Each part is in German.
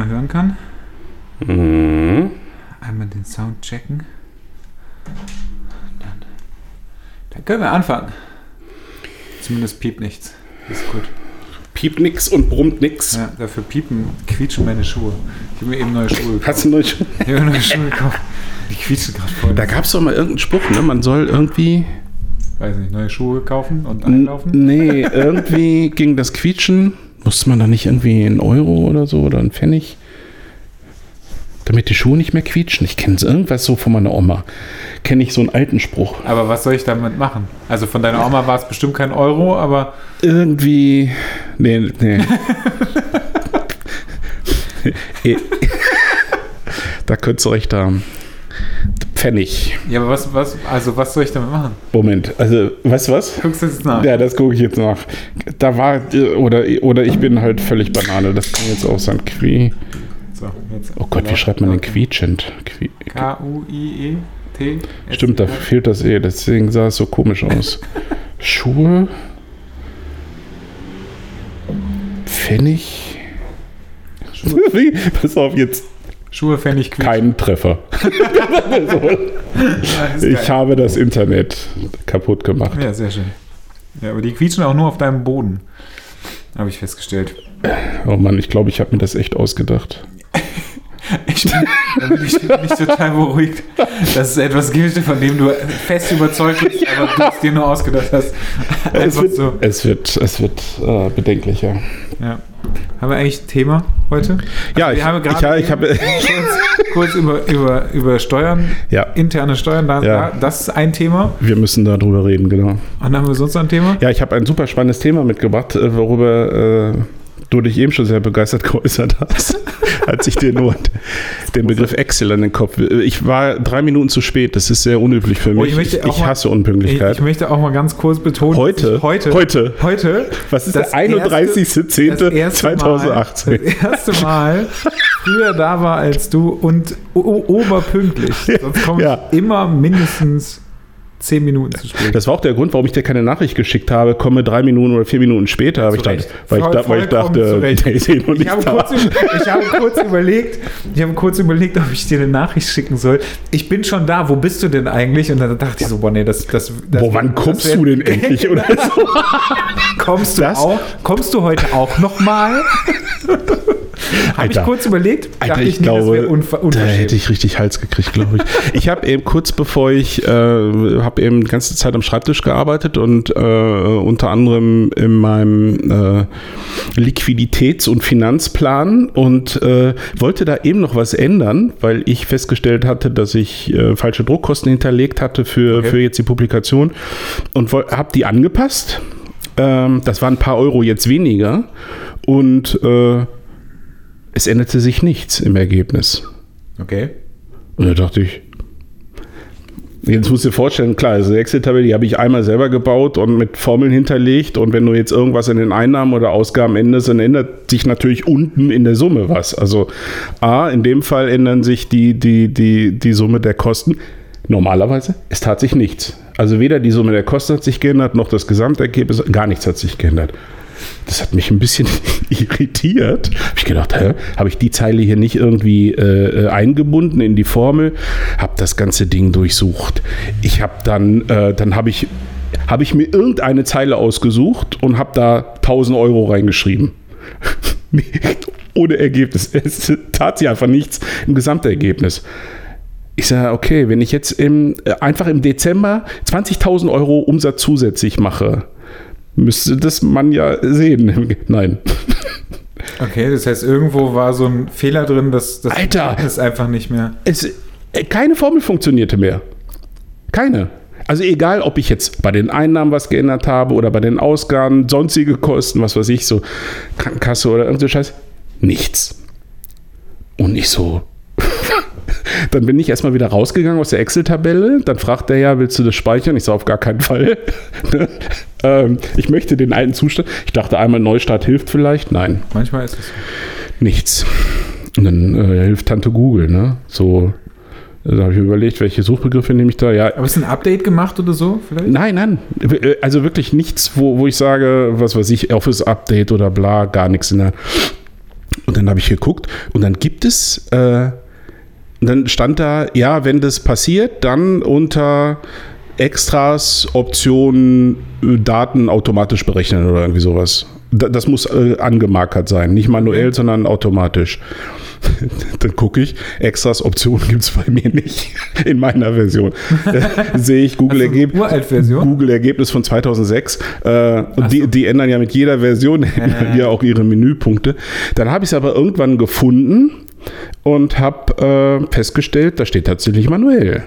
einmal hören kann. Mhm. Einmal den Sound checken. Dann, dann können wir anfangen. Zumindest piept nichts. Ist gut. Piept nix und brummt nix. Ja, dafür piepen, quietschen meine Schuhe. Ich habe mir eben neue Schuhe gekauft. Hast du neu schon? Ich habe neue Schuhe gekauft. Die quietschen gerade voll. Da gab es doch mal irgendeinen Spruch, ne? Man soll irgendwie. Weiß nicht, neue Schuhe kaufen und einlaufen. Nee, irgendwie ging das Quietschen. Musste man da nicht irgendwie einen Euro oder so oder einen Pfennig? Damit die Schuhe nicht mehr quietschen. Ich kenne irgendwas so von meiner Oma. Kenne ich so einen alten Spruch. Aber was soll ich damit machen? Also von deiner Oma war es bestimmt kein Euro, aber Irgendwie. Nee, nee. Da könntest du recht haben. Pfennig. ja, aber was, was, also was soll ich damit machen? Moment, also, weißt du was? Guckst du jetzt nach? Ja, das gucke ich jetzt nach. Da war, oder, oder ich bin halt völlig Banane. Das kann jetzt auch sein. Qui. So. Oh Gott, wie schreibt man denn quietschend? Qui, K-U-I-E-T? stimmt, da fehlt das eh. Deswegen sah es so komisch aus. Schuhe. Pfennig. Pass auf, jetzt Schuhe fände ich quietschen. keinen Treffer. Ja, Ich habe das Internet kaputt gemacht. Ja, sehr schön. Ja, aber die quietschen auch nur auf deinem Boden. Habe ich festgestellt. Oh Mann, ich glaube, ich habe mir das echt ausgedacht. Ich bin, ich, bin ich total beruhigt, dass es etwas gibt, von dem du fest überzeugt bist, aber du es dir nur ausgedacht hast. Es Einfach wird, so. es wird, es wird äh, bedenklicher. Ja. Haben wir eigentlich ein Thema heute? Ja, wir ich- haben ich- ja, ich habe- kurz, kurz über, über, über Steuern, Ja, interne Steuern, da, Ja. da, das ist ein Thema. wir müssen darüber reden, genau. Und dann haben wir sonst ein Thema? Ja, ich habe ein super spannendes Thema mitgebracht, äh, worüber äh, du dich eben schon sehr begeistert geäußert hast, als ich dir nur den Begriff Excel an den Kopf. Ich war drei Minuten zu spät, das ist sehr unüblich für Oh, mich. ich möchte ich, ich mal- hasse Ich, Unpünktlichkeit. ich möchte auch mal ganz kurz betonen, dass Heute? ich heute, Heute? heute, Was ist das der erste- das erste Mal, 31.10.2018? das erste Mal früher da war als du und oberpünktlich. Sonst komme Ja. ich immer mindestens zehn Minuten zu spät. Das war auch der Grund, warum ich dir keine Nachricht geschickt habe, komme drei Minuten oder vier Minuten später, habe ich Recht. weil ich, Voll- da, weil ich dachte, eh Ich nicht habe, kurz, ich habe kurz überlegt, ich habe kurz überlegt, ob ich dir eine Nachricht schicken soll. Ich bin schon da, wo bist du denn eigentlich? Und dann dachte ich so, boah, nee, das, das, das Boah, wann kommst wär- du denn endlich? Oder so? Kommst du Das? auch? Kommst du heute auch noch mal? Habe ich kurz überlegt, Alter, dachte ich das glaube, wäre unver da hätte ich richtig Hals gekriegt, glaube ich. ich habe eben kurz bevor ich, äh, habe eben die ganze Zeit am Schreibtisch gearbeitet und äh, unter anderem in meinem äh, Liquiditäts- und Finanzplan und äh, wollte da eben noch was ändern, weil ich festgestellt hatte, dass ich äh, falsche Druckkosten hinterlegt hatte für, Okay. für jetzt die Publikation und habe die angepasst. Ähm, das waren ein paar Euro jetzt weniger und äh, es änderte sich nichts im Ergebnis. Okay. Und da dachte ich, jetzt musst du dir vorstellen, klar, also die Excel-Tabelle, die habe ich einmal selber gebaut und mit Formeln hinterlegt. Und wenn du jetzt irgendwas in den Einnahmen oder Ausgaben änderst, dann ändert sich natürlich unten in der Summe was. Also A, in dem Fall ändern sich die, die, die, die Summe der Kosten. Normalerweise, es tat sich nichts. Also weder die Summe der Kosten hat sich geändert, noch das Gesamtergebnis, gar nichts hat sich geändert. Das hat mich ein bisschen irritiert. Habe ich gedacht, habe ich die Zeile hier nicht irgendwie äh, äh, eingebunden in die Formel? Habe das ganze Ding durchsucht. Ich habe dann, äh, dann habe ich, habe ich mir irgendeine Zeile ausgesucht und habe da 1000 Euro reingeschrieben. Ohne Ergebnis. Es tat sich einfach nichts im Gesamtergebnis. Ich sage, okay, wenn ich jetzt im, äh, einfach im Dezember 20.000 Euro Umsatz zusätzlich mache, müsste das man ja sehen. Nein. Okay, das heißt, irgendwo war so ein Fehler drin, dass das Alter! ist einfach nicht mehr. Es, äh, keine Formel funktionierte mehr. Keine. Also egal, ob ich jetzt bei den Einnahmen was geändert habe oder bei den Ausgaben, sonstige Kosten, was weiß ich, so Krankenkasse oder irgend so Scheiß, nichts. Und nicht so. Dann bin ich erstmal wieder rausgegangen aus der Excel-Tabelle. Dann fragt er ja, willst du das speichern? Ich sage auf gar keinen Fall. Ne? ähm, ich möchte den alten Zustand. Ich dachte einmal Neustart hilft vielleicht. Nein, Manchmal ist es so. nichts. Und dann äh, hilft Tante Google, ne? So, da habe ich mir überlegt, welche Suchbegriffe nehme ich da? Ja, Aber ist ein Update gemacht oder so vielleicht? nein, nein. Äh, Also wirklich nichts, wo, wo ich sage, was weiß ich, Office-Update oder bla, gar nichts in der. Und dann habe ich geguckt und dann gibt es, äh, dann stand da, ja, wenn das passiert, dann unter Extras, Optionen, äh, Daten automatisch berechnen oder irgendwie sowas. Da- Das muss äh, angemarkert sein, nicht manuell, sondern automatisch. Dann gucke ich, Extras, Optionen gibt es bei mir nicht in meiner Version. Äh, Sehe ich Google Hast du Ergebnis. Google-Ergebnis von 2006. Äh, die, die ändern ja mit jeder Version ja auch ihre Menüpunkte. Dann habe ich es aber irgendwann gefunden und habe äh, festgestellt, da steht tatsächlich manuell.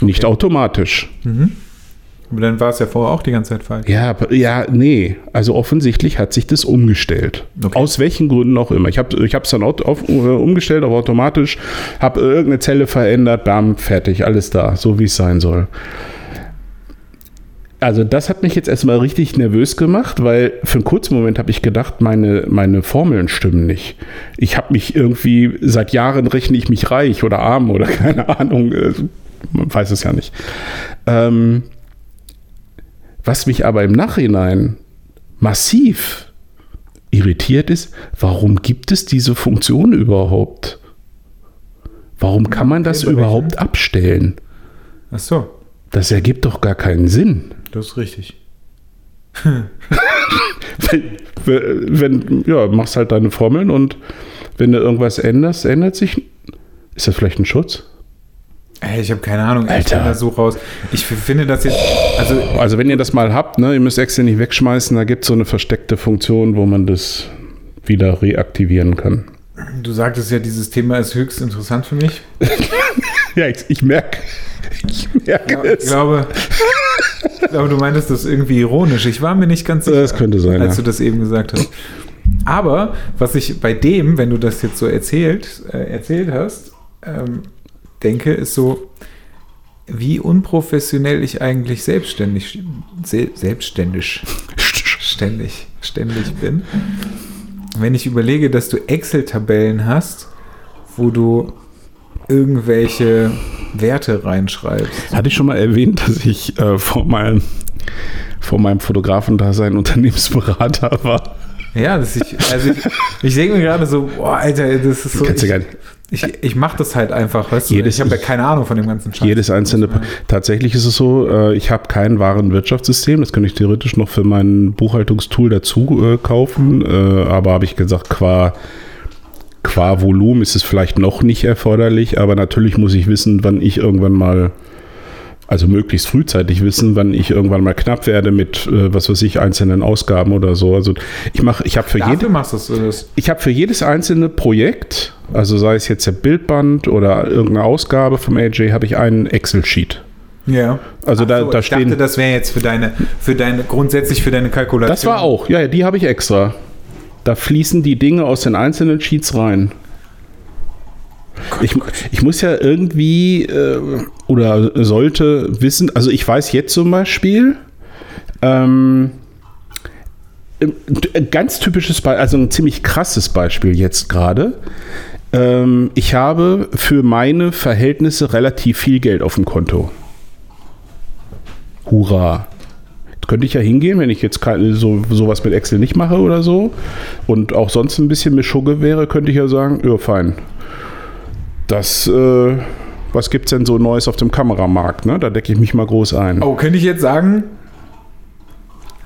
Nicht automatisch. Aber dann war es ja vorher auch die ganze Zeit falsch. Ja, aber- ja, nee. Also offensichtlich hat sich das umgestellt. Okay. Aus welchen Gründen auch immer. Ich habe es dann aut- auf, äh, umgestellt auf automatisch, habe irgendeine Zelle verändert, bam, fertig, alles da, so wie es sein soll. Also das hat mich jetzt erstmal richtig nervös gemacht, weil für einen kurzen Moment habe ich gedacht, meine, meine Formeln stimmen nicht. Ich habe mich irgendwie, seit Jahren rechne ich mich reich oder arm oder keine Ahnung, äh, man weiß es ja nicht. Ähm, was mich aber im Nachhinein massiv irritiert ist, warum gibt es diese Funktion überhaupt? Warum kann man das überhaupt abstellen? Ach so, Das ergibt doch gar keinen Sinn. Das ist richtig. Wenn, wenn ja, machst halt deine Formeln und wenn du irgendwas änderst, ändert sich. Ist das vielleicht ein Schutz? Ey, ich habe keine Ahnung. Ich Alter. bin da so raus. Ich finde das jetzt, also Also wenn ihr das mal habt, ne, ihr müsst Excel nicht wegschmeißen, da gibt es so eine versteckte Funktion, wo man das wieder reaktivieren kann. du sagtest ja, dieses Thema ist höchst interessant für mich. Ja, ich, ich merke. Ich merke Ja, ich glaube, ich glaube, du meintest das irgendwie ironisch. Ich war mir nicht ganz sicher, Das könnte sein, als ja. du das eben gesagt hast. Aber was ich bei dem, wenn du das jetzt so erzählt, äh, erzählt hast, ähm, denke, ist so, wie unprofessionell ich eigentlich selbstständig, se selbstständig, ständig, ständig bin. Wenn ich überlege, dass du Excel-Tabellen hast, wo du irgendwelche Werte reinschreibst. Hatte ich schon mal erwähnt, dass ich äh, vor meinem, vor meinem Fotografen-Dasein Unternehmensberater war? Ja, das ich, also ich, ich denke mir gerade so, boah, Alter, das ist so. Kannst du Ich, gar nicht. ich, ich mache das halt einfach, weißt du? Jedes- ich habe ja keine Ahnung von dem ganzen Scheiß. Jedes einzelne. Tatsächlich ist es so, äh, ich habe kein wahren Wirtschaftssystem. Das könnte ich theoretisch noch für mein Buchhaltungstool dazu äh, kaufen. Äh, aber habe ich gesagt, qua, qua Volumen ist es vielleicht noch nicht erforderlich. Aber natürlich muss ich wissen, wann ich irgendwann mal, also möglichst frühzeitig wissen, wann ich irgendwann mal knapp werde mit, äh, was weiß ich, einzelnen Ausgaben oder so. Also ich mache, ich habe für jede. Ich habe für jedes einzelne Projekt, also sei es jetzt der Bildband oder irgendeine Ausgabe vom AJ, habe ich einen Excel-Sheet. Ja. Also da, so, da ich stehen. dachte, das wäre jetzt für deine, für deine, grundsätzlich für deine Kalkulation. das war auch, ja, ja, die habe ich extra. Da fließen die Dinge aus den einzelnen Sheets rein. Ich, ich muss ja irgendwie äh, oder sollte wissen, also ich weiß jetzt zum Beispiel, ähm, ein ganz typisches Beispiel, also ein ziemlich krasses Beispiel jetzt gerade. Ähm, ich habe für meine Verhältnisse relativ viel Geld auf dem Konto. Hurra. Könnte ich ja hingehen, wenn ich jetzt keine, so, sowas mit Excel nicht mache oder so und auch sonst ein bisschen Mischugge wäre, könnte ich ja sagen, ja fein. Das, äh, was gibt's denn so Neues auf dem Kameramarkt? Ne? Da decke ich mich mal groß ein. Oh, könnte ich jetzt sagen,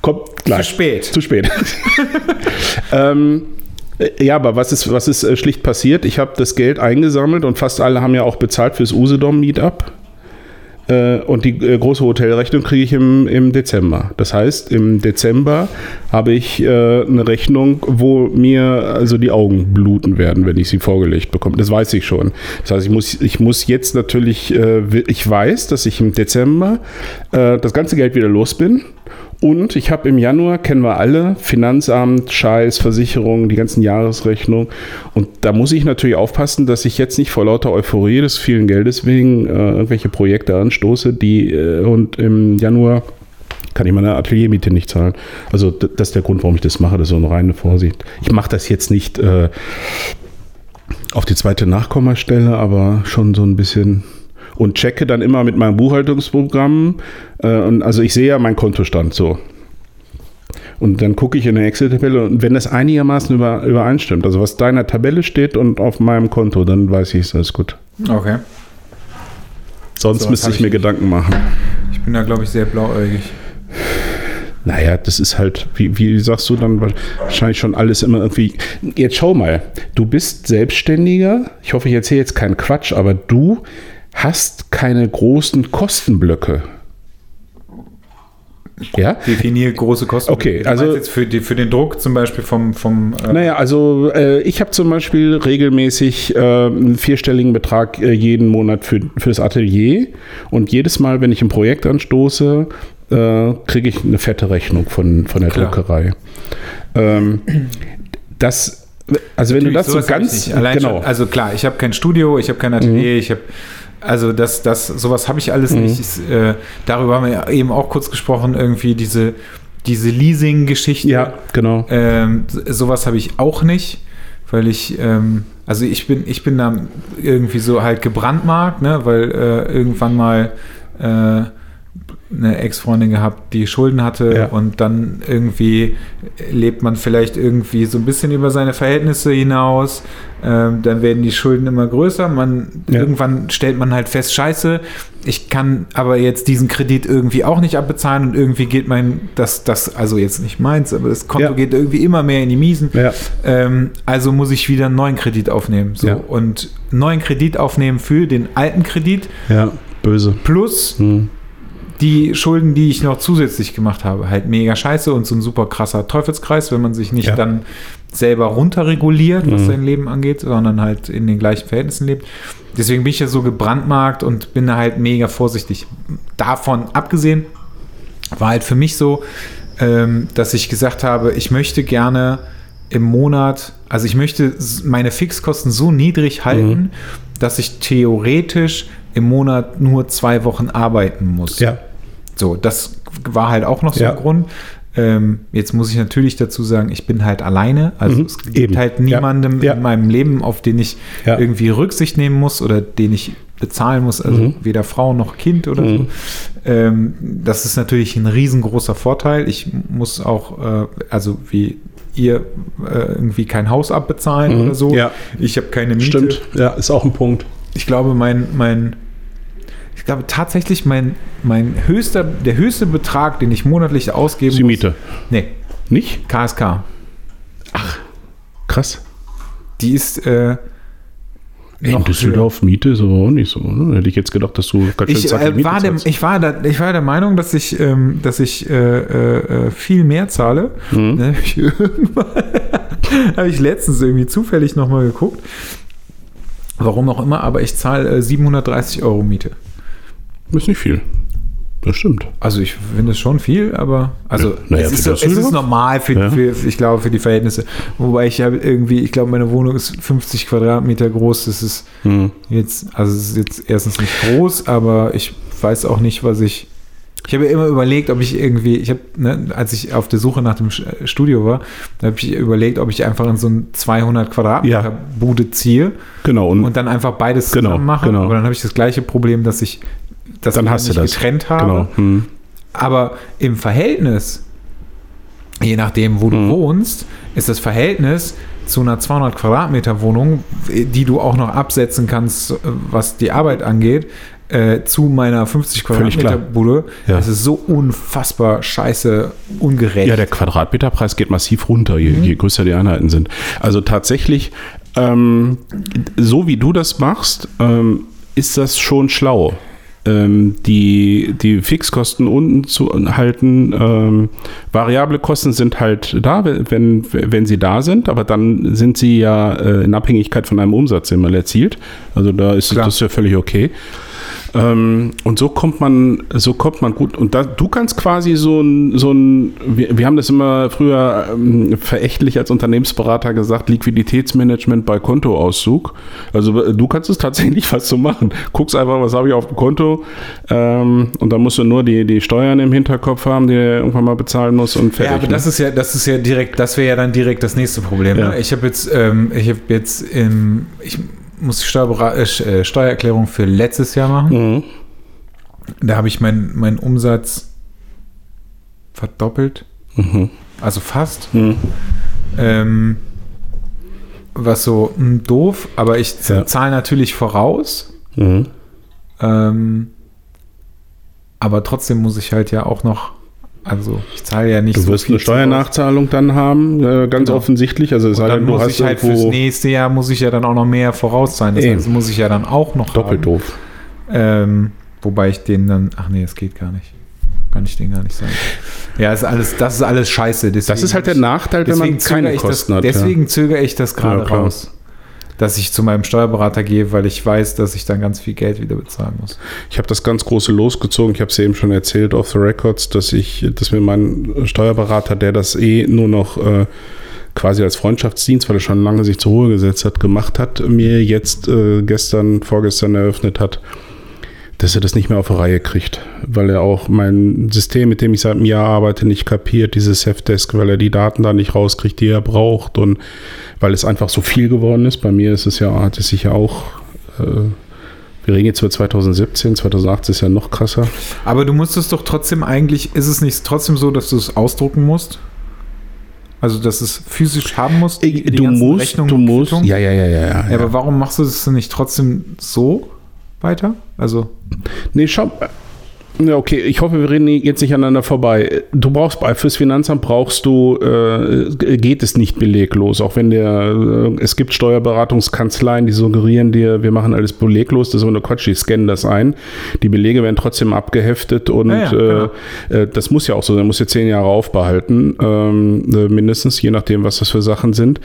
Kommt zu gleich. spät. Zu spät. ähm, äh, ja, aber was ist, was ist äh, schlicht passiert? Ich habe das Geld eingesammelt und fast alle haben ja auch bezahlt fürs Usedom-Meetup. Äh, und die äh, große Hotelrechnung kriege ich im, im Dezember. Das heißt, im Dezember habe ich äh, eine Rechnung, wo mir also die Augen bluten werden, wenn ich sie vorgelegt bekomme. Das weiß ich schon. Das heißt, ich muss, ich muss jetzt natürlich, ich weiß, dass ich im Dezember das ganze Geld wieder los bin. Und ich habe im Januar, kennen wir alle, Finanzamt, Scheiß, Versicherung, die ganzen Jahresrechnungen. Und da muss ich natürlich aufpassen, dass ich jetzt nicht vor lauter Euphorie des vielen Geldes wegen äh, irgendwelche Projekte anstoße, die äh, und im Januar kann ich meine Ateliermiete nicht zahlen. Also das ist der Grund, warum ich das mache. Das ist so eine reine Vorsicht. Ich mache das jetzt nicht äh, auf die zweite Nachkommastelle, aber schon so ein bisschen und checke dann immer mit meinem Buchhaltungsprogramm. Äh, und also ich sehe ja meinen Kontostand so. Und dann gucke ich in der Excel-Tabelle und wenn das einigermaßen über, übereinstimmt, also was da in der Tabelle steht und auf meinem Konto, dann weiß ich, ist alles gut. Okay. Sonst So, müsste ich ich mir nicht. Gedanken machen. Ich bin da, glaube ich, sehr blauäugig. Naja, das ist halt, wie, wie sagst du dann, wahrscheinlich schon alles immer irgendwie. Jetzt schau mal, du bist Selbstständiger. Ich hoffe, ich erzähle jetzt keinen Quatsch, aber du hast keine großen Kostenblöcke. Ja? Definiere große Kosten. Okay, also- jetzt für, die, für den Druck zum Beispiel vom. vom äh, Naja, also äh, ich habe zum Beispiel regelmäßig äh, einen vierstelligen Betrag äh, jeden Monat für, fürs Atelier und jedes Mal, wenn ich ein Projekt anstoße, äh, kriege ich eine fette Rechnung von, von der Klar. Druckerei. Ähm, das, also wenn du das so ganz. Allein genau, schon, also klar, ich habe kein Studio, ich habe kein Atelier, ich habe also das, das, sowas habe ich alles nicht. Ist, äh, darüber haben wir eben auch kurz gesprochen, irgendwie diese, diese Leasing-Geschichte. ja, genau. Ähm, so- sowas habe ich auch nicht, weil ich, ähm, also ich bin, ich bin da irgendwie so halt gebrandmarkt, ne, weil äh, irgendwann mal äh, eine Ex-Freundin gehabt, die Schulden hatte Ja. und dann irgendwie lebt man vielleicht irgendwie so ein bisschen über seine Verhältnisse hinaus. Ähm, dann werden die Schulden immer größer. Man Ja. irgendwann stellt man halt fest, Scheiße, ich kann aber jetzt diesen Kredit irgendwie auch nicht abbezahlen und irgendwie geht mein, das, das, also jetzt nicht meins, aber das Konto Ja. geht irgendwie immer mehr in die Miesen. Ähm, also muss ich wieder einen neuen Kredit aufnehmen. So. Und neuen Kredit aufnehmen für den alten Kredit ja, böse. plus Hm. Die Schulden, die ich noch zusätzlich gemacht habe. Halt mega scheiße und so ein super krasser Teufelskreis, wenn man sich nicht Ja. dann selber runterreguliert, was Mhm. sein Leben angeht, sondern halt in den gleichen Verhältnissen lebt. Deswegen bin ich ja so gebrandmarkt und bin da halt mega vorsichtig. Davon abgesehen war halt für mich so, ähm, dass ich gesagt habe, ich möchte gerne im Monat, also ich möchte meine Fixkosten so niedrig halten, dass ich theoretisch im Monat nur zwei Wochen arbeiten muss. Ja, So, das war halt auch noch so Ja. ein Grund. Ähm, jetzt muss ich natürlich dazu sagen, ich bin halt alleine. Also Mhm, es gibt eben. halt Ja. niemandem Ja. in meinem Leben, auf den ich irgendwie Rücksicht nehmen muss oder den ich bezahlen muss. Also Mhm. weder Frau noch Kind oder so. Mhm. Ähm, das ist natürlich ein riesengroßer Vorteil. Ich muss auch, äh, also wie ihr, äh, irgendwie kein Haus abbezahlen Mhm. oder so. Ja. Ich habe keine Miete. stimmt. Ja, ist auch ein Punkt. Ich glaube, mein, mein, glaube tatsächlich, mein, mein höchster, der höchste Betrag, den ich monatlich ausgeben die Miete. Nee, Nicht? KSK. Krass. Die ist äh, In noch Düsseldorf Miete ist aber auch nicht so. Ne? Hätte ich jetzt gedacht, dass du ganz schön Ich, äh, war der, ich, war da, ich war der Meinung, dass ich, ähm, dass ich äh, äh, äh, viel mehr zahle. Mhm. Irgendwann habe ich letztens irgendwie zufällig nochmal geguckt. Warum auch immer, aber ich zahle äh, 730 Euro Miete. Ist nicht viel. Das stimmt. Also ich finde es schon viel, aber also Ja, naja, es, ist, so, es ist normal für, Ja. für, ich glaube, für die Verhältnisse. Wobei ich habe irgendwie, ich glaube, meine Wohnung ist 50 Quadratmeter groß. Das ist Hm. jetzt, also es ist jetzt erstens nicht groß, aber ich weiß auch nicht, was ich. Ich habe immer überlegt, ob ich irgendwie, ich habe, ne, als ich auf der Suche nach dem Sch- Studio war, da habe ich überlegt, ob ich einfach in so ein 200 Quadratmeter Ja. Bude ziehe Genau. Und, und dann einfach beides Genau, zusammen mache. genau. Aber dann habe ich das gleiche Problem, dass ich das dann hast du das. getrennt habe. Genau. Hm. Aber im Verhältnis, je nachdem, wo du Mhm. wohnst, ist das Verhältnis zu einer 200 Quadratmeter Wohnung, die du auch noch absetzen kannst, was die Arbeit angeht, äh, zu meiner 50 Völlig Quadratmeter. Bude. Ja. Es ist so unfassbar scheiße ungerecht. Ja, der Quadratmeterpreis geht massiv runter, je, Mhm. je größer die Einheiten sind. Also tatsächlich, ähm, so wie du das machst, ähm, ist das schon schlau. Ähm, die, die Fixkosten unten zu halten. Ähm, variable Kosten sind halt da, wenn, wenn sie da sind, aber dann sind sie ja äh, in Abhängigkeit von einem Umsatz, den man erzielt. Also da ist Klar. das ja völlig okay. Ähm, und so kommt man, so kommt man gut. Und da, du kannst quasi so ein, so ein wir, wir haben das immer früher ähm, verächtlich als Unternehmensberater gesagt, Liquiditätsmanagement bei Kontoauszug. Also äh, du kannst es tatsächlich fast so machen. Guckst einfach, was habe ich auf dem Konto ähm, und dann musst du nur die, die Steuern im Hinterkopf haben, die du irgendwann mal bezahlen musst und fertig. Ja, aber ne? das ist ja, das ist ja direkt, das wäre ja dann direkt das nächste Problem. Ja. Ne? Ich habe jetzt, ähm, ich habe jetzt im, ich muss die Steuerbera äh, äh, Steuererklärung für letztes Jahr machen. Mhm. Da habe ich meinen meinen Umsatz verdoppelt. Mhm. also fast. Ähm, was so mh, doof, aber ich Ja. zahle natürlich voraus. Mhm. Ähm, aber trotzdem muss ich halt ja auch noch, also ich zahle ja nicht Du wirst viel eine Steuernachzahlung dann haben, äh, ganz Genau. offensichtlich. Also es sei denn, du muss hast ich halt fürs nächste Jahr muss ich ja dann auch noch mehr vorauszahlen. Das heißt, muss ich ja dann auch noch doppelt haben. doof. Ähm, wobei ich den dann, ach nee, es geht gar nicht. Kann ich den gar nicht sagen. Ja, ist alles, das ist alles scheiße. Deswegen Das ist halt der Nachteil, wenn man keine ich das, Kosten hat. ja. Deswegen zögere ich das gerade Ja, raus. Dass ich zu meinem Steuerberater gehe, weil ich weiß, dass ich dann ganz viel Geld wieder bezahlen muss. Ich habe das ganz große losgezogen. Ich habe es eben schon erzählt off the records, dass ich, dass mir mein Steuerberater, der das eh nur noch äh, quasi als Freundschaftsdienst, weil er schon lange sich zur Ruhe gesetzt hat, gemacht hat, mir jetzt äh, gestern, vorgestern eröffnet hat, dass er das nicht mehr auf die Reihe kriegt, weil er auch mein System, mit dem ich seit einem Jahr arbeite, nicht kapiert, dieses Helpdesk, weil er die Daten da nicht rauskriegt, die er braucht und weil es einfach so viel geworden ist. Bei mir ist es ja, hat es sich ja auch, äh, wir reden jetzt über 2017, 2018 ist ja noch krasser. Aber du musst es doch trotzdem eigentlich, ist es nicht trotzdem so, dass du es ausdrucken musst? Also, dass es physisch haben musst? die- die du musst, Rechnungen du musst, ja, ja, ja, ja, ja. Aber warum machst du es denn nicht trotzdem so weiter? Also, Nee, schau. Ja, okay, ich hoffe, wir reden jetzt nicht aneinander vorbei. Du brauchst bei fürs Finanzamt brauchst du, äh, geht es nicht beleglos, auch wenn der, äh, es gibt Steuerberatungskanzleien, die suggerieren dir, wir machen alles beleglos, das ist aber nur Quatsch, die scannen das ein. Die Belege werden trotzdem abgeheftet und Ja, ja, genau. äh, äh, das muss ja auch so sein, muss ja zehn Jahre aufbehalten, ähm, äh, mindestens, je nachdem, was das für Sachen sind.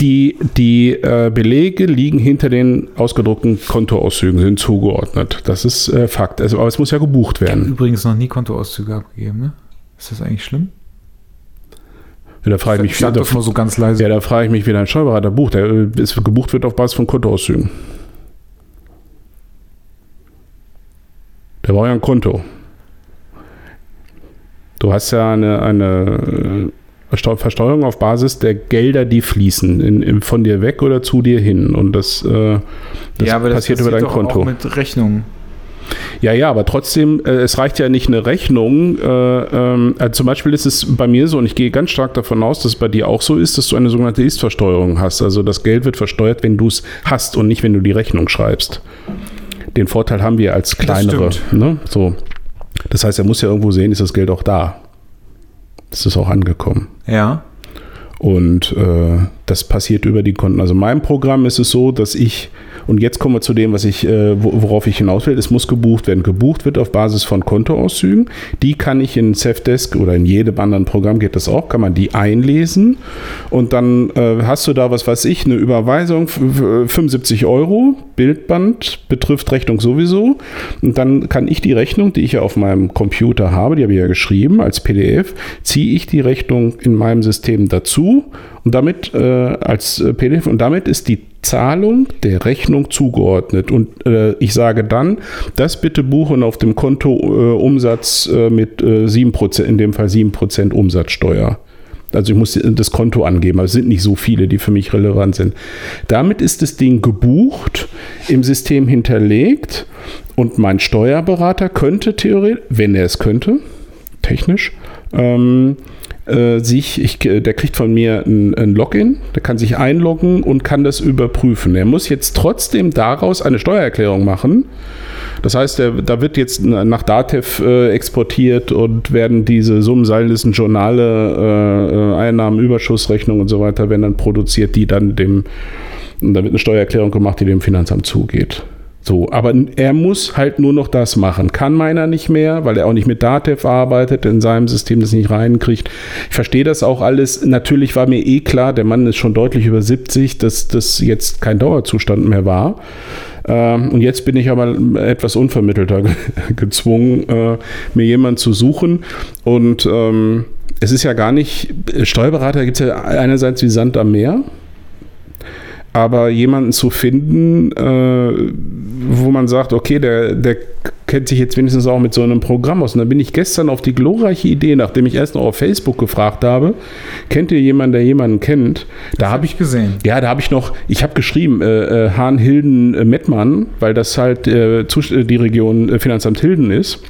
Die, die äh, Belege liegen hinter den ausgedruckten Kontoauszügen, sind zugeordnet. Das ist äh, Fakt. Also, aber es muss ja gebucht werden. übrigens noch nie Kontoauszüge abgegeben, ne? Ist das eigentlich schlimm? Ja, da frage ich mich, ich da, das so ganz leise. ja, da frage ich mich, wie dein Steuerberater bucht. Der äh, ist, gebucht wird auf Basis von Kontoauszügen. Der braucht ja ein Konto. Du hast ja eine, eine äh, Versteuerung auf Basis der Gelder, die fließen, in, in, von dir weg oder zu dir hin. Und das, äh, das ja, aber das passiert über dein doch Konto. Auch mit Rechnungen. Ja, ja, aber trotzdem, äh, es reicht ja nicht eine Rechnung. Äh, also zum Beispiel ist es bei mir so, und ich gehe ganz stark davon aus, dass es bei dir auch so ist, dass du eine sogenannte Ist-Versteuerung hast. Also das Geld wird versteuert, wenn du es hast und nicht, wenn du die Rechnung schreibst. Den Vorteil haben wir als kleinere. stimmt. Ne? So. Das heißt, er muss ja irgendwo sehen, ist das Geld auch da. Ist es auch angekommen. Ja. Und äh, das passiert über die Konten. Also in meinem Programm ist es so, dass ich, und jetzt kommen wir zu dem, was ich, äh, wo- worauf ich hinaus will, es muss gebucht werden. Gebucht wird auf Basis von Kontoauszügen. Die kann ich in Safdesk oder in jedem anderen Programm geht das auch, kann man die einlesen. Und dann äh, hast du da, was weiß ich, eine Überweisung, f- f- 75 Euro, Bildband, betrifft Rechnung sowieso. Und dann kann ich die Rechnung, die ich ja auf meinem Computer habe, die habe ich ja geschrieben als PDF, ziehe ich die Rechnung in meinem System dazu und damit äh, als äh, PDF und damit ist die Zahlung der Rechnung zugeordnet. Und äh, ich sage dann, das bitte buchen auf dem Konto äh, Umsatz äh, mit äh, 7%, in dem Fall 7% Umsatzsteuer. Also ich muss das Konto angeben, aber es sind nicht so viele, die für mich relevant sind. Damit ist das Ding gebucht, im System hinterlegt und mein Steuerberater könnte theoretisch, wenn er es könnte, technisch, ähm, äh, sich, ich, der kriegt von mir ein, ein Login, der kann sich einloggen und kann das überprüfen. Er muss jetzt trotzdem daraus eine Steuererklärung machen. Das heißt, der, da wird jetzt nach Datev äh, exportiert und werden diese Summenseillisten, Journale, äh, äh, Einnahmen, Überschussrechnungen und so weiter, werden dann produziert, die dann dem, da wird eine Steuererklärung gemacht, die dem Finanzamt zugeht. So, aber er muss halt nur noch das machen. Kann meiner nicht mehr, weil er auch nicht mit Datev arbeitet, in seinem System das nicht reinkriegt. Ich verstehe das auch alles. Natürlich war mir eh klar, der Mann ist schon deutlich über 70, dass das jetzt kein Dauerzustand mehr war. Ähm, und jetzt bin ich aber etwas unvermittelter ge- gezwungen, äh, mir jemanden zu suchen. Und ähm, es ist ja gar nicht, Steuerberater gibt es ja einerseits wie Sand am Meer. Aber jemanden zu finden, äh, wo man sagt, okay, der, der kennt sich jetzt wenigstens auch mit so einem Programm aus. Und dann bin ich gestern auf die glorreiche Idee, nachdem ich erst noch auf Facebook gefragt habe, kennt ihr jemanden, der jemanden kennt? Da habe ich gesehen. ja, da habe ich noch, ich habe geschrieben, äh, äh, Hahn-Hilden-Mettmann, weil das halt äh, äh, die Region äh, Finanzamt Hilden ist.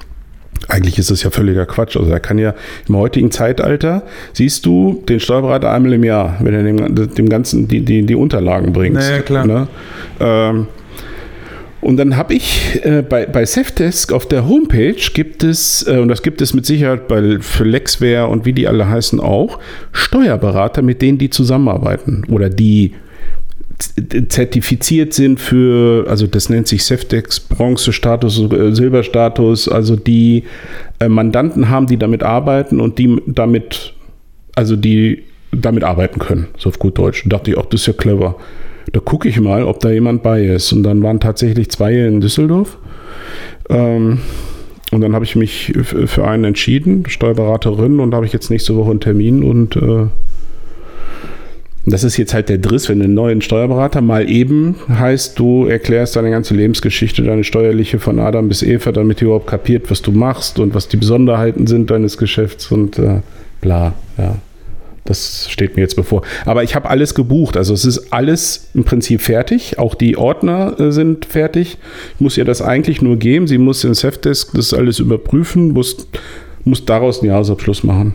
Eigentlich ist das ja völliger Quatsch. Also er kann ja im heutigen Zeitalter, siehst du den Steuerberater einmal im Jahr, wenn er dem, dem Ganzen die, die, die Unterlagen bringt. Naja, klar. Ne? Ähm, und dann habe ich äh, bei, bei Safdesk auf der Homepage gibt es, äh, und das gibt es mit Sicherheit bei, für Lexware und wie die alle heißen auch, Steuerberater, mit denen die zusammenarbeiten oder die zertifiziert sind für, also das nennt sich Safdex Bronze-Status, Silberstatus, also die äh, Mandanten haben, die damit arbeiten und die damit, also die damit arbeiten können, so auf gut Deutsch. Und dachte ich, auch das ist ja clever. Da gucke ich mal, ob da jemand bei ist. Und dann waren tatsächlich zwei in Düsseldorf. Ähm, und dann habe ich mich für einen entschieden, Steuerberaterin, und da habe ich jetzt nächste Woche einen Termin und äh, das ist jetzt halt der Driss, wenn du einen neuen Steuerberater mal eben heißt, du erklärst deine ganze Lebensgeschichte, deine steuerliche von Adam bis Eva, damit ihr überhaupt kapiert, was du machst und was die Besonderheiten sind deines Geschäfts und äh, bla, ja. Das steht mir jetzt bevor. Aber ich habe alles gebucht. Also es ist alles im Prinzip fertig. Auch die Ordner äh, sind fertig. Ich muss ihr das eigentlich nur geben. Sie muss in Safdesk das alles überprüfen, muss, muss daraus einen Jahresabschluss machen.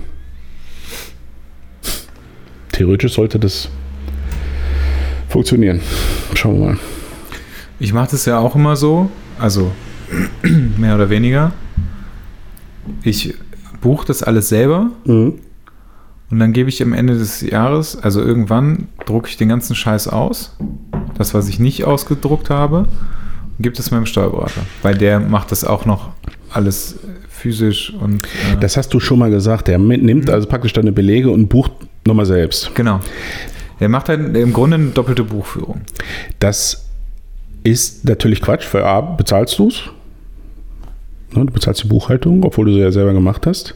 Theoretisch sollte das funktionieren. Schauen wir mal. Ich mache das ja auch immer so, also mehr oder weniger. Ich buche das alles selber Mhm. und dann gebe ich am Ende des Jahres, also irgendwann, drucke ich den ganzen Scheiß aus. Das, was ich nicht ausgedruckt habe, und gebe das meinem Steuerberater. Weil der macht das auch noch alles physisch und. Äh, Das hast du schon mal gesagt. Der nimmt also praktisch deine Belege und bucht nochmal selbst. genau. Der macht dann im Grunde eine doppelte Buchführung. Das ist natürlich Quatsch. Für A, bezahlst du es. Ne, du bezahlst die Buchhaltung, obwohl du sie ja selber gemacht hast.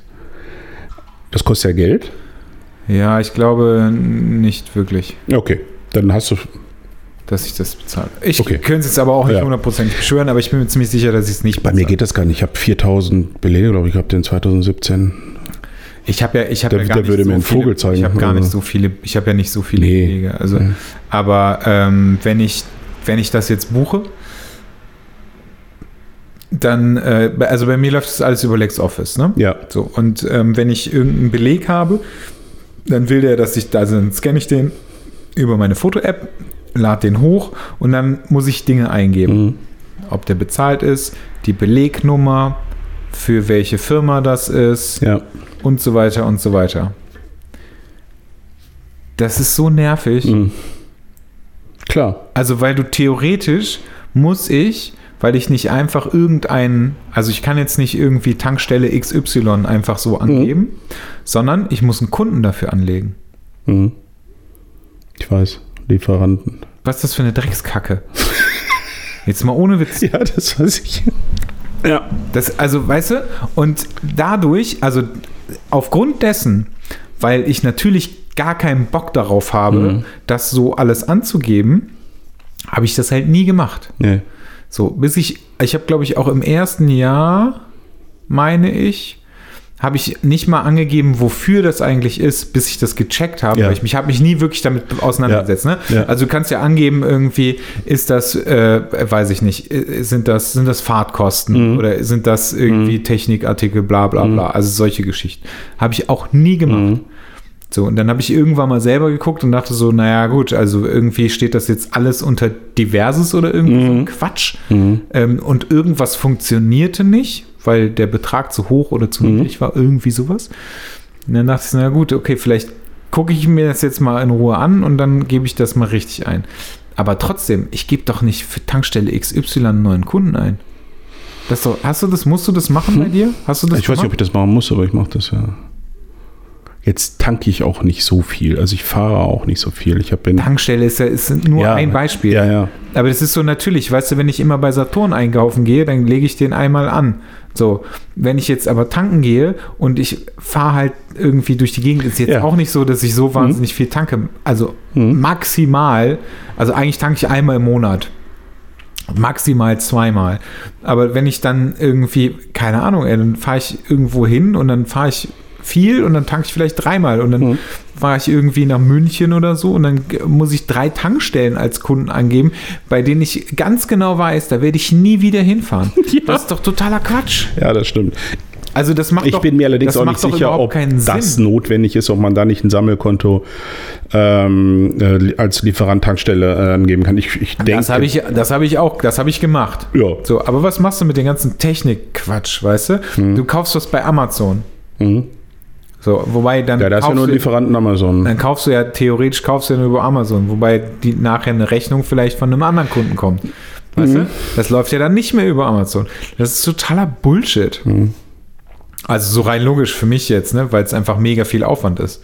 Das kostet ja Geld. Ja, ich glaube nicht wirklich, Okay, dann hast du. dass ich das bezahle. Ich Okay. könnte es jetzt aber auch nicht Ja. hundertprozentig beschwören, aber ich bin mir ziemlich sicher, dass ich es nicht Bei mir geht das gar nicht. Ich habe 4000 Belege, glaube ich, gehabt in 2017. Ich habe ja, ich habe ja gar der nicht würde so viele, zeigen. Ich habe gar nicht so viele, ich habe ja nicht so viele Nee. Belege. Also, Ja. aber ähm, wenn ich, wenn ich das jetzt buche, dann, äh, also bei mir läuft das alles über LexOffice, ne? Ja. So, und ähm, wenn ich irgendeinen Beleg habe, dann will der, dass ich, also dann scanne ich den über meine Foto-App, lade den hoch und dann muss ich Dinge eingeben. Mhm. Ob der bezahlt ist, die Belegnummer, für welche Firma das ist Ja. Und so weiter und so weiter. Das ist so nervig. Mhm. Klar. Also, weil du theoretisch muss ich, weil ich nicht einfach irgendeinen, also ich kann jetzt nicht irgendwie Tankstelle XY einfach so angeben, sondern ich muss einen Kunden dafür anlegen. Mhm. Ich weiß. Lieferanten. Was ist das für eine Dreckskacke? Jetzt mal ohne Witz. Ja, das weiß ich. Ja. Das, also, weißt du, und dadurch, also aufgrund dessen, weil ich natürlich gar keinen Bock darauf habe, Mhm. das so alles anzugeben, habe ich das halt nie gemacht. Nee. So, bis ich, ich habe glaube ich auch im ersten Jahr, meine ich, habe ich nicht mal angegeben, wofür das eigentlich ist, bis ich das gecheckt habe. Ja. Ich mich habe mich nie wirklich damit auseinandergesetzt. Ne? Ja. Also du kannst ja angeben, irgendwie ist das, äh, weiß ich nicht, äh, sind das, sind das Fahrtkosten Mhm. oder sind das irgendwie Technikartikel, bla bla bla. Also solche Geschichten. Habe ich auch nie gemacht. Mhm. So, und dann habe ich irgendwann mal selber geguckt und dachte so, naja gut, also irgendwie steht das jetzt alles unter Diverses oder irgendwie so ein Quatsch. Mhm. Ähm, und irgendwas funktionierte nicht, weil der Betrag zu hoch oder zu niedrig war, irgendwie sowas. Und dann dachte ich, na gut, okay, vielleicht gucke ich mir das jetzt mal in Ruhe an und dann gebe ich das mal richtig ein. Aber trotzdem, ich gebe doch nicht für Tankstelle XY einen neuen Kunden ein. Das doch, hast du das, musst du das machen bei dir? Hast du das Ich weiß nicht, ob ich das machen muss, aber ich mache das ja. Jetzt tanke ich auch nicht so viel. Also ich fahre auch nicht so viel. Ich habe Tankstelle ist ja ist nur Ja, ein Beispiel. Ja, ja. Aber das ist so natürlich, weißt du, wenn ich immer bei Saturn einkaufen gehe, dann lege ich den einmal an. So, wenn ich jetzt aber tanken gehe und ich fahre halt irgendwie durch die Gegend, ist jetzt Ja. auch nicht so, dass ich so wahnsinnig viel tanke. Also Mhm. maximal, also eigentlich tanke ich einmal im Monat. Maximal zweimal. Aber wenn ich dann irgendwie, keine Ahnung, ey, dann fahre ich irgendwo hin und dann fahre ich viel und dann tanke ich vielleicht dreimal und dann Mhm. fahre ich irgendwie nach München oder so und dann muss ich drei Tankstellen als Kunden angeben, bei denen ich ganz genau weiß, da werde ich nie wieder hinfahren. Ja. Das ist doch totaler Quatsch. Ja, das stimmt. Also das macht Ich doch, bin mir allerdings auch nicht sicher, ob das Sinn. notwendig ist, ob man da nicht ein Sammelkonto ähm, äh, als Lieferant-Tankstelle äh, angeben kann. Ich, ich denke, Das habe ich, das habe ich auch, das habe ich gemacht. Ja. So, aber was machst du mit dem ganzen Technikquatsch, weißt du? Du kaufst was bei Amazon. Mhm. So, wobei dann ja, da ist ja nur du, Lieferanten Amazon. dann kaufst du ja theoretisch kaufst du ja nur über Amazon, wobei die nachher eine Rechnung vielleicht von einem anderen Kunden kommt. Weißt du? Das läuft ja dann nicht mehr über Amazon. Das ist totaler Bullshit. Also so rein logisch für mich jetzt, ne, weil es einfach mega viel Aufwand ist.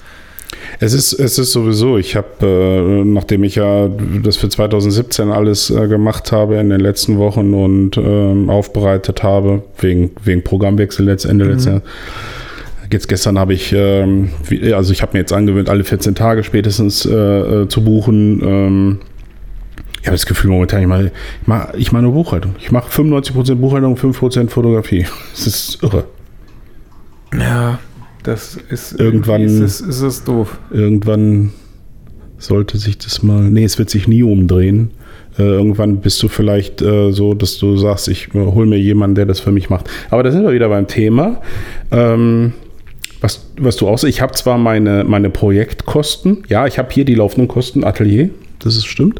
Es ist, es ist sowieso, ich habe, äh, nachdem ich ja das für 2017 alles äh, gemacht habe in den letzten Wochen und ähm, aufbereitet habe, wegen, wegen Programmwechsel letztendlich letztes Jahr. Jetzt gestern habe ich, ähm, also ich habe mir jetzt angewöhnt, alle 14 Tage spätestens äh, äh, zu buchen. Ähm, ich habe das Gefühl momentan, ich mache ich mach, ich mach nur Buchhaltung. Ich mache 95% Buchhaltung, 5% Fotografie. Das ist irre. Ja, das ist Irgendwann- ist es, ist es doof. Irgendwann sollte sich das mal. Nee, es wird sich nie umdrehen. Äh, irgendwann bist du vielleicht äh, so, dass du sagst, ich äh, hol mir jemanden, der das für mich macht. Aber da sind wir wieder beim Thema. Ähm, was, was du auch sagst, ich habe zwar meine, meine Projektkosten, ja, ich habe hier die laufenden Kosten, Atelier, das ist stimmt.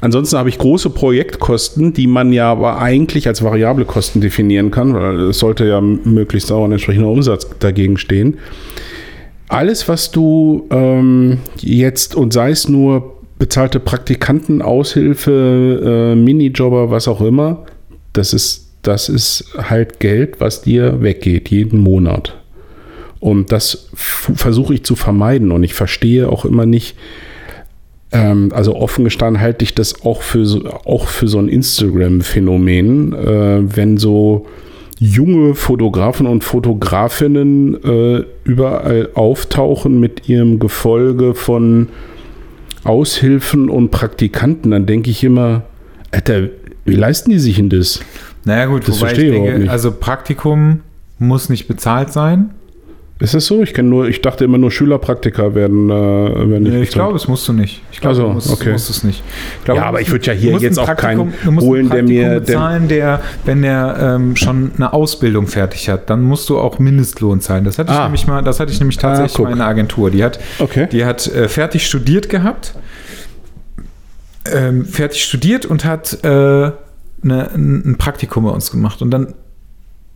Ansonsten habe ich große Projektkosten, die man ja aber eigentlich als variable Kosten definieren kann, weil es sollte ja möglichst auch ein entsprechender Umsatz dagegen stehen alles, was du ähm, jetzt und sei es nur bezahlte Praktikanten, Aushilfe, äh, Minijobber, was auch immer, das ist, das ist halt Geld, was dir weggeht, jeden Monat. Und das versuche ich zu vermeiden und ich verstehe auch immer nicht, ähm, also offen gestanden halte ich das auch für so, auch für so ein Instagram-Phänomen, äh, wenn so junge Fotografen und Fotografinnen äh, überall auftauchen mit ihrem Gefolge von Aushilfen und Praktikanten, dann denke ich immer, Alter, wie leisten die sich denn das? Naja gut, Das wobei ich verstehe ich überhaupt denke, nicht. also Praktikum muss nicht bezahlt sein. Ist das so? Ich kenne nur, ich dachte immer nur Schülerpraktiker werden, äh, werden nicht Nee, ich glaube, es musst du nicht. Ich glaube, Ach so, du musst, okay. musst es nicht. Ich glaube, Ja, aber du ich würde ja hier du jetzt auch keinen du holen, der mir- bezahlen, der, wenn der ähm, schon eine Ausbildung fertig hat, dann musst du auch Mindestlohn zahlen. Das hatte ich Ah. nämlich mal, das hatte ich nämlich tatsächlich guck. mal in einer Agentur. Die hat, Okay. die hat äh, fertig studiert gehabt, ähm, fertig studiert und hat äh, eine, ein ein Praktikum bei uns gemacht. Und dann,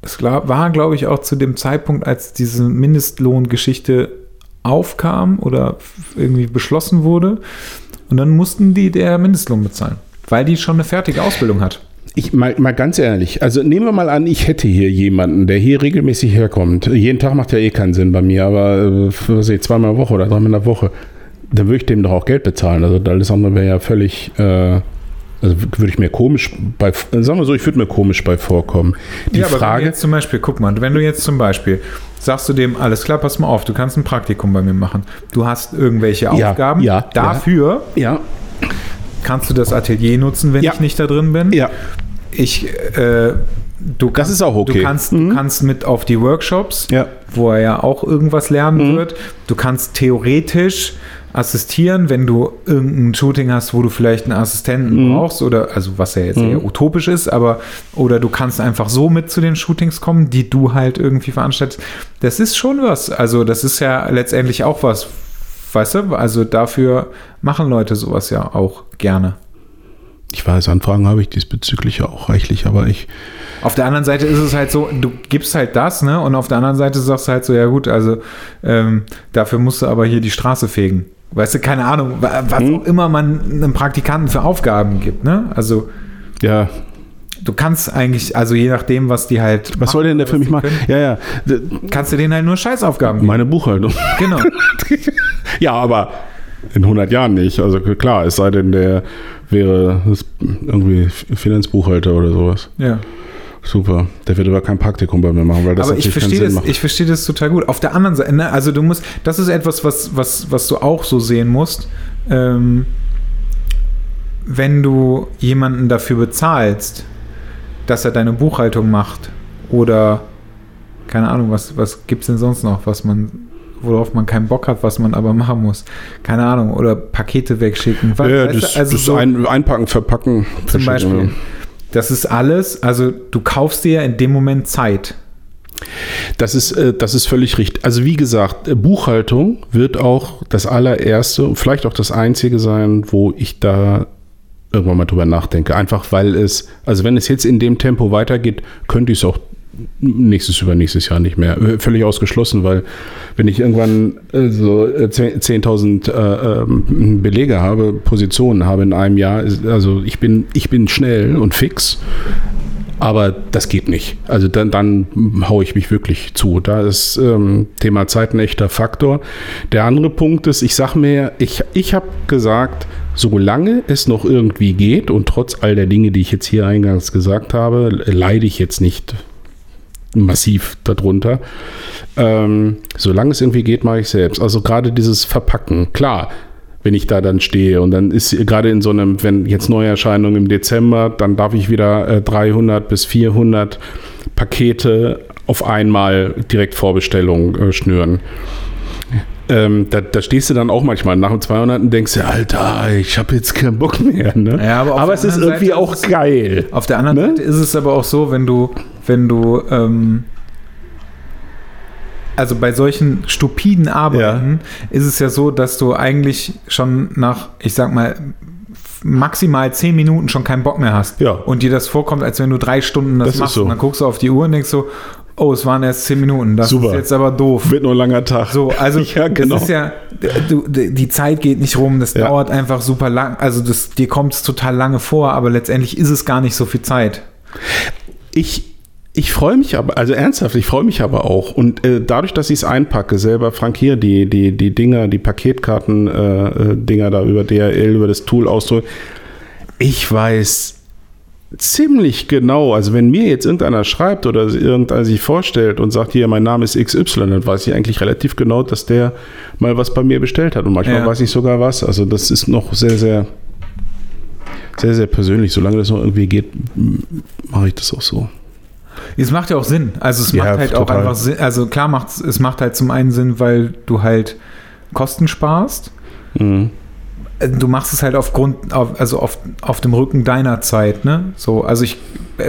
es war, glaube ich, auch zu dem Zeitpunkt, als diese Mindestlohngeschichte aufkam oder irgendwie beschlossen wurde. Und dann mussten die der Mindestlohn bezahlen, weil die schon eine fertige Ausbildung hat. Ich mal, mal ganz ehrlich, also nehmen wir mal an, ich hätte hier jemanden, der hier regelmäßig herkommt. Jeden Tag macht ja eh keinen Sinn bei mir, aber äh, was ich, zweimal in der Woche oder dreimal in der Woche, dann würde ich dem doch auch Geld bezahlen. Also alles andere wäre ja völlig, äh, also würde ich mir komisch bei, sagen wir so, ich würde mir komisch bei vorkommen. Die ja, aber wenn du Frage, jetzt zum Beispiel, guck mal, wenn du jetzt zum Beispiel sagst du dem, alles klar, pass mal auf, du kannst ein Praktikum bei mir machen. Du hast irgendwelche Ja, Aufgaben. ja, Dafür ja, kannst du das Atelier nutzen, wenn Ja. ich nicht da drin bin. ja, Ich, äh, du Das ist auch okay. Du kannst, Mhm. du kannst mit auf die Workshops, Ja. wo er ja auch irgendwas lernen Mhm. wird. Du kannst theoretisch assistieren, wenn du irgendein Shooting hast, wo du vielleicht einen Assistenten Mhm. brauchst oder also was ja jetzt eher utopisch ist, aber oder du kannst einfach so mit zu den Shootings kommen, die du halt irgendwie veranstaltest. Das ist schon was. Also das ist ja letztendlich auch was, weißt du? Also dafür machen Leute sowas ja auch gerne. ich weiß, Anfragen habe ich diesbezüglich ja auch reichlich, aber ich, Auf der anderen Seite ist es halt so, du gibst halt das, ne? Und auf der anderen Seite sagst du halt so, ja gut, also ähm, dafür musst du aber hier die Straße fegen. Weißt du, keine Ahnung, wa- was Hm. auch immer man einem Praktikanten für Aufgaben gibt, ne? Also ja, du kannst eigentlich, also je nachdem, was die halt. was soll denn der für mich machen? Ja, ja, d- Kannst du denen halt nur Scheißaufgaben geben. meine Buchhaltung. Genau. Ja, aber in 100 Jahren nicht. Also klar, es sei denn, der wäre irgendwie Finanzbuchhalter oder sowas. Ja. Super. Der wird aber kein Praktikum bei mir machen, weil das aber ich verstehe das, macht. ich verstehe das total gut. Auf der anderen Seite, ne, also du musst, das ist etwas, was, was, was du auch so sehen musst. Ähm, wenn du jemanden dafür bezahlst, dass er deine Buchhaltung macht oder keine Ahnung, was, was gibt es denn sonst noch, was man, worauf man keinen Bock hat, was man aber machen muss. Keine Ahnung, oder Pakete wegschicken. Was, ja, das, also das so- ein, Einpacken, Verpacken. zum Beispiel. Das ist alles, also du kaufst dir in dem Moment Zeit. Das ist, äh, das ist völlig richtig. Also wie gesagt, äh, Buchhaltung wird auch das allererste vielleicht auch das einzige sein, wo ich da irgendwann mal drüber nachdenke. Einfach weil es, also wenn es jetzt in dem Tempo weitergeht, könnte ich es auch nächstes, übernächstes Jahr nicht mehr. Äh, völlig ausgeschlossen, weil wenn ich irgendwann äh, so 10.000 äh, ähm, Belege habe, Positionen habe in einem Jahr, also ich bin, ich bin schnell und fix, aber das geht nicht. Also dann, dann haue ich mich wirklich zu. Da ist ähm, Thema Zeit ein echter Faktor. Der andere Punkt ist, ich sage mir, ich, ich habe gesagt, solange es noch irgendwie geht und trotz all der Dinge, die ich jetzt hier eingangs gesagt habe, leide ich jetzt nicht massiv darunter. Ähm, solange es irgendwie geht, mache ich selbst. Also gerade dieses Verpacken. Klar, wenn ich da dann stehe. Und dann ist gerade in so einem, wenn jetzt Neuerscheinungen im Dezember, dann darf ich wieder äh, 300 bis 400 Pakete auf einmal direkt Vorbestellung äh, schnüren. Ähm, da, da, stehst du dann auch manchmal nach dem 200 und denkst dir, Alter, ich habe jetzt keinen Bock mehr. Ne? Ja, aber, aber es ist irgendwie Seite auch ist geil. Auf der anderen ne? Seite ist es aber auch so, wenn du, wenn du ähm, also bei solchen stupiden Arbeiten ja. ist es ja so, dass du eigentlich schon nach, ich sag mal, maximal zehn Minuten schon keinen Bock mehr hast. Ja. Und dir das vorkommt, als wenn du drei Stunden das, das machst. So. Und dann guckst du auf die Uhr und denkst so, oh, es waren erst zehn Minuten. Das Super. ist jetzt aber doof. Wird nur ein langer Tag. So, also ja, genau. das ist ja, du, die Zeit geht nicht rum, das ja. dauert einfach super lang. Also das, dir kommt es total lange vor, aber letztendlich ist es gar nicht so viel Zeit. Ich, ich freue mich aber, also ernsthaft, ich freue mich aber auch. Und äh, dadurch, dass ich es einpacke, selber frankiere die, die, die Dinger, die Paketkarten-Dinger äh, da über DRL, über das Tool ausdrücke, ich weiß ziemlich genau, also wenn mir jetzt irgendeiner schreibt oder irgendeiner sich vorstellt und sagt, hier, mein Name ist XY, dann weiß ich eigentlich relativ genau, dass der mal was bei mir bestellt hat. Und manchmal ja. weiß ich sogar was. Also das ist noch sehr, sehr, sehr, sehr persönlich. Solange das noch irgendwie geht, mache ich das auch so. Es macht ja auch Sinn. Also es Ja, macht halt total. auch einfach Sinn. Also klar macht es macht halt zum einen Sinn, weil du halt Kosten sparst. Mhm. Du machst es halt aufgrund, auf, also auf, auf dem Rücken deiner Zeit, ne? So, also ich,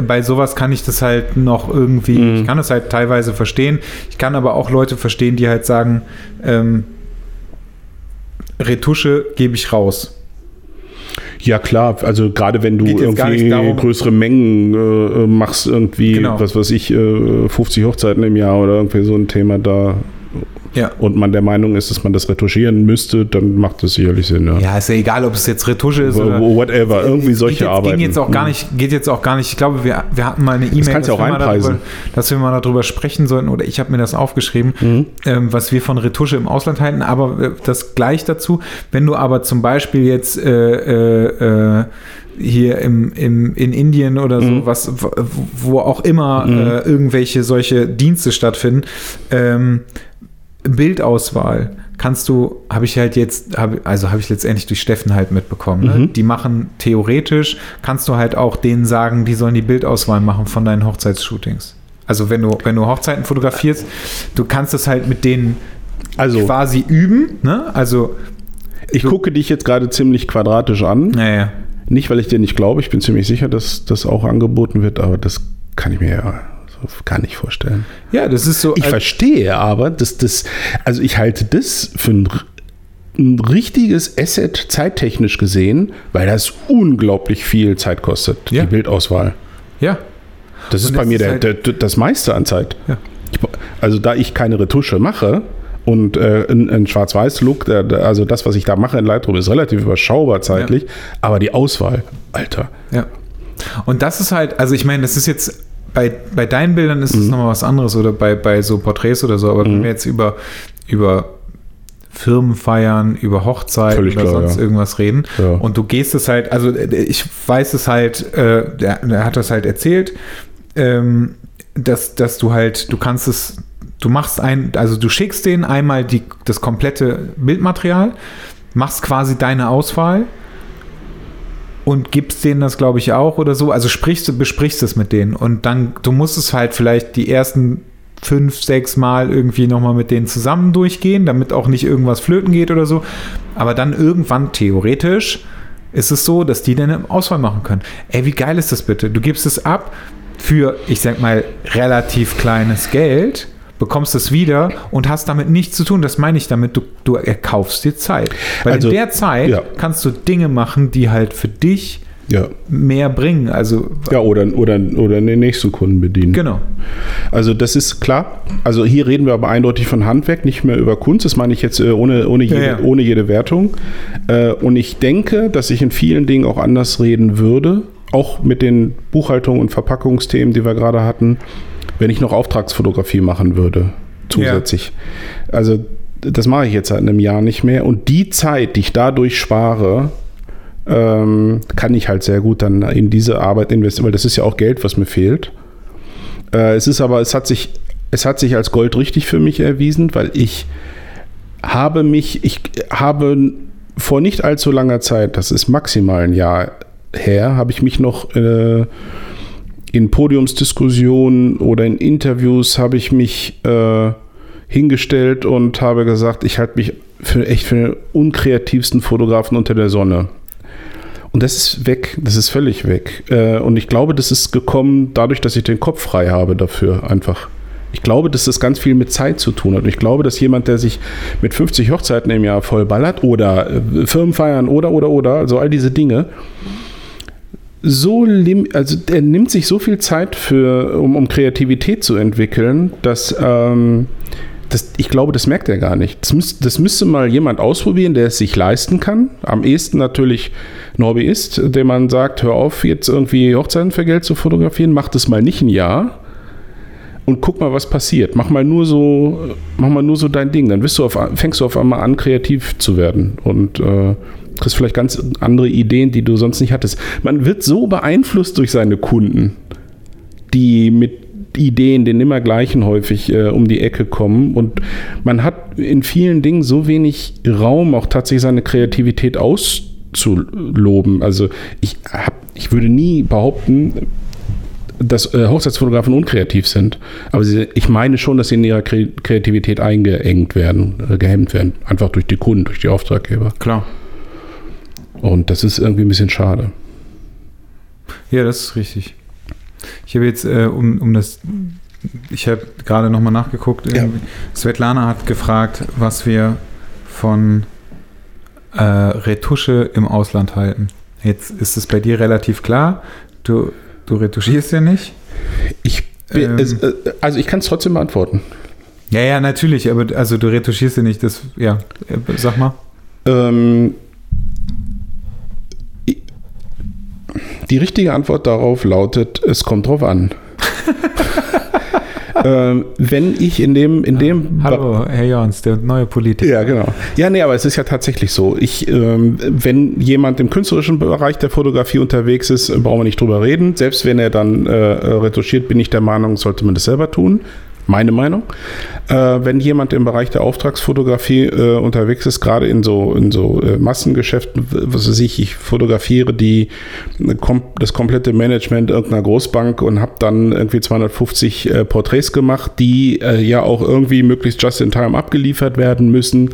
bei sowas kann ich das halt noch irgendwie, Mhm. ich kann das halt teilweise verstehen. Ich kann aber auch Leute verstehen, die halt sagen, ähm, Retusche gebe ich raus. Ja, klar. Also gerade wenn du irgendwie größere Mengen äh, machst, irgendwie, Genau. was weiß ich, äh, 50 Hochzeiten im Jahr oder irgendwie so ein Thema da Ja. und man der Meinung ist, dass man das retuschieren müsste, dann macht das sicherlich Sinn. Ja. Ja, ist ja egal, ob es jetzt Retusche ist oder Wo- Whatever, irgendwie solche geht Arbeiten. Ging jetzt auch gar nicht, geht jetzt auch gar nicht. Ich glaube, wir, wir hatten mal eine E-Mail, du auch wir darüber, dass wir mal darüber sprechen sollten, oder ich habe mir das aufgeschrieben, Mhm. ähm, was wir von Retusche im Ausland halten. Aber äh, das gleich dazu. Wenn du aber zum Beispiel jetzt äh, äh, äh, hier im, im, in Indien oder so, Mhm. was, wo- wo auch immer Mhm. äh, irgendwelche solche Dienste stattfinden, ähm, Bildauswahl kannst du, habe ich halt jetzt, hab, also habe ich letztendlich durch Steffen halt mitbekommen. Ne? Mhm. Die machen theoretisch, kannst du halt auch denen sagen, die sollen die Bildauswahl machen von deinen Hochzeitsshootings. Also wenn du, wenn du Hochzeiten fotografierst, du kannst es halt mit denen Also, quasi üben. Ne? Also, ich gucke dich jetzt gerade ziemlich quadratisch an. naja. Nicht, weil ich dir nicht glaube, ich bin ziemlich sicher, dass das auch angeboten wird, aber das kann ich mir ja gar nicht vorstellen. Ja, das ist so. Ich verstehe aber, dass das, also ich halte das für ein, ein richtiges Asset zeittechnisch gesehen, weil das unglaublich viel Zeit kostet, Ja. die Bildauswahl. ja. Das ist Und bei es mir ist der, halt- der, der, das meiste an Zeit. Ja. Ich, also da ich keine Retusche mache und äh, ein, ein Schwarz-Weiß-Look, also das, was ich da mache in Lightroom, ist relativ überschaubar zeitlich, aber die Auswahl, Alter. Ja. Und das ist halt, also ich meine, das ist jetzt, bei, bei deinen Bildern ist es nochmal was anderes oder bei, bei so Porträts oder so, aber wenn wir jetzt über, über Firmenfeiern, über Hochzeiten Völlig oder klar, sonst ja. irgendwas reden Ja. und du gehst es halt, also äh, ich weiß es halt, äh, der, der hat das halt erzählt, ähm, dass, dass du halt, du kannst es, du machst ein, also du schickst denen einmal die, das komplette Bildmaterial, machst quasi deine Auswahl und gibst denen das, glaube ich, auch oder so. Also sprichst du, besprichst es mit denen und dann, du musst es halt vielleicht die ersten fünf, sechs Mal irgendwie nochmal mit denen zusammen durchgehen, damit auch nicht irgendwas flöten geht oder so. Aber dann irgendwann theoretisch ist es so, dass die dann eine Auswahl machen können. Ey, wie geil ist das bitte? Du gibst es ab, für, ich sag mal, relativ kleines Geld bekommst es wieder und hast damit nichts zu tun. Das meine ich damit, du, du erkaufst dir Zeit. Weil Also, in der Zeit ja. kannst du Dinge machen, die halt für dich Ja. mehr bringen. Also, Ja, oder, oder, oder den nächsten Kunden bedienen. genau. Also das ist klar. Also hier reden wir aber eindeutig von Handwerk, nicht mehr über Kunst. Das meine ich jetzt äh, ohne, ohne, jede, Ja, ja. ohne jede Wertung. Äh, und ich denke, dass ich in vielen Dingen auch anders reden würde. Auch mit den Buchhaltung und Verpackungsthemen, die wir gerade hatten, wenn ich noch Auftragsfotografie machen würde, zusätzlich. Also das mache ich jetzt seit einem Jahr nicht mehr. Und die Zeit, die ich dadurch spare, ähm, kann ich halt sehr gut dann in diese Arbeit investieren, weil das ist ja auch Geld, was mir fehlt. Äh, es ist aber, es hat sich, es hat sich als Gold richtig für mich erwiesen, weil ich habe mich, ich habe vor nicht allzu langer Zeit, das ist maximal ein Jahr her, habe ich mich noch äh, in Podiumsdiskussionen oder in Interviews habe ich mich äh, hingestellt und habe gesagt, ich halte mich für echt für den unkreativsten Fotografen unter der Sonne. Und das ist weg, das ist völlig weg. Äh, und ich glaube, das ist gekommen dadurch, dass ich den Kopf frei habe dafür einfach. Ich glaube, dass das ganz viel mit Zeit zu tun hat. Und ich glaube, dass jemand, der sich mit 50 Hochzeiten im Jahr vollballert oder äh, Firmenfeiern oder, oder, oder, also all diese Dinge, so also er nimmt sich so viel Zeit für, um, um Kreativität zu entwickeln, dass ähm, das, ich glaube, das merkt er gar nicht. Das, müß, das müsste mal jemand ausprobieren, der es sich leisten kann. Am ehesten natürlich ein Hobbyist, dem man sagt, hör auf, jetzt irgendwie Hochzeiten für Geld zu fotografieren, mach das mal nicht ein Jahr und guck mal, was passiert. Mach mal nur so, mach mal nur so dein Ding. Dann du auf, fängst du auf einmal an, kreativ zu werden und äh, kriegst vielleicht ganz andere Ideen, die du sonst nicht hattest. Man wird so beeinflusst durch seine Kunden, die mit Ideen, den immer gleichen häufig äh, um die Ecke kommen. Und man hat in vielen Dingen so wenig Raum, auch tatsächlich seine Kreativität auszuloben. Also ich, hab, ich würde nie behaupten, dass äh, Hochzeitsfotografen unkreativ sind. Aber sie, ich meine schon, dass sie in ihrer Kre Kreativität eingeengt werden, äh, gehemmt werden. Einfach durch die Kunden, durch die Auftraggeber. Klar. Und das ist irgendwie ein bisschen schade. Ja, das ist richtig. Ich habe jetzt, äh, um, um das, ich habe gerade nochmal nachgeguckt, Ja. irgendwie. Svetlana hat gefragt, was wir von äh, Retusche im Ausland halten. Jetzt ist es bei dir relativ klar, du, du retuschierst ja nicht. Ich, bin- Ähm. äh, also ich kann es trotzdem beantworten. Ja, ja, natürlich, aber also du retuschierst ja nicht, das, ja, äh, sag mal. Ähm, die richtige Antwort darauf lautet, es kommt drauf an. ähm, wenn ich in dem, in dem Hallo, Herr Jons, der neue Politiker. Ja, genau. Ja, nee, aber es ist ja tatsächlich so. Ich, ähm, wenn jemand im künstlerischen Bereich der Fotografie unterwegs ist, äh, brauchen wir nicht drüber reden. Selbst wenn er dann äh, retuschiert, bin ich der Meinung, sollte man das selber tun. Meine Meinung. Äh, wenn jemand im Bereich der Auftragsfotografie äh, unterwegs ist, gerade in so, in so äh, Massengeschäften, was weiß ich, ich fotografiere die, äh, kom das komplette Management irgendeiner Großbank und habe dann irgendwie 250 äh, Porträts gemacht, die äh, ja auch irgendwie möglichst just in time abgeliefert werden müssen.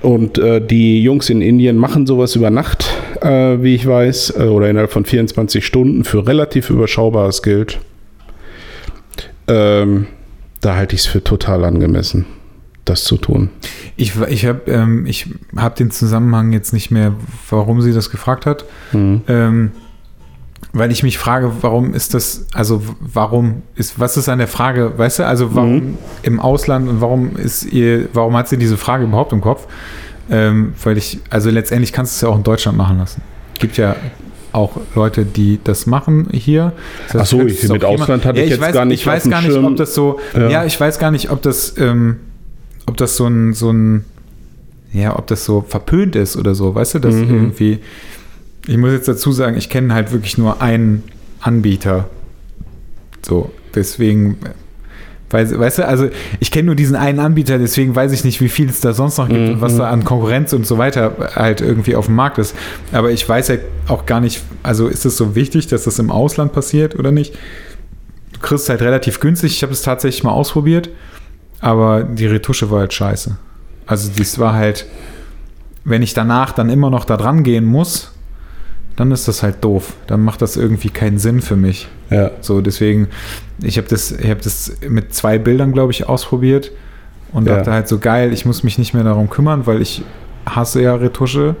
Und die Jungs in Indien machen sowas über Nacht, wie ich weiß, oder innerhalb von 24 Stunden für relativ überschaubares Geld. Ähm, da halte ich es für total angemessen, das zu tun. Ich, ich habe ähm, ich hab den Zusammenhang jetzt nicht mehr, warum sie das gefragt hat. Mhm. Ähm, weil ich mich frage, warum ist das, also warum ist, was ist an der Frage, weißt du, also warum Mhm. im Ausland und warum ist ihr, warum hat sie diese Frage überhaupt im Kopf? Ähm, weil ich, also letztendlich kannst du es ja auch in Deutschland machen lassen. Gibt ja auch Leute, die das machen hier. Das Ach so, ich- mit Ausland hatte ich jetzt weiß, gar nicht Ich weiß gar nicht, ob das so, Ja. ja, ich weiß gar nicht, ob das, ähm, ob das so ein, so ein, ja, ob das so verpönt ist oder so, weißt du, dass Mhm. irgendwie, ich muss jetzt dazu sagen, ich kenne halt wirklich nur einen Anbieter. So, deswegen, weiß, weißt du, also ich kenne nur diesen einen Anbieter, deswegen weiß ich nicht, wie viel es da sonst noch gibt und was da an Konkurrenz und so weiter halt irgendwie auf dem Markt ist. Aber ich weiß ja auch gar nicht, also ist es so wichtig, dass das im Ausland passiert oder nicht? Du kriegst es halt relativ günstig. Ich habe es tatsächlich mal ausprobiert, aber die Retusche war halt scheiße. Also das war halt, wenn ich danach dann immer noch da dran gehen muss, dann ist das halt doof. Dann macht das irgendwie keinen Sinn für mich. Ja. So, deswegen, ich habe das, ich hab das mit zwei Bildern, glaube ich, ausprobiert und Ja. dachte halt so geil, ich muss mich nicht mehr darum kümmern, weil ich hasse ja Retusche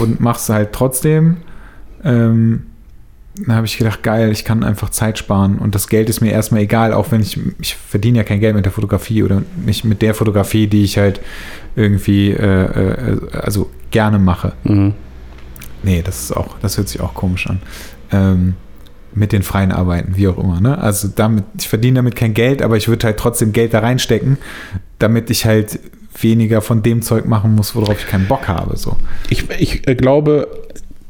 und mach's halt trotzdem. Ähm, dann habe ich gedacht, geil, ich kann einfach Zeit sparen und das Geld ist mir erstmal egal, auch wenn ich, ich verdiene ja kein Geld mit der Fotografie oder nicht mit der Fotografie, die ich halt irgendwie, äh, äh, also gerne mache. Mhm. Nee, das ist auch, das hört sich auch komisch an. Ähm, mit den freien Arbeiten, wie auch immer. Ne? Also damit, ich verdiene damit kein Geld, aber ich würde halt trotzdem Geld da reinstecken, damit ich halt weniger von dem Zeug machen muss, worauf ich keinen Bock habe. So. Ich, ich äh, glaube,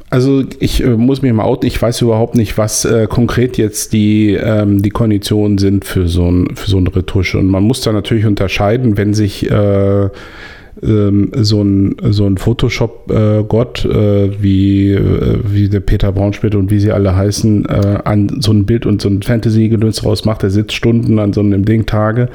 also ich äh, muss mich mal outen, ich weiß überhaupt nicht, was äh, konkret jetzt die, ähm, die Konditionen sind für so, ein, für so eine Retusche. Und man muss da natürlich unterscheiden, wenn sich äh, ähm, so ein, so ein Photoshop-Gott äh, wie, äh, wie der Peter Braunschmidt und wie sie alle heißen, äh, an so ein Bild und so ein Fantasy-Gedöns draus macht, der sitzt Stunden an so einem Ding Tage.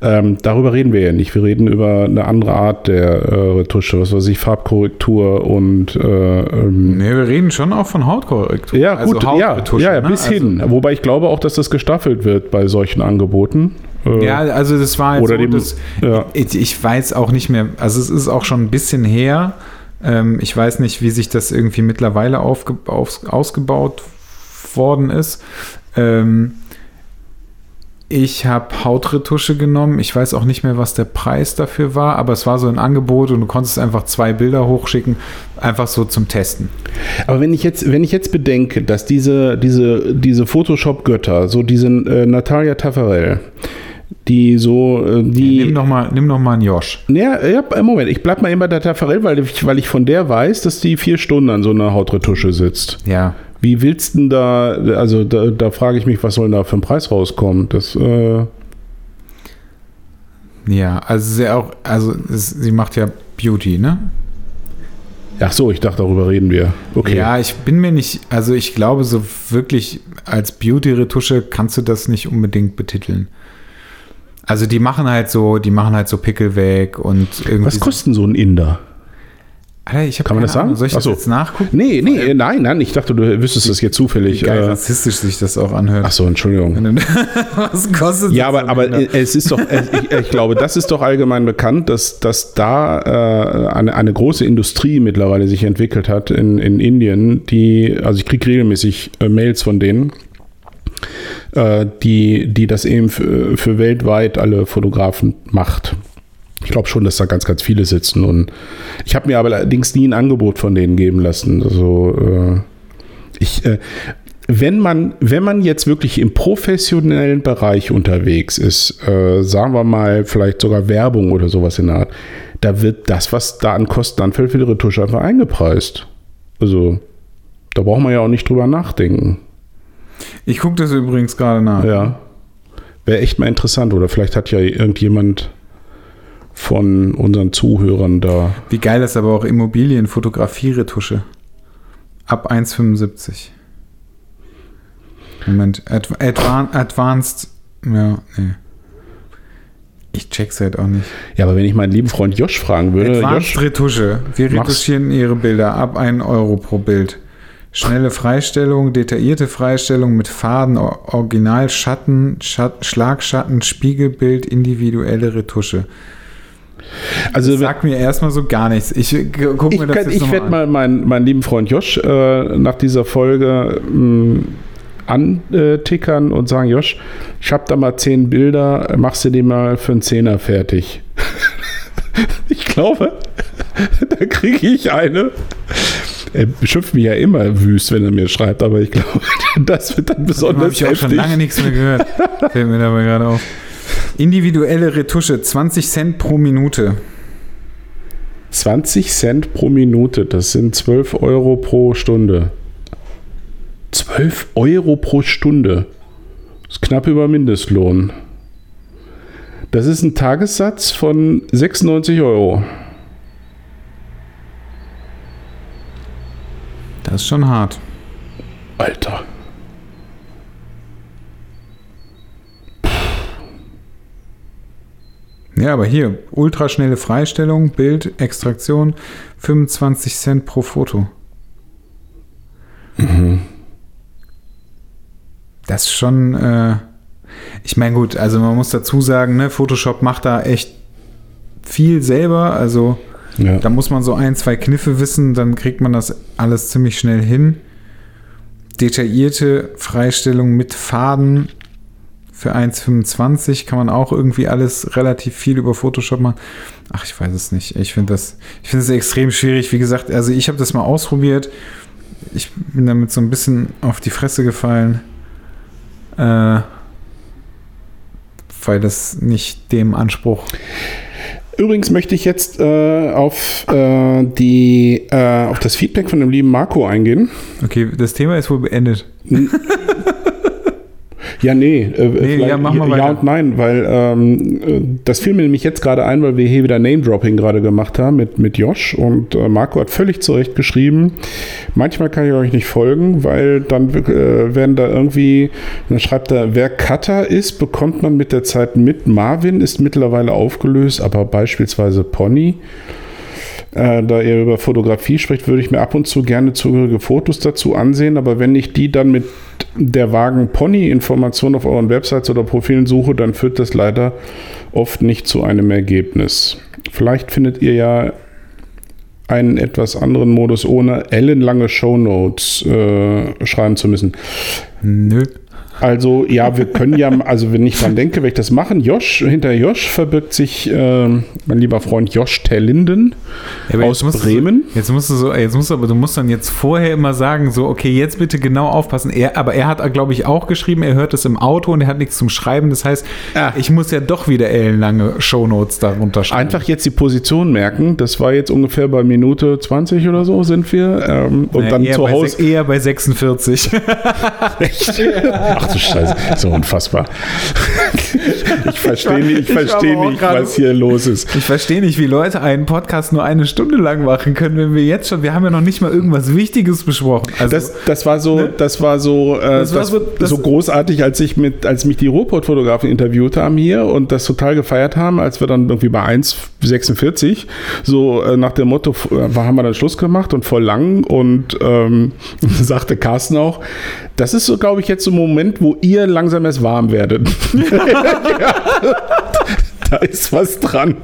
Ähm, darüber reden wir ja nicht. Wir reden über eine andere Art der äh, Retusche, was weiß ich, Farbkorrektur und äh, ähm, Nee, wir reden schon auch von Hautkorrektur. ja, gut, ja, Hautretusche, ja, ja, ne? bis also, hin. Wobei ich glaube auch, dass das gestaffelt wird bei solchen Angeboten. Äh, Ja, also das war halt Oder so, dem- dass, ja. ich, ich weiß auch nicht mehr, also es ist auch schon ein bisschen her. Ähm, ich weiß nicht, wie sich das irgendwie mittlerweile aufge, auf, ausgebaut worden ist. Ähm, ich habe Hautretusche genommen. Ich weiß auch nicht mehr, was der Preis dafür war, aber es war so ein Angebot und du konntest einfach zwei Bilder hochschicken, einfach so zum Testen. Aber wenn ich jetzt, wenn ich jetzt bedenke, dass diese, diese, diese Photoshop-Götter, so diese äh, Natalia Taffarel, die so, äh, die. Nimm noch mal, nimm noch mal einen Josh. Ja, ja, Moment, ich bleib mal eben bei der Taffarel, weil ich, weil ich von der weiß, dass die vier Stunden an so einer Hautretusche sitzt. Ja, Wie willst du denn da, also da, da frage ich mich, was soll denn da für ein Preis rauskommen? Das, äh, ja, also sie auch, also es, sie macht ja Beauty, ne? ach so, ich dachte, darüber reden wir. Okay. Ja, ich bin mir nicht, also ich glaube, so wirklich als Beauty-Retusche kannst du das nicht unbedingt betiteln. Also die machen halt so, die machen halt so Pickel weg und irgendwie. Was so- kostet so ein Inder? Alter, ich Kann man das sagen? Soll ich Ach das jetzt nachgucken? Nee, nee, nein, nein, ich dachte, du wüsstest das jetzt zufällig. Wie geil Äh, rassistisch sich das auch anhört. ach so, Entschuldigung. Was kostet Ja, das aber, aber es ist doch, ich, ich glaube, das ist doch allgemein bekannt, dass, dass da äh, eine, eine große Industrie mittlerweile sich entwickelt hat in, in Indien, die, also ich kriege regelmäßig äh, Mails von denen, äh, die, die das eben für, für weltweit alle Fotografen macht. Ich glaube schon, dass da ganz, ganz viele sitzen. Und ich habe mir aber allerdings nie ein Angebot von denen geben lassen. Also äh, ich, äh, wenn man, wenn man jetzt wirklich im professionellen Bereich unterwegs ist, äh, sagen wir mal, vielleicht sogar Werbung oder sowas in der Art, da wird das, was da an Kosten anfällt, für die Retusche einfach eingepreist. Also, da braucht man ja auch nicht drüber nachdenken. Ich gucke das übrigens gerade nach. Ja. Wäre echt mal interessant. Oder vielleicht hat ja irgendjemand von unseren Zuhörern da. Wie geil ist aber auch Immobilienfotografie-Retusche. Ab 1,75. Moment. Adv Advan Advanced. Ja, nee. Ich check's halt auch nicht. Ja, aber wenn ich meinen lieben Freund Josh fragen würde, Advanced Josh, Retusche. Wir retuschieren Ihre Bilder ab 1 Euro pro Bild. Schnelle Freistellung, detaillierte Freistellung mit Faden, Or- Original, Schatten, Schat Schlagschatten, Spiegelbild, individuelle Retusche. also Sag mir erstmal so gar nichts. Ich äh, guck Ich, mir das kann- jetzt ich werde mal meinen, meinen lieben Freund Josh äh, nach dieser Folge mh, antickern und sagen, Josh, ich habe da mal zehn Bilder, machst du die mal für einen Zehner fertig. ich glaube, da kriege ich eine. Er beschimpft mich ja immer wüst, wenn er mir schreibt, aber ich glaube, das wird dann besonders habe ich auch schon heftig. lange nichts mehr gehört. Fällt mir dabei gerade auf. Individuelle Retusche, 20 Cent pro Minute. 20 Cent pro Minute, das sind 12 Euro pro Stunde. 12 Euro pro Stunde. Das ist knapp über Mindestlohn. Das ist ein Tagessatz von 96 Euro. Das ist schon hart. Alter. Ja, aber hier, ultraschnelle Freistellung, Bild, Extraktion, 25 Cent pro Foto. Das ist schon, äh, ich meine, gut, also man muss dazu sagen, ne, Photoshop macht da echt viel selber. Also Ja. da muss man so ein, zwei Kniffe wissen, dann kriegt man das alles ziemlich schnell hin. Detaillierte Freistellung mit Faden für 1,25 kann man auch irgendwie alles relativ viel über Photoshop machen. Ach, ich weiß es nicht. Ich finde das, ich finde es extrem schwierig. Wie gesagt, also ich habe das mal ausprobiert. Ich bin damit so ein bisschen auf die Fresse gefallen. Äh, weil das nicht dem Anspruch. Übrigens möchte ich jetzt äh, auf, äh, die, äh, auf das Feedback von dem lieben Marco eingehen. Okay, das Thema ist wohl beendet. Ja, nee. Äh, vielleicht- ja, mach mal ja und nein, weil ähm, äh, das fiel mir nämlich jetzt gerade ein, weil wir hier wieder Name-Dropping gerade gemacht haben mit, mit Josh und äh, Marco hat völlig zu Recht geschrieben, manchmal kann ich euch nicht folgen, weil dann äh, werden da irgendwie, dann schreibt er, wer Cutter ist, bekommt man mit der Zeit mit. Marvin ist mittlerweile aufgelöst, aber beispielsweise Pony. Äh, da ihr über Fotografie spricht, würde ich mir ab und zu gerne zugehörige Fotos dazu ansehen, aber wenn ich die dann mit der Wagen Pony Information auf euren Websites oder Profilen suche, dann führt das leider oft nicht zu einem Ergebnis. Vielleicht findet ihr ja einen etwas anderen Modus, ohne ellenlange Shownotes äh, schreiben zu müssen. Nö. Also ja, wir können ja, also wenn ich dran denke, werde ich das machen. Josh, hinter Josh verbirgt sich ähm, mein lieber Freund Josh Terlinden Ja, aus jetzt du Bremen. So, jetzt musst du so, jetzt musst du, aber du musst dann jetzt vorher immer sagen, so, okay, jetzt bitte genau aufpassen. Er, aber er hat, glaube ich, auch geschrieben, er hört es im Auto und er hat nichts zum Schreiben. Das heißt, Ah. ich muss ja doch wieder ellenlange Shownotes darunter schreiben. Einfach jetzt die Position merken. Das war jetzt ungefähr bei Minute 20 oder so sind wir. Ähm, und Naja, dann zu Hause. eher bei 46. Echt? Ach du Scheiße, so unfassbar. Ich verstehe nicht, ich verstehe nicht, gerade- was hier los ist. Ich verstehe nicht, wie Leute einen Podcast nur eine Stunde lang machen können, wenn wir jetzt schon, wir haben ja noch nicht mal irgendwas Wichtiges besprochen. Also, Das, das war so, das war so, äh, das war so- das- so großartig, als ich mit, als mich die Ruhrpott-Fotografen interviewt haben hier und das total gefeiert haben, als wir dann irgendwie bei 1,46 so äh, nach dem Motto, äh, haben wir dann Schluss gemacht und voll lang und ähm, sagte Carsten auch, das ist so, glaube ich, jetzt so ein Moment, wo ihr langsam erst warm werdet. ja, da ist was dran.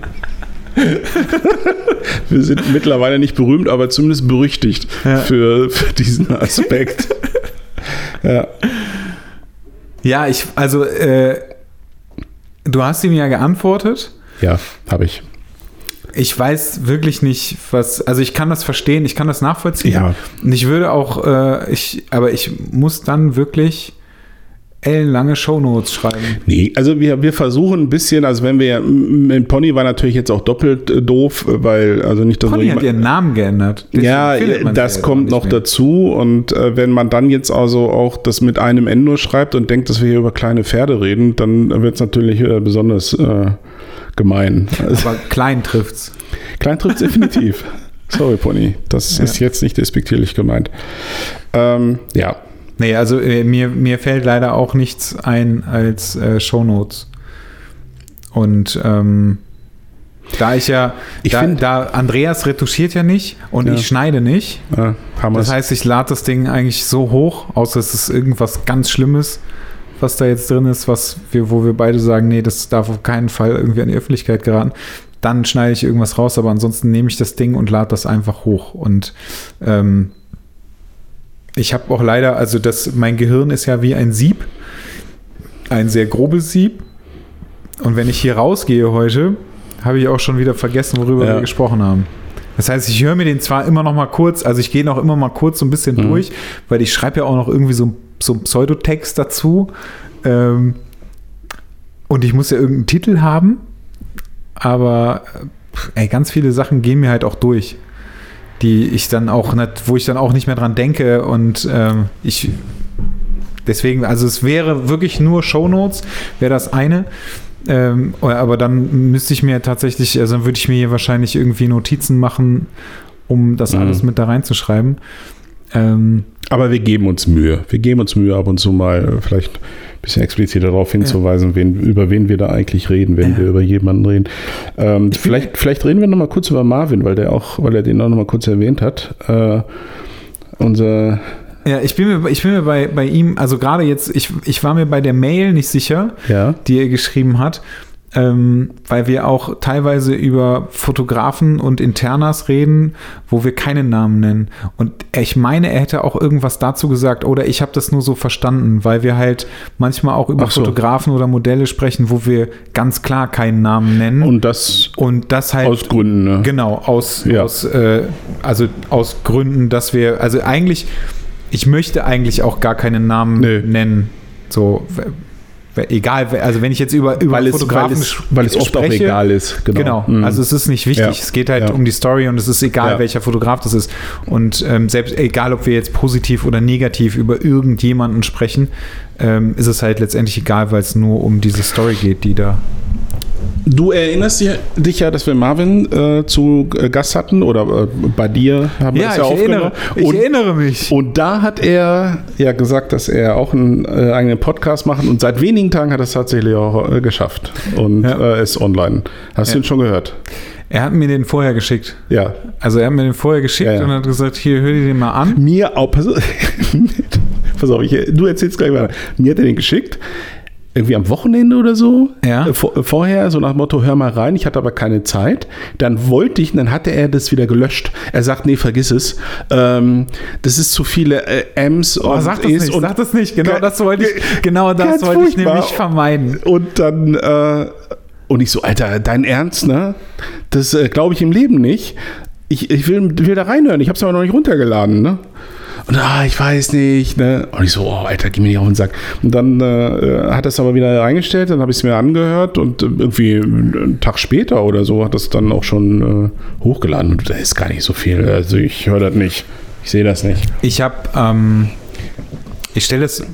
Wir sind mittlerweile nicht berühmt, aber zumindest berüchtigt Ja. für, für diesen Aspekt. ja. ja, ich, also, äh, du hast ihm ja geantwortet. ja, habe ich. Ich weiß wirklich nicht, was. Also ich kann das verstehen, ich kann das nachvollziehen. Ja. Und ich würde auch, äh, ich, aber ich muss dann wirklich ellenlange Shownotes schreiben. Nee, also wir, wir versuchen ein bisschen, also wenn wir, mit Pony war natürlich jetzt auch doppelt äh, doof, weil, also nicht, dass nur hat ihren Namen geändert. Deswegen Ja, das kommt noch mehr. dazu. Und äh, wenn man dann jetzt also auch das mit einem N nur schreibt und denkt, dass wir hier über kleine Pferde reden, dann wird es natürlich äh, besonders äh, gemein. Also, Aber klein trifft's. klein trifft definitiv. Sorry, Pony. Das Ja. ist jetzt nicht despektierlich gemeint. Ähm, ja. Nee, also äh, mir, mir fällt leider auch nichts ein als äh, Shownotes. Und ähm, da ich ja, Ich da, find- da Andreas retuschiert ja nicht und Ja. ich schneide nicht. Haben Das heißt, ich lade das Ding eigentlich so hoch, außer es ist irgendwas ganz Schlimmes, was da jetzt drin ist, was wir, wo wir beide sagen, nee, das darf auf keinen Fall irgendwie an die Öffentlichkeit geraten. Dann schneide ich irgendwas raus, aber ansonsten nehme ich das Ding und lade das einfach hoch. Und ähm, ich habe auch leider, also das, mein Gehirn ist ja wie ein Sieb, ein sehr grobes Sieb. Und wenn ich hier rausgehe heute, habe ich auch schon wieder vergessen, worüber Ja. wir gesprochen haben. Das heißt, ich höre mir den zwar immer noch mal kurz, also ich gehe noch immer mal kurz so ein bisschen Mhm. durch, weil ich schreibe ja auch noch irgendwie so, so einen Pseudotext dazu. Ähm, und ich muss ja irgendeinen Titel haben, aber äh, ey, ganz viele Sachen gehen mir halt auch durch, die ich dann auch nicht, wo ich dann auch nicht mehr dran denke und ähm, ich deswegen, also es wäre wirklich nur Shownotes, wäre das eine. Ähm, aber dann müsste ich mir tatsächlich, also dann würde ich mir hier wahrscheinlich irgendwie Notizen machen, um das Mhm. alles mit da reinzuschreiben. Ähm, Aber wir geben uns Mühe. Wir geben uns Mühe, ab und zu mal äh, vielleicht ein bisschen expliziter darauf hinzuweisen, wen, über wen wir da eigentlich reden, wenn Ja. wir über jemanden reden. Ähm, vielleicht, vielleicht reden wir noch mal kurz über Marvin, weil der auch, weil er den auch noch mal kurz erwähnt hat. Äh, unser Ja, ich bin mir, ich bin mir bei, bei ihm, also gerade jetzt, ich, ich war mir bei der Mail nicht sicher, Ja. die er geschrieben hat, ähm, weil wir auch teilweise über Fotografen und Internas reden, wo wir keinen Namen nennen. Und ich meine, er hätte auch irgendwas dazu gesagt, oder ich habe das nur so verstanden, weil wir halt manchmal auch über so. Fotografen oder Modelle sprechen, wo wir ganz klar keinen Namen nennen. Und das Und das halt aus Gründen, ne? Genau, aus, Ja. aus, äh, also aus Gründen, dass wir, also eigentlich, ich möchte eigentlich auch gar keinen Namen Nee. nennen. So, egal, also wenn ich jetzt über, über Weil es, weil Fotografen es, weil es oft auch spreche, egal ist. Genau. Genau, Mhm. also es ist nicht wichtig. Ja. Es geht halt Ja. um die Story und es ist egal, Ja. welcher Fotograf das ist. Und ähm, selbst egal, ob wir jetzt positiv oder negativ über irgendjemanden sprechen, ähm, ist es halt letztendlich egal, weil es nur um diese Story geht, die da. Du erinnerst dich, dich ja, dass wir Marvin äh, zu äh, Gast hatten oder äh, bei dir haben wir Ja, das ich ja erinnere, aufgenommen. ich Und, erinnere mich. und da hat er ja gesagt, dass er auch einen äh, eigenen Podcast macht und seit wenigen Tagen hat er es tatsächlich auch äh, geschafft und Ja. äh, ist online. Hast du Ja. ihn schon gehört? Er hat mir den vorher geschickt. Ja. Also er hat mir den vorher geschickt Ja, ja. und hat gesagt, hier, hör dir den mal an. Mir auch, pass, pass auf, ich, du erzählst gleich weiter. Mir hat er den geschickt. Irgendwie am Wochenende oder so. Ja. Äh, vor, äh, vorher, so nach dem Motto, hör mal rein, ich hatte aber keine Zeit. Dann wollte ich, und dann hatte er das wieder gelöscht. Er sagt, nee, vergiss es. Ähm, das ist zu viele äh, M's und Oh, sag das E's nicht, und, sag das nicht. Genau das wollte ich, genau das wollte ich nämlich vermeiden. Und dann, äh, und ich so, Alter, dein Ernst, ne? Das äh, glaube ich im Leben nicht. Ich, ich will, will da reinhören, ich habe es aber noch nicht runtergeladen, ne? Und ah, ich weiß nicht, ne? Und ich so, oh, Alter, geh mir nicht auf den Sack. Und dann äh, hat es aber wieder reingestellt, dann habe ich es mir angehört und äh, irgendwie einen Tag später oder so hat das dann auch schon äh, hochgeladen. Und da ist gar nicht so viel. Also ich höre das nicht. Ich sehe das nicht. Ich habe, ähm, ich stelle es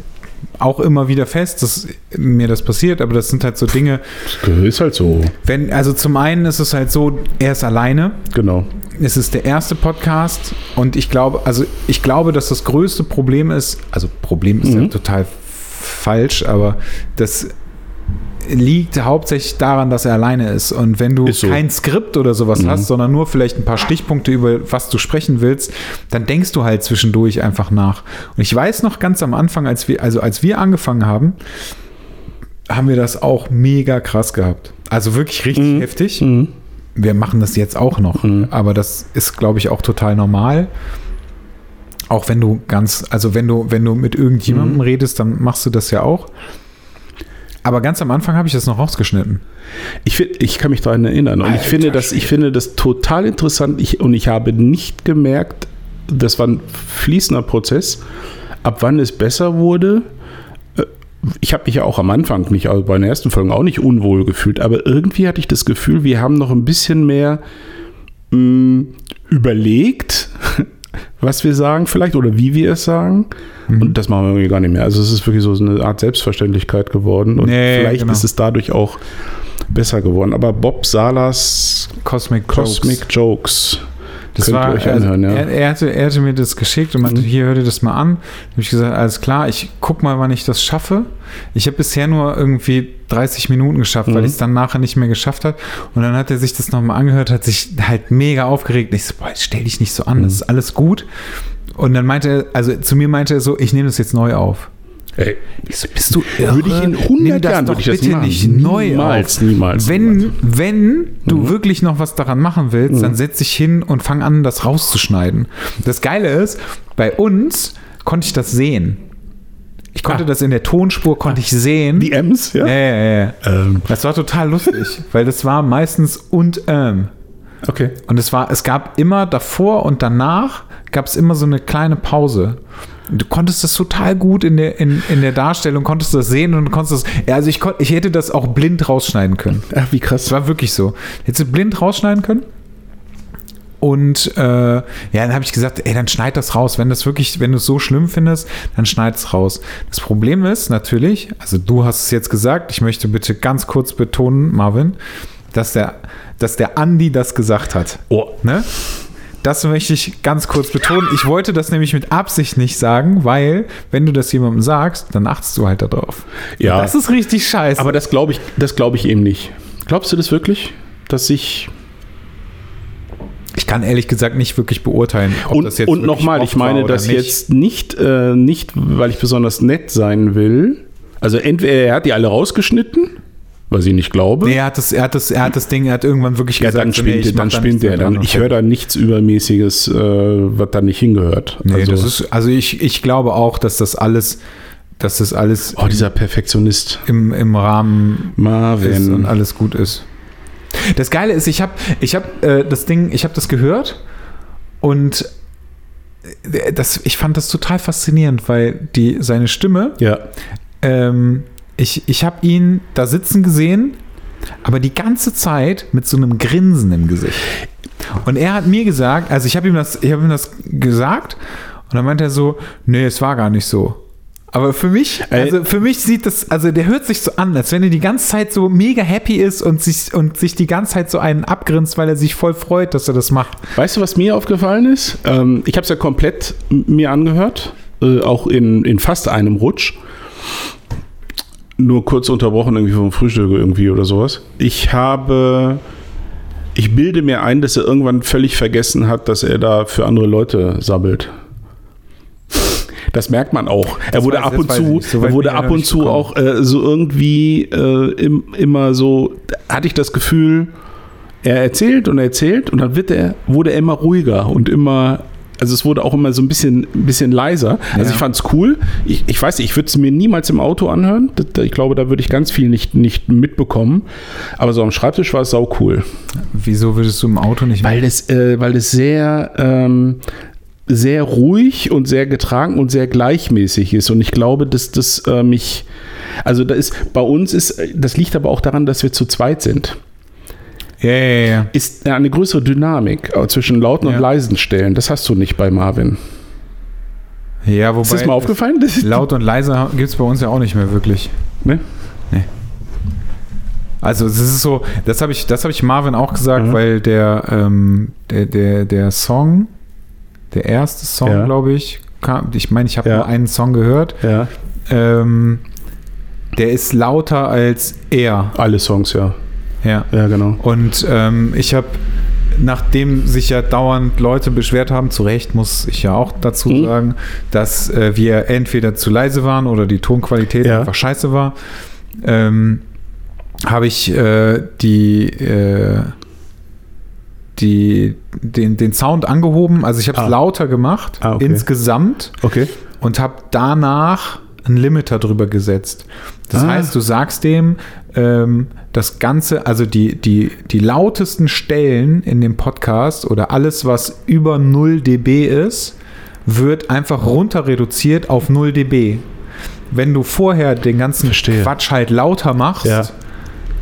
auch immer wieder fest, dass mir das passiert, aber das sind halt so Dinge, Das ist halt so, wenn, also zum einen ist es halt so, er ist alleine, genau. es ist der erste Podcast und ich glaube, also ich glaube, dass das größte Problem ist, also Problem ist ja Mhm. total falsch, aber das liegt hauptsächlich daran, dass er alleine ist. Und wenn du so. Mhm. kein Skript oder sowas hast, sondern nur vielleicht ein paar Stichpunkte über was du sprechen willst, dann denkst du halt zwischendurch einfach nach. Und ich weiß noch ganz am Anfang, als wir, also als wir angefangen haben, haben wir das auch mega krass gehabt. Also wirklich richtig Mhm. heftig Mhm. wir machen das jetzt auch noch, Mhm. aber das ist, glaube ich, auch total normal. Auch wenn du ganz, also wenn du, wenn du mit irgendjemandem Mhm. redest, dann machst du das ja auch. Aber ganz am Anfang habe ich das noch rausgeschnitten. Ich, find, ich kann mich daran erinnern. Und ich Alter finde, das, ich finde das total interessant. Ich, und ich habe nicht gemerkt, das war ein fließender Prozess, ab wann es besser wurde. Äh, Ich habe mich ja auch am Anfang nicht, also bei den ersten Folgen auch nicht unwohl gefühlt, aber irgendwie hatte ich das Gefühl, wir haben noch ein bisschen mehr mh, überlegt, was wir sagen vielleicht oder wie wir es sagen. Und das machen wir irgendwie gar nicht mehr. Also es ist wirklich so eine Art Selbstverständlichkeit geworden. Und Nee, vielleicht genau. ist es dadurch auch besser geworden. Aber Bob Salas Cosmic, Cosmic Jokes. Jokes. Das könnt ihr war, euch also, anhören, ja. Mhm. er, er, hatte, er hatte mir das geschickt und meinte, hier, hör dir das mal an. Da habe ich gesagt, alles klar, ich guck mal, wann ich das schaffe. Ich habe bisher nur irgendwie 30 Minuten geschafft, weil Mhm. ich es dann nachher nicht mehr geschafft habe. Und dann hat er sich das nochmal angehört, hat sich halt mega aufgeregt. Und ich so, boah, stell dich nicht so an, das Mhm. ist alles gut. Und dann meinte er, also zu mir meinte er so, ich nehme das jetzt neu auf. Ey, so, bist du irre? Würde ich in 100 Nimm das Jahren würde ich das bitte machen. nicht neu Niemals, auf. niemals, Wenn, niemals. Mhm. wenn du wirklich noch was daran machen willst, dann setz dich hin und fang an, das rauszuschneiden. Das Geile ist, bei uns konnte ich das sehen. Ich konnte Ah. das in der Tonspur, konnte ich sehen. die M's, ja? ja, ja, ja. Ähm, Das war total lustig, weil das war meistens und ähm. okay. Und es war, es gab immer davor und danach gab es immer so eine kleine Pause. Du konntest das total gut in der, in, in der Darstellung, konntest das sehen und konntest das. Also ich, kon, ich hätte das auch blind rausschneiden können. Ach, wie Das krass. war wirklich so. Hättest du blind rausschneiden können? Und äh, ja, dann habe ich gesagt, ey, dann schneid das raus. Wenn das wirklich, wenn du es so schlimm findest, dann schneid es raus. Das Problem ist natürlich, also du hast es jetzt gesagt, ich möchte bitte ganz kurz betonen, Marvin, dass der, dass der Andi das gesagt hat. Oh. Ne? Das möchte ich ganz kurz betonen. Ich wollte das nämlich mit Absicht nicht sagen, weil, wenn du das jemandem sagst, dann achtest du halt darauf. Ja. Das ist richtig scheiße. Aber das glaube ich, das glaube ich eben nicht. Glaubst du das wirklich? Dass ich. Ich kann ehrlich gesagt nicht wirklich beurteilen, ob und, das jetzt Und nochmal, ich meine das nicht. jetzt nicht, äh, nicht, weil ich besonders nett sein will. Also entweder er hat die alle rausgeschnitten, was ich nicht glaube. Nee, er hat das, er hat das, er hat das Ding, er hat irgendwann wirklich ja, gesagt, dann spinnt, nee, dann spinnt er. Dann, ich höre da nichts Übermäßiges, äh, was da nicht hingehört. Nee, also, das ist, also ich, ich glaube auch, dass das alles, dass das alles. Oh, dieser Perfektionist. Im, im Rahmen Marvin. ist und alles gut ist. Das Geile ist, ich habe ich hab, äh, das Ding, ich habe das gehört und äh, das, ich fand das total faszinierend, weil die, seine Stimme, ja. ähm, ich, ich habe ihn da sitzen gesehen, aber die ganze Zeit mit so einem Grinsen im Gesicht. Und er hat mir gesagt, also ich habe ihm, das, hab ihm das gesagt und dann meinte er so, nee, es war gar nicht so. Aber für mich, also für mich sieht das, also der hört sich so an, als wenn er die ganze Zeit so mega happy ist und sich, und sich die ganze Zeit so einen abgrinst, weil er sich voll freut, dass er das macht. Weißt du, was mir aufgefallen ist? Ähm, ich habe es ja komplett mir angehört, äh, auch in, in fast einem Rutsch. Nur kurz unterbrochen irgendwie vom Frühstück irgendwie oder sowas. Ich habe ich bilde mir ein, dass er irgendwann völlig vergessen hat, dass er da für andere Leute sabbelt. Das merkt man auch. Das er wurde weiß, ab und zu, so er wurde ab und zu auch äh, so irgendwie äh, im, immer so, hatte ich das Gefühl, er erzählt und erzählt und dann wird er, wurde er immer ruhiger und immer also es wurde auch immer so ein bisschen, ein bisschen leiser. Also ja. ich fand es cool. Ich, ich weiß nicht, ich würde es mir niemals im Auto anhören. Ich glaube, da würde ich ganz viel nicht, nicht mitbekommen. Aber so am Schreibtisch war es sau cool. Wieso würdest du im Auto nicht Weil es, äh, weil es sehr, ähm, sehr ruhig und sehr getragen und sehr gleichmäßig ist. Und ich glaube, dass das äh, mich, also da ist, bei uns ist, das liegt aber auch daran, dass wir zu zweit sind. Ja, ja, ja. Ist eine größere Dynamik zwischen lauten und leisen Stellen. Das hast du nicht bei Marvin. Ja, wobei. Ist das mal aufgefallen? Das laut und leise gibt es bei uns ja auch nicht mehr wirklich. Ne? Nee. Also es ist so, das habe ich, hab ich Marvin auch gesagt, mhm. weil der, ähm, der, der, der Song, der erste Song, ja. glaube ich, kam, ich meine, ich habe ja. nur einen Song gehört. Ja. Ähm, der ist lauter als er. Alle Songs, ja. Ja, ja genau. Und ähm, ich habe, nachdem sich ja dauernd Leute beschwert haben, zu Recht muss ich ja auch dazu mhm. sagen, dass äh, wir entweder zu leise waren oder die Tonqualität ja. einfach scheiße war, ähm, habe ich äh, die äh, die, den, den Sound angehoben. Also ich habe es ah. lauter gemacht, ah, okay. insgesamt. Okay. Und habe danach einen Limiter drüber gesetzt. Das ah. heißt, du sagst dem, ähm, das Ganze, also die, die, die lautesten Stellen in dem Podcast oder alles, was über 0 dB ist, wird einfach runter reduziert auf 0 dB. Wenn du vorher den ganzen Verstehe. Quatsch halt lauter machst, ja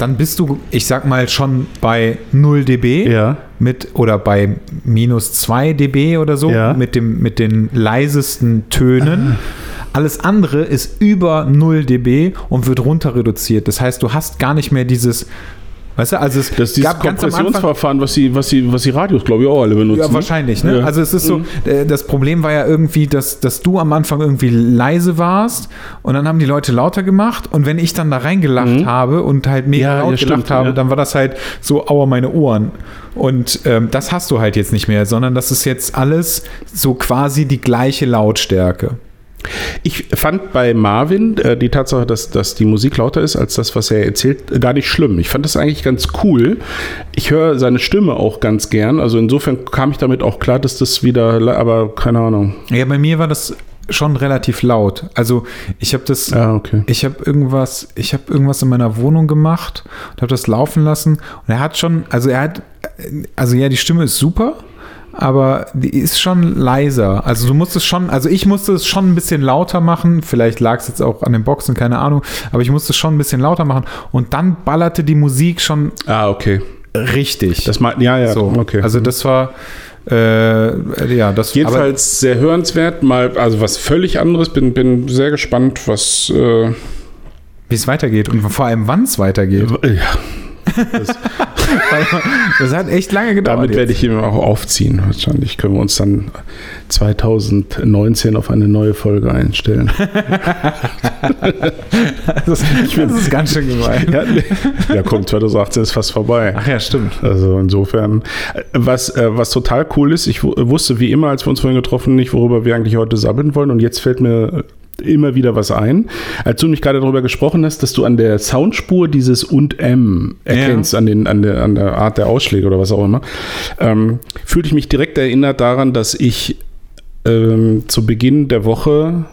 dann bist du, ich sag mal, schon bei 0 dB ja. mit oder bei minus 2 dB oder so ja. mit, dem, mit den leisesten Tönen. Alles andere ist über 0 dB und wird runter reduziert. Das heißt, du hast gar nicht mehr dieses Weißt du, also es das ist dieses Kompressionsverfahren, was die, was die, was die Radios, glaube ich, auch alle benutzen. Ja, wahrscheinlich. Ne? Ja. Also es ist so, mhm. Äh, das Problem war ja irgendwie, dass, dass du am Anfang irgendwie leise warst und dann haben die Leute lauter gemacht und wenn ich dann da reingelacht mhm. habe und halt mega ja, laut ja, gelacht habe, dann war das halt so, aua, meine Ohren. Und ähm, das hast du halt jetzt nicht mehr, sondern das ist jetzt alles so quasi die gleiche Lautstärke. Ich fand bei Marvin äh, die Tatsache, dass, dass die Musik lauter ist als das, was er erzählt, gar nicht schlimm. Ich fand das eigentlich ganz cool. Ich höre seine Stimme auch ganz gern. Also insofern kam ich damit auch klar, dass das wieder, aber keine Ahnung. Ja, bei mir war das schon relativ laut. Also ich habe das, ah, okay. ich habe irgendwas, ich habe irgendwas in meiner Wohnung gemacht und habe das laufen lassen. Und er hat schon, also er hat, also ja, die Stimme ist super aber die ist schon leiser. Also du musst es schon, also ich musste es schon ein bisschen lauter machen. Vielleicht lag es jetzt auch an den Boxen, keine Ahnung. Aber ich musste es schon ein bisschen lauter machen. Und dann ballerte die Musik schon. Ah, okay. Richtig. Das mal, ja, ja. So. Okay. Also das war. Äh, ja, das jedenfalls sehr hörenswert. Mal, also was völlig anderes. Bin, bin sehr gespannt, was. Äh Wie es weitergeht und vor allem, wann es weitergeht. Ja Das, Das hat echt lange gedauert. damit werde ich ihn auch aufziehen. Wahrscheinlich können wir uns dann 2019 auf eine neue Folge einstellen. Das, das ist ganz schön gemein. ja, ja, komm, 2018 ist fast vorbei. Ach ja, stimmt. Also insofern, was, äh, was total cool ist, ich wu- wusste wie immer, als wir uns vorhin getroffen, nicht, worüber wir eigentlich heute sabbeln wollen. Und jetzt fällt mir immer wieder was ein. Als du mich gerade darüber gesprochen hast, dass du an der Soundspur dieses und M erkennst, an, den, an, der, an der Art der Ausschläge oder was auch immer, ähm, fühlte ich mich direkt erinnert daran, dass ich ähm, zu Beginn der Woche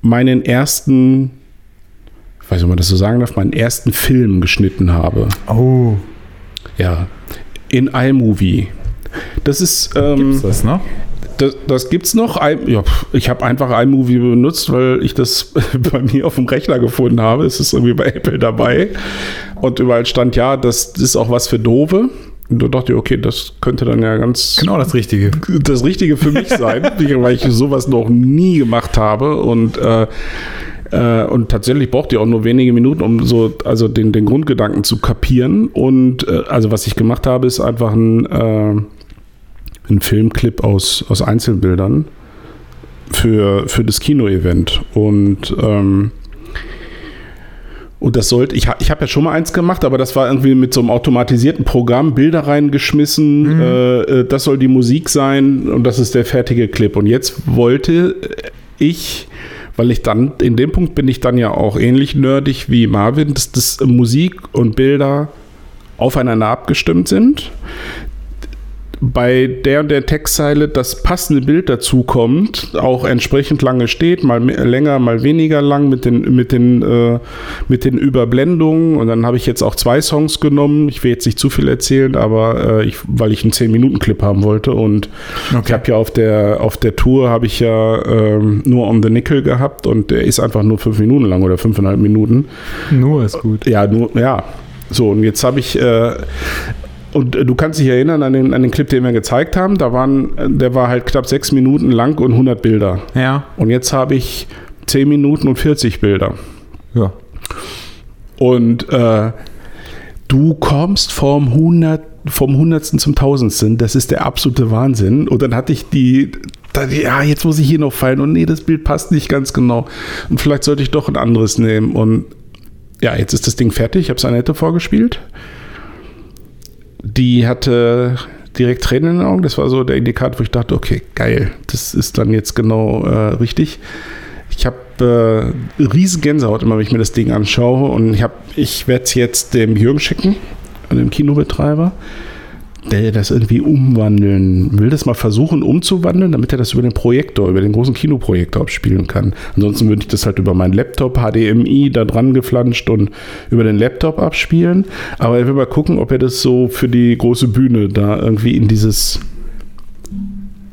meinen ersten, ich weiß nicht, ob man das so sagen darf, meinen ersten Film geschnitten habe. Oh. Ja, in iMovie. Das ist, ähm, Ist das noch? Das, das gibt's noch. I- Ja, ich habe einfach iMovie benutzt, weil ich das bei mir auf dem Rechner gefunden habe. Es ist irgendwie bei Apple dabei. Und überall stand, ja, das ist auch was für Dove. Und da dachte ich, okay, das könnte dann ja ganz Genau das Richtige. das Richtige für mich sein, weil ich sowas noch nie gemacht habe und äh, äh, und tatsächlich braucht ihr auch nur wenige Minuten, um so also den, den Grundgedanken zu kapieren. Und äh, also was ich gemacht habe, ist einfach ein, äh, ein Filmclip aus, aus Einzelbildern für, für das Kino-Event. Und ähm, und das sollte, ich, ich habe ja schon mal eins gemacht, aber das war irgendwie mit so einem automatisierten Programm, Bilder reingeschmissen, äh, äh, das soll die Musik sein und das ist der fertige Clip. Und jetzt wollte ich, weil ich dann, in dem Punkt bin ich dann ja auch ähnlich nerdig wie Marvin, dass das Musik und Bilder aufeinander abgestimmt sind. Bei der und der Textzeile das passende Bild dazu kommt, auch entsprechend lange steht, mal länger, mal weniger lang mit den, mit den, äh, mit den Überblendungen. Und dann habe ich jetzt auch zwei Songs genommen. Ich will jetzt nicht zu viel erzählen, aber äh, ich, weil ich einen 10-Minuten-Clip haben wollte. Und ich habe ja auf der, auf der Tour habe ich ja ähm, nur On the Nickel gehabt und der ist einfach nur fünf Minuten lang oder fünfeinhalb Minuten. Nur ist gut. Ja, nur, ja. So, und jetzt habe ich, äh, und äh, du kannst dich erinnern an den, an den Clip, den wir gezeigt haben. Da waren, äh, der war halt knapp sechs Minuten lang und 100 Bilder. Ja. Und jetzt habe ich 10 Minuten und 40 Bilder. Ja. Und äh, du kommst vom 100, vom Hundertsten zum Tausendsten. Das ist der absolute Wahnsinn. Und dann hatte ich die, da, ja, jetzt muss ich hier noch fallen. Und nee, das Bild passt nicht ganz genau. Und vielleicht sollte ich doch ein anderes nehmen. Und ja, jetzt ist das Ding fertig. Ich habe es Annette vorgespielt. Die hatte direkt Tränen in den Augen. Das war so der Indikator, wo ich dachte, okay, geil, das ist dann jetzt genau äh, richtig. Ich habe äh, riesen Gänsehaut immer, wenn ich mir das Ding anschaue. Und ich, ich werde es jetzt dem Jürgen schicken, dem Kinobetreiber, der das irgendwie umwandeln will, das mal versuchen umzuwandeln, damit er das über den Projektor, über den großen Kinoprojektor abspielen kann. Ansonsten würde ich das halt über meinen Laptop, HDMI, da dran geflanscht und über den Laptop abspielen. Aber er will mal gucken, ob er das so für die große Bühne da irgendwie in dieses.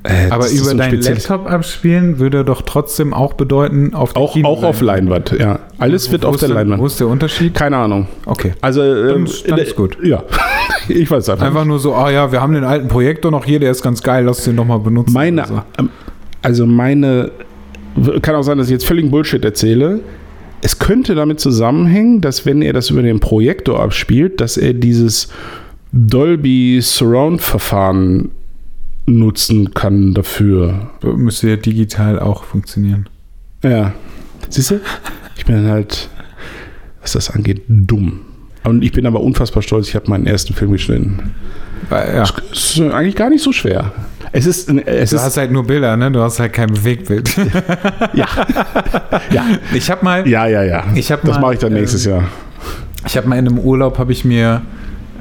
Äh, Aber das ist über so ein deinen Laptop abspielen würde doch trotzdem auch bedeuten, auf der Auch, auch auf Leinwand, ja. Alles wird Wo auf der der- Leinwand. Wo ist der Unterschied? Keine Ahnung. Okay. Also, ähm, ist- dann ist gut. Ja, ich weiß einfach. Einfach nur so, ah ja, wir haben den alten Projektor noch hier, der ist ganz geil, lass den doch mal benutzen. Meine, so. ähm, also meine, kann auch sein, dass ich jetzt völligen Bullshit erzähle. Es könnte damit zusammenhängen, dass wenn er das über den Projektor abspielt, dass er dieses Dolby Surround Verfahren nutzen kann dafür. Müsste ja digital auch funktionieren. Ja. Siehst du? Ich bin dann halt, was das angeht, dumm. Und ich bin aber unfassbar stolz, ich habe meinen ersten Film geschnitten. Ja. Ist eigentlich gar nicht so schwer. Es ist, es Du ist hast halt nur Bilder, ne? Du hast halt kein Bewegtbild. ja, ja, Ich habe mal, ja, ja, ja. Ich hab das mache ich dann nächstes ähm, Jahr. ich habe mal in einem Urlaub habe ich mir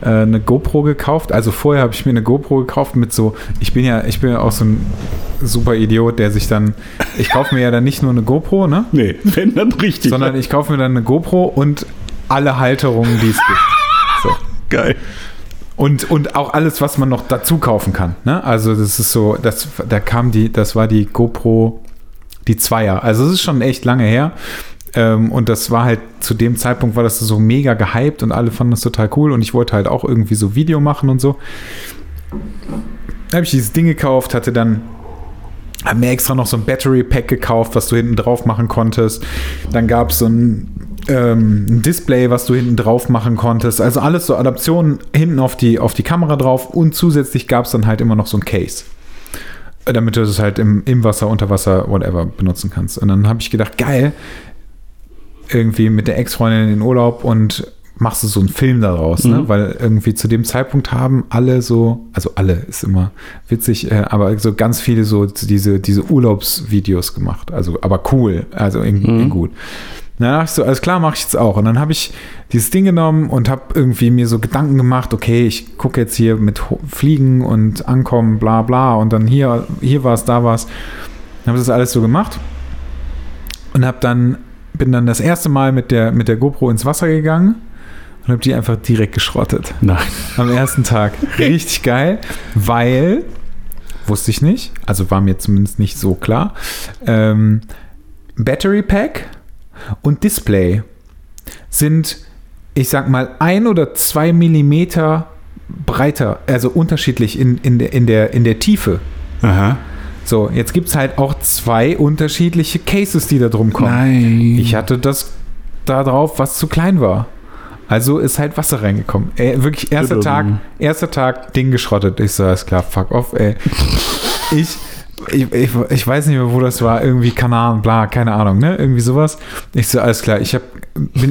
äh, eine GoPro gekauft. Also vorher habe ich mir eine GoPro gekauft mit so. Ich bin ja, ich bin ja auch so ein super Idiot, der sich dann. Ich kaufe mir ja dann nicht nur eine GoPro, ne? Nee, wenn dann richtig. Sondern ich kaufe mir dann eine GoPro und alle Halterungen, die es gibt. So. geil. Und, und auch alles, was man noch dazu kaufen kann. Ne? Also das ist so, das, da kam die, das war die GoPro, die Zweier. Also es ist schon echt lange her. Ähm, und das war halt, zu dem Zeitpunkt war das so mega gehypt und alle fanden das total cool. Und ich wollte halt auch irgendwie so Video machen und so. Da habe ich dieses Ding gekauft, hatte dann Hab mir extra noch so ein Battery Pack gekauft, was du hinten drauf machen konntest. Dann gab es so ein, ähm, ein Display, was du hinten drauf machen konntest. Also alles so Adaptionen hinten auf die, auf die Kamera drauf und zusätzlich gab es dann halt immer noch so ein Case. Äh, Damit du das halt im, im Wasser, unter Wasser, whatever benutzen kannst. Und dann habe ich gedacht, geil, irgendwie mit der Ex-Freundin in den Urlaub und machst du so einen Film daraus, ne? Mhm. Weil irgendwie zu dem Zeitpunkt haben alle so, also alle ist immer witzig, äh, aber so ganz viele so diese, diese Urlaubsvideos gemacht. Also, aber cool, also in, Mhm. gut. Na, dachte ich so, alles klar, mache ich jetzt auch. Und dann habe ich dieses Ding genommen und habe irgendwie mir so Gedanken gemacht, okay, ich gucke jetzt hier mit Fliegen und Ankommen, bla bla, und dann hier, hier war es, da war es. Habe das alles so gemacht und habe dann, bin dann das erste Mal mit der, mit der GoPro ins Wasser gegangen und habe die einfach direkt geschrottet. Nein. Am ersten Tag. Richtig geil, weil, wusste ich nicht, also war mir zumindest nicht so klar, ähm, Battery Pack und Display sind, ich sag mal, ein oder zwei Millimeter breiter, also unterschiedlich in, in, der, in, der, in der Tiefe. Aha. So, jetzt gibt es halt auch zwei unterschiedliche Cases, die da drum kommen. Nein. Ich hatte das da drauf, was zu klein war. Also ist halt Wasser reingekommen. Ey, wirklich, erster. Tag, erster Tag, Ding geschrottet. Ich so, alles klar, fuck off, ey. Ich, ich, ich, ich weiß nicht mehr, wo das war. Irgendwie Kanaren, bla, keine Ahnung, ne? Irgendwie sowas. Ich so, alles klar. Ich habe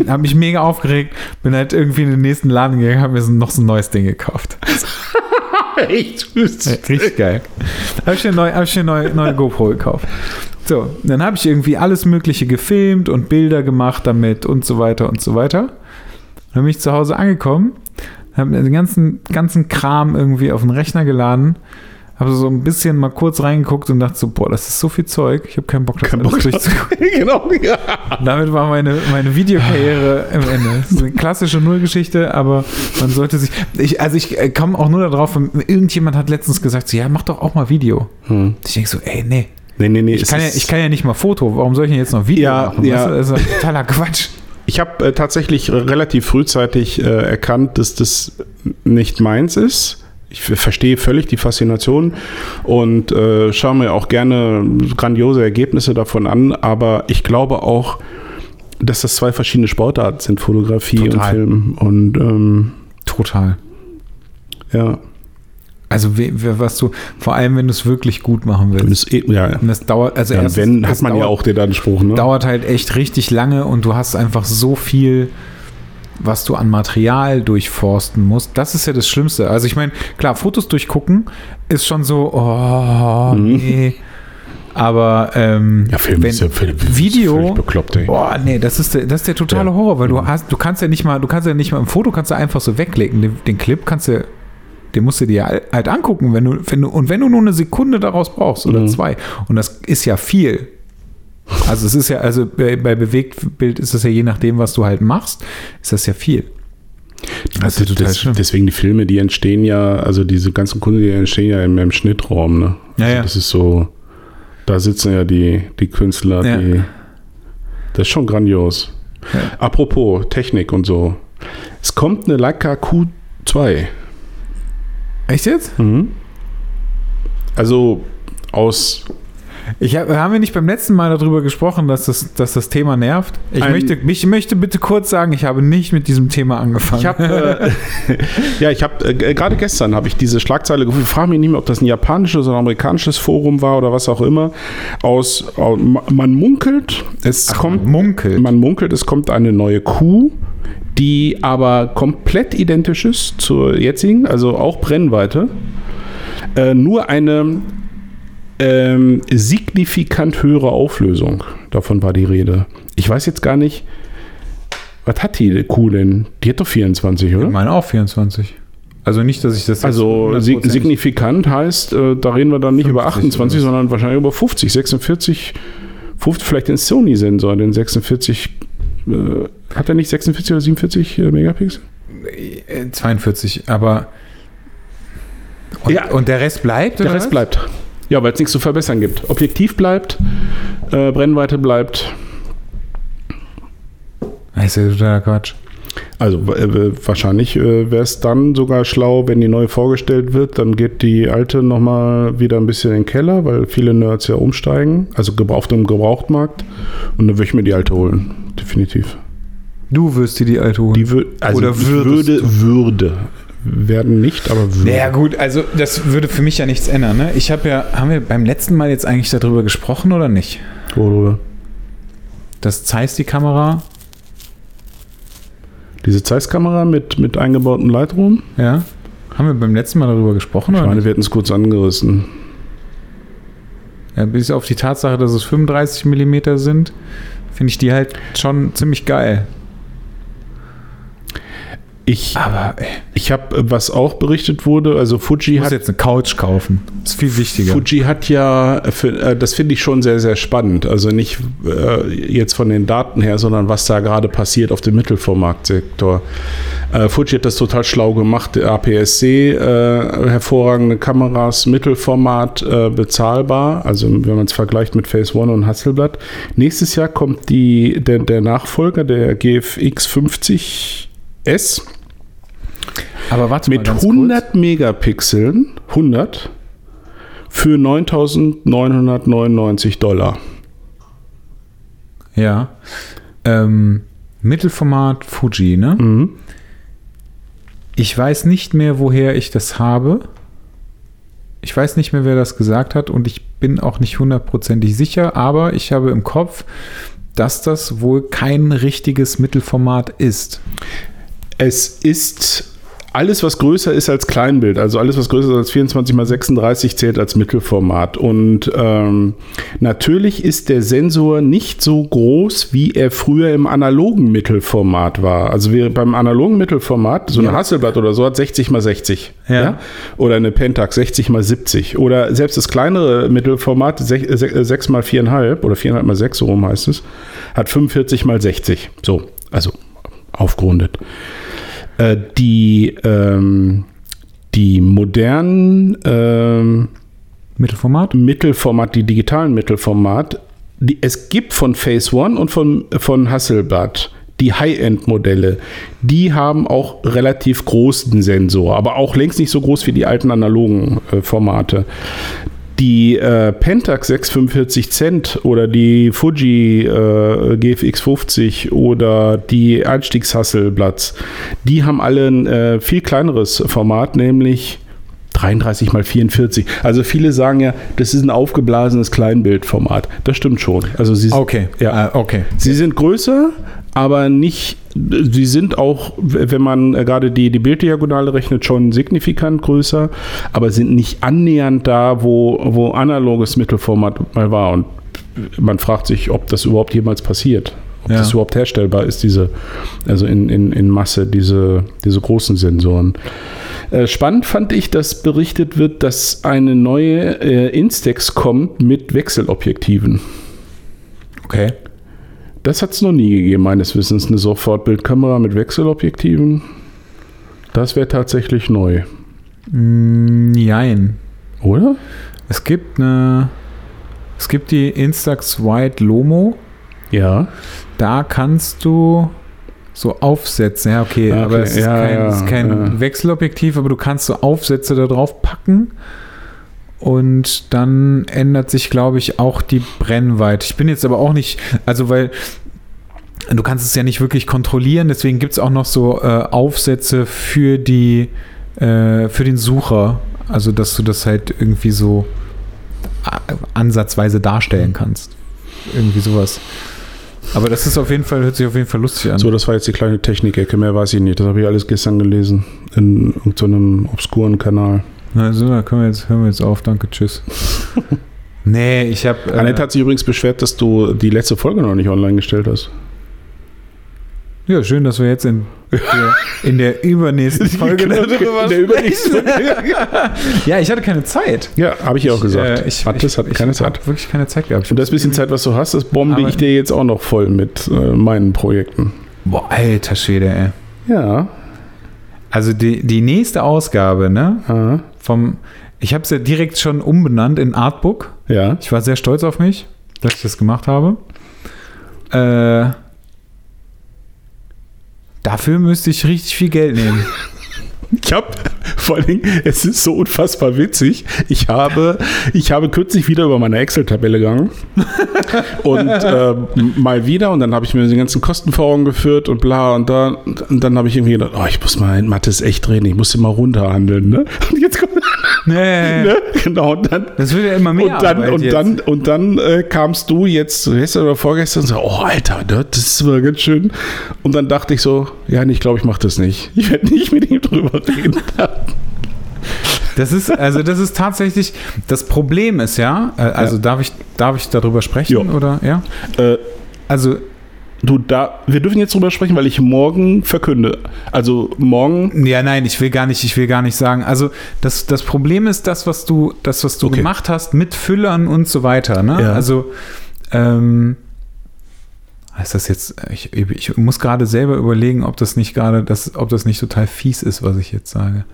hab mich mega aufgeregt, bin halt irgendwie in den nächsten Laden gegangen, habe mir so, noch so ein neues Ding gekauft. Echt? Ja, Richtig geil. Habe ich eine neue, hab ich eine neue, neue GoPro gekauft. So, dann habe ich irgendwie alles Mögliche gefilmt und Bilder gemacht damit und so weiter und so weiter. Dann bin ich zu Hause angekommen, habe mir den ganzen, ganzen Kram irgendwie auf den Rechner geladen, habe so ein bisschen mal kurz reingeguckt und dachte so, boah, das ist so viel Zeug, ich habe keinen Bock, das Kein alles durchzugucken. genau, ja. Damit war meine, meine Videokarriere im Ende. Das ist eine klassische Nullgeschichte, aber man sollte sich. Ich, also ich äh, komme auch nur darauf, irgendjemand hat letztens gesagt, so, ja, mach doch auch mal Video. Hm. Ich denke so, ey, nee. Nee, nee, nee. Ich kann, ja, ich kann ja nicht mal Foto. Warum soll ich denn jetzt noch Video Ja, machen? ja. Das ist ja totaler Quatsch. Ich habe äh, tatsächlich relativ frühzeitig äh, erkannt, dass das nicht meins ist. Ich ver- verstehe völlig die Faszination und äh, schaue mir auch gerne grandiose Ergebnisse davon an, aber ich glaube auch, dass das zwei verschiedene Sportarten sind, Fotografie und Total. Film. Und ähm, Total. ja, Also, we- we- was du, vor allem, wenn du es wirklich gut machen willst. und das, eh- ja, Und das dauert, also ja erstens, wenn, hat man ja dauert- auch den Anspruch. Ne? dauert halt echt richtig lange und du hast einfach so viel, was du an Material durchforsten musst. Das ist ja das Schlimmste. Also ich meine, klar, Fotos durchgucken ist schon so, oh, Mhm. nee. Aber ähm, Ja, Film wenn, ist ja völlig, Video, völlig bekloppt, ey. boah, nee, das ist der, das ist der totale Ja. Horror, weil du hast, du kannst ja nicht mal, du kannst ja nicht mal im Foto kannst du einfach so wegklicken. Den, den Clip kannst du, den musst du dir halt- halt angucken, wenn du, wenn du, und wenn du nur eine Sekunde daraus brauchst oder Mhm. zwei. Und das ist ja viel. Also es ist ja, also bei, bei Bewegtbild ist es ja je nachdem, was du halt machst, ist das ja viel. Das total das, deswegen die Filme, die entstehen ja, also diese ganzen Kunden, die entstehen ja im, im Schnittraum, ne? Ja, also ja. Das ist so, da sitzen ja die, die Künstler, Ja. die. Das ist schon grandios. Ja. Apropos Technik und so. Es kommt eine Leica Q2. Echt jetzt? Mhm. Also aus Ich hab, haben wir nicht beim letzten Mal darüber gesprochen, dass das, dass das Thema nervt? Ich Ein- möchte, ich möchte bitte kurz sagen, ich habe nicht mit diesem Thema angefangen. Ich habe äh, ja, ich habe äh, gerade gestern habe ich diese Schlagzeile gefunden. Ich frage mich nicht mehr, ob das ein japanisches oder amerikanisches Forum war oder was auch immer. Aus, au- ma- man munkelt, es Ach, kommt munkelt. man munkelt, es kommt eine neue Kuh, die aber komplett identisch ist zur jetzigen, also auch Brennweite. Äh, nur eine ähm, signifikant höhere Auflösung. Davon war die Rede. Ich weiß jetzt gar nicht, was hat die Kuh denn? Die hat doch 24, Ich oder? meine auch 24. Also nicht, dass ich das Also sig 100%ig signifikant heißt, äh, da reden wir dann nicht über 50 28, oder was? sondern wahrscheinlich über 50, 46, 50, vielleicht den Sony-Sensor, den 46, äh, hat er nicht 46 oder 47 äh, Megapixel? Äh, 42, aber und, Ja. und der Rest bleibt? Der Rest was? bleibt. Ja, weil es nichts zu verbessern gibt. Objektiv bleibt, äh, Brennweite bleibt. Das ist totaler Quatsch. Also äh, wahrscheinlich äh, wäre es dann sogar schlau, wenn die neu vorgestellt wird, dann geht die alte nochmal wieder ein bisschen in den Keller, weil viele Nerds ja umsteigen, also auf dem Gebrauchtmarkt. Und dann würde ich mir die alte holen, definitiv. Du wirst dir die alte holen. Die wür also Oder ich würde, würde. Werden nicht, aber würde. Ja gut, also das würde für mich ja nichts ändern. Ne? Ich habe ja, haben wir beim letzten Mal jetzt eigentlich darüber gesprochen oder nicht? Worüber? Das Zeiss die Kamera, Diese Zeiss-Kamera mit, mit eingebautem Lightroom? ja? Haben wir beim letzten Mal darüber gesprochen Ich meine, nicht? wir hätten es kurz angerissen. Ja, bis auf die Tatsache, dass es 35 mm sind, finde ich die halt schon ziemlich geil. Ich, Aber ey, ich habe, was auch berichtet wurde, also Fuji hat jetzt eine Couch kaufen. Das ist viel wichtiger. Fuji hat ja, für, äh, das finde ich schon sehr, sehr spannend. Also nicht äh, jetzt von den Daten her, sondern was da gerade passiert auf dem Mittelformatsektor. Äh, Fuji hat das total schlau gemacht. APS-C, äh, hervorragende Kameras, Mittelformat, äh, bezahlbar. Also wenn man es vergleicht mit Phase One und Hasselblad. Nächstes Jahr kommt die, der, der Nachfolger, der GFX 50 S Aber warte mal mit ganz 100 Megapixeln, 100, für 9.999 Dollar. kurz. Ja. Ähm, Mittelformat Fuji, ne? Mhm. Ich weiß nicht mehr, woher ich das habe. Ich weiß nicht mehr, wer das gesagt hat und ich bin auch nicht hundertprozentig sicher, aber ich habe im Kopf, dass das wohl kein richtiges Mittelformat ist. Es ist alles, was größer ist als Kleinbild, also alles, was größer ist als 24 x 36, zählt als Mittelformat. Und ähm, natürlich ist der Sensor nicht so groß, wie er früher im analogen Mittelformat war. Also wir beim analogen Mittelformat, so eine Ja. Hasselblatt oder so, hat 60 x 60. Ja. Oder eine Pentax 60 x 70. Oder selbst das kleinere Mittelformat, 6 x 4,5 oder 4,5 x 6, so rum heißt es, hat 45 x 60. So, also aufgerundet. Äh, die, ähm, die modernen ähm, Mittelformat? Mittelformat, die digitalen Mittelformat, die, es gibt von Phase One und von, von Hasselblad die High-End-Modelle, die haben auch relativ großen Sensor, aber auch längst nicht so groß wie die alten analogen äh, Formate. Die äh, Pentax 645 Cent oder die Fuji äh, GFX 50 oder die Einstiegs Hasselblatts, die haben alle ein äh, viel kleineres Format, nämlich 33 mal 44. Also viele sagen ja, das ist ein aufgeblasenes Kleinbildformat. Das stimmt schon. Also sie, Okay. Ja. Ah, okay. sie sind größer, aber nicht, sie sind auch, wenn man äh, gerade die, die Bilddiagonale rechnet, schon signifikant größer, aber sind nicht annähernd da, wo, wo analoges Mittelformat mal war. Und man fragt sich, ob das überhaupt jemals passiert. Ob Ja. das überhaupt herstellbar ist, diese, also in, in, in Masse, diese, diese großen Sensoren. Äh, Spannend fand ich, dass berichtet wird, dass eine neue äh, Instax kommt mit Wechselobjektiven. Okay. Das hat es noch nie gegeben, meines Wissens. Eine Sofortbildkamera mit Wechselobjektiven. Das wäre tatsächlich neu. Mm, Jein. Oder? Es gibt eine. Es gibt die Instax White Lomo. Ja. Da kannst du so Aufsätze, ja, okay, Ah, aber okay, es ist ja, kein, ja, ist kein ja. Wechselobjektiv, aber du kannst so Aufsätze da drauf packen. Und dann ändert sich, glaube ich, auch die Brennweite. Ich bin jetzt aber auch nicht, also weil du kannst es ja nicht wirklich kontrollieren, deswegen gibt es auch noch so äh, Aufsätze für die, äh, für den Sucher. Also, dass du das halt irgendwie so a- ansatzweise darstellen kannst. Irgendwie sowas. Aber das ist auf jeden Fall, hört sich auf jeden Fall lustig an. So, das war jetzt die kleine Technik-Ecke. Mehr weiß ich nicht. Das habe ich alles gestern gelesen. In irgendeinem obskuren Kanal. Na, so, da können wir jetzt, hören wir jetzt auf. Danke, tschüss. nee, ich habe. Annette hat sich übrigens beschwert, dass du die letzte Folge noch nicht online gestellt hast. ja, schön, dass wir jetzt in der, in der übernächsten Folge darüber In der übernächsten Ja, ich hatte keine Zeit. Ja, habe ich ja auch gesagt. Äh, ich, Mathis ich, hat ich keine Zeit. wirklich keine Zeit gehabt. Und das bisschen Zeit, was du hast, das bombe ich dir jetzt auch noch voll mit äh, meinen Projekten. Boah, alter Schwede, ey. Ja. Also die, die nächste Ausgabe, ne? Aha. Vom. Ich habe es ja direkt schon umbenannt in Artbook. Ja. Ich war sehr stolz auf mich, dass ich das gemacht habe. Äh, da Dafür müsste ich richtig viel Geld nehmen. Habe, vor allen Dingen, es ist so unfassbar witzig. Ich habe, ich habe kürzlich wieder über meine Excel-Tabelle gegangen. und äh, mal wieder. Und dann habe ich mir die ganzen Kosten vor Augen geführt und bla. Und, da, und dann habe ich irgendwie gedacht, oh, ich muss mal in Mathis echt drehen. Ich muss hier mal runterhandeln. Ne? Und jetzt kommt. Nee. Ne? Genau. Und dann, Das wird ja immer mehr. und dann, Arbeit und jetzt. dann, und dann äh, kamst du jetzt gestern oder vorgestern und so, oh Alter, ne, das ist aber ganz schön. Und dann dachte ich so, ja, nee, ich glaube, ich mache das nicht. Ich werde nicht mit ihm drüber reden. Das ist, also das ist tatsächlich, das Problem ist ja, äh, also Ja. darf ich, darf ich darüber sprechen Ja. oder, ja? äh, Also, du, da, wir dürfen jetzt drüber sprechen, weil ich morgen verkünde. Also morgen, ja, nein, ich will gar nicht, ich will gar nicht sagen, also das, das Problem ist das, was du, das, was du Okay. gemacht hast mit Füllern und so weiter, ne? Ja. Also, ähm, ist das jetzt, ich, ich muss gerade selber überlegen, ob das nicht gerade, das, ob das nicht total fies ist, was ich jetzt sage.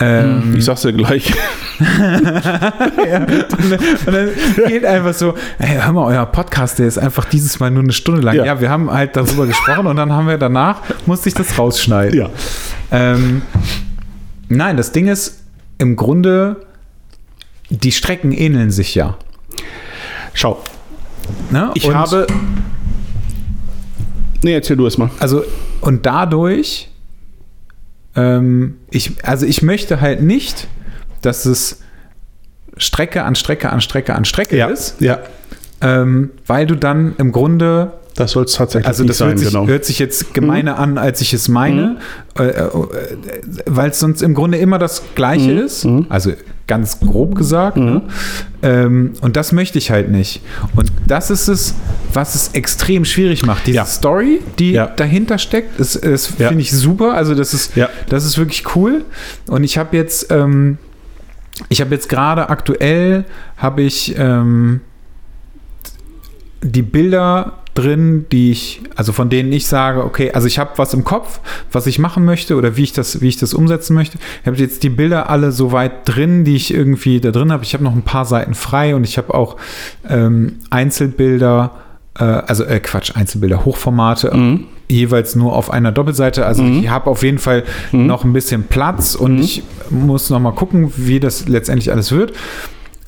Ähm, ich sag's dir gleich. ja, und, dann, und dann geht einfach so, ey, hör mal, euer Podcast, der ist einfach dieses Mal nur eine Stunde lang. Ja, Ja. wir haben halt darüber gesprochen und dann haben wir danach, musste ich das rausschneiden. ja. Ähm, nein, das Ding ist, im Grunde, die Strecken ähneln sich ja. Schau, Ne? ich habe. Nee, erzähl du es mal. Also, und dadurch, ähm, ich, also ich möchte halt nicht, dass es Strecke an Strecke an Strecke an Strecke ist, ja. ähm, weil du dann im Grunde Das soll es tatsächlich Also das sein, hört sich, genau. hört sich jetzt gemeiner an, als ich es meine, äh, äh, weil es sonst im Grunde immer das Gleiche Mhm. ist. Also ganz grob gesagt. Ne? Ähm, und das möchte ich halt nicht. Und das ist es, was es extrem schwierig macht. Diese Ja. Story, die Ja. dahinter steckt, ist, ist Ja. finde ich super. Also das ist, das ist wirklich cool. Und ich habe jetzt, ähm, ich habe jetzt gerade aktuell, habe ich ähm, die Bilder drin, die ich, also von denen ich sage, okay, also ich habe was im Kopf, was ich machen möchte oder wie ich das, wie ich das umsetzen möchte. Ich habe jetzt die Bilder alle so weit drin, die ich irgendwie da drin habe. Ich habe noch ein paar Seiten frei und ich habe auch ähm, Einzelbilder, äh, also äh, Quatsch, Einzelbilder, Hochformate, Mhm. jeweils nur auf einer Doppelseite. Also ich habe auf jeden Fall noch ein bisschen Platz und ich muss noch mal gucken, wie das letztendlich alles wird.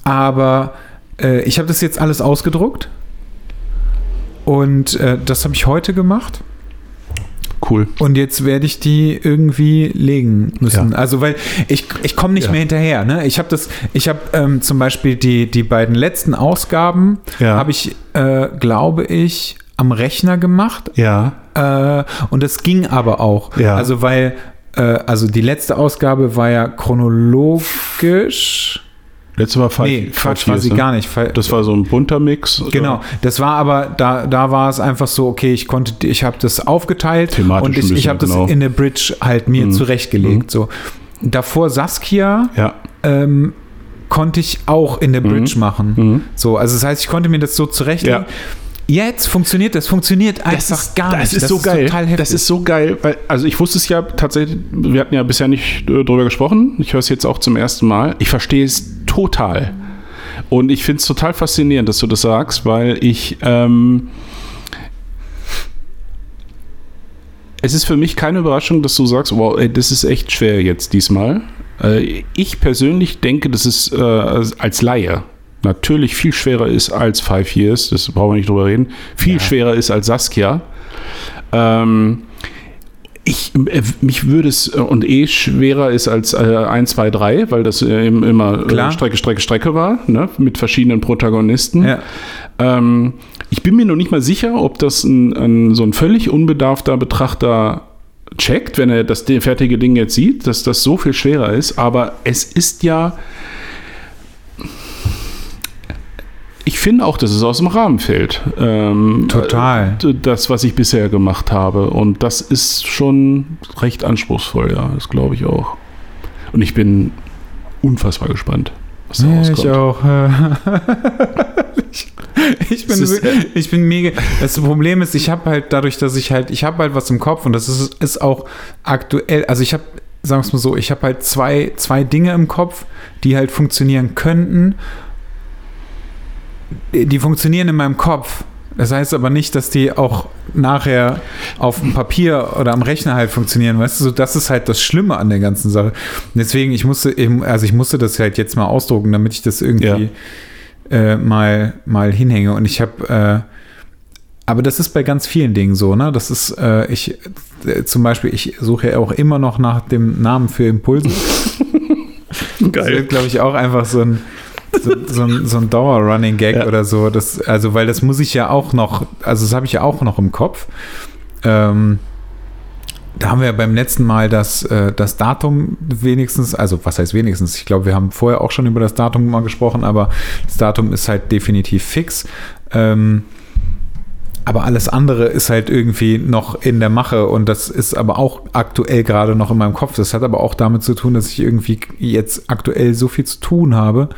Aber äh, ich habe das jetzt alles ausgedruckt und äh, das habe ich heute gemacht. Cool. Und jetzt werde ich die irgendwie legen müssen. Ja. Also, weil ich, ich komme nicht Ja. mehr hinterher. Ne? Ich habe das, ich habe ähm, zum Beispiel die, die beiden letzten Ausgaben, Ja. habe ich, äh, glaube ich, am Rechner gemacht. Ja. Äh, und das ging aber auch. Ja. Also, weil, äh, also die letzte Ausgabe war ja chronologisch. Letztes Mal Five, nee, Quatsch, war sie ne? gar nicht. Das war so ein bunter Mix. Genau, das war aber, da, da war es einfach so, okay, ich konnte, ich habe das aufgeteilt Thematisch und ich, ich habe das genau. in der Bridge halt mir zurechtgelegt. So. Davor Saskia Ja. ähm, konnte ich auch in der Bridge machen. Mhm. So, also das heißt, ich konnte mir das so zurechtlegen. Ja. Jetzt funktioniert das, funktioniert einfach gar das nicht. Ist so geil. total heftig. Das ist so geil, weil, also ich wusste es ja tatsächlich, wir hatten ja bisher nicht äh, drüber gesprochen. Ich höre es jetzt auch zum ersten Mal. Ich verstehe es total. Und ich finde es total faszinierend, dass du das sagst, weil ich, ähm, es ist für mich keine Überraschung, dass du sagst, wow, ey, das ist echt schwer jetzt diesmal. Äh, ich persönlich denke, dass es äh, als Laie natürlich viel schwerer ist als Five Years, das brauchen wir nicht drüber reden, viel schwerer ist als Saskia. Ähm, ich, äh, mich würde es äh, und eh schwerer ist als äh, 1, 2, 3, weil das äh, eben immer Klar. äh, Strecke, Strecke, Strecke war, ne? mit verschiedenen Protagonisten. Ja. Ähm, ich bin mir noch nicht mal sicher, ob das ein, ein, so ein völlig unbedarfter Betrachter checkt, wenn er das fertige Ding jetzt sieht, dass das so viel schwerer ist. Aber es ist ja. Ich finde auch, dass es aus dem Rahmen fällt. Ähm, Total. äh, Das, was ich bisher gemacht habe. Und das ist schon recht anspruchsvoll, ja. Das glaube ich auch. Und ich bin unfassbar gespannt, was da Ja, rauskommt. ich auch. äh. ich, ich, bin, ist- wirklich- ich bin mega. Das Problem ist, ich habe halt dadurch, dass ich halt, ich habe halt was im Kopf und das ist, ist auch aktuell. Also ich habe, sagen wir es mal so, ich habe halt zwei, zwei Dinge im Kopf, die halt funktionieren könnten. Die funktionieren in meinem Kopf. Das heißt aber nicht, dass die auch nachher auf dem Papier oder am Rechner halt funktionieren. Weißt du, so, das ist halt das Schlimme an der ganzen Sache. Und deswegen, ich musste eben, also ich musste das halt jetzt mal ausdrucken, damit ich das irgendwie äh, mal, mal hinhänge. Und ich habe, äh, aber das ist bei ganz vielen Dingen so, ne? Das ist, äh, ich, äh, zum Beispiel, ich suche ja auch immer noch nach dem Namen für Impulse. Das wird, glaube ich, auch einfach so ein, so, so ein, so ein Dauer-Running-Gag Ja. oder so. Das, also, weil das muss ich ja auch noch, also das habe ich ja auch noch im Kopf. Ähm, da haben wir beim letzten Mal das, äh, das Datum wenigstens, also was heißt wenigstens? Ich glaube, wir haben vorher auch schon über das Datum mal gesprochen, aber das Datum ist halt definitiv fix. Ähm, aber alles andere ist halt irgendwie noch in der Mache und das ist aber auch aktuell gerade noch in meinem Kopf. Das hat aber auch damit zu tun, dass ich irgendwie jetzt aktuell so viel zu tun habe,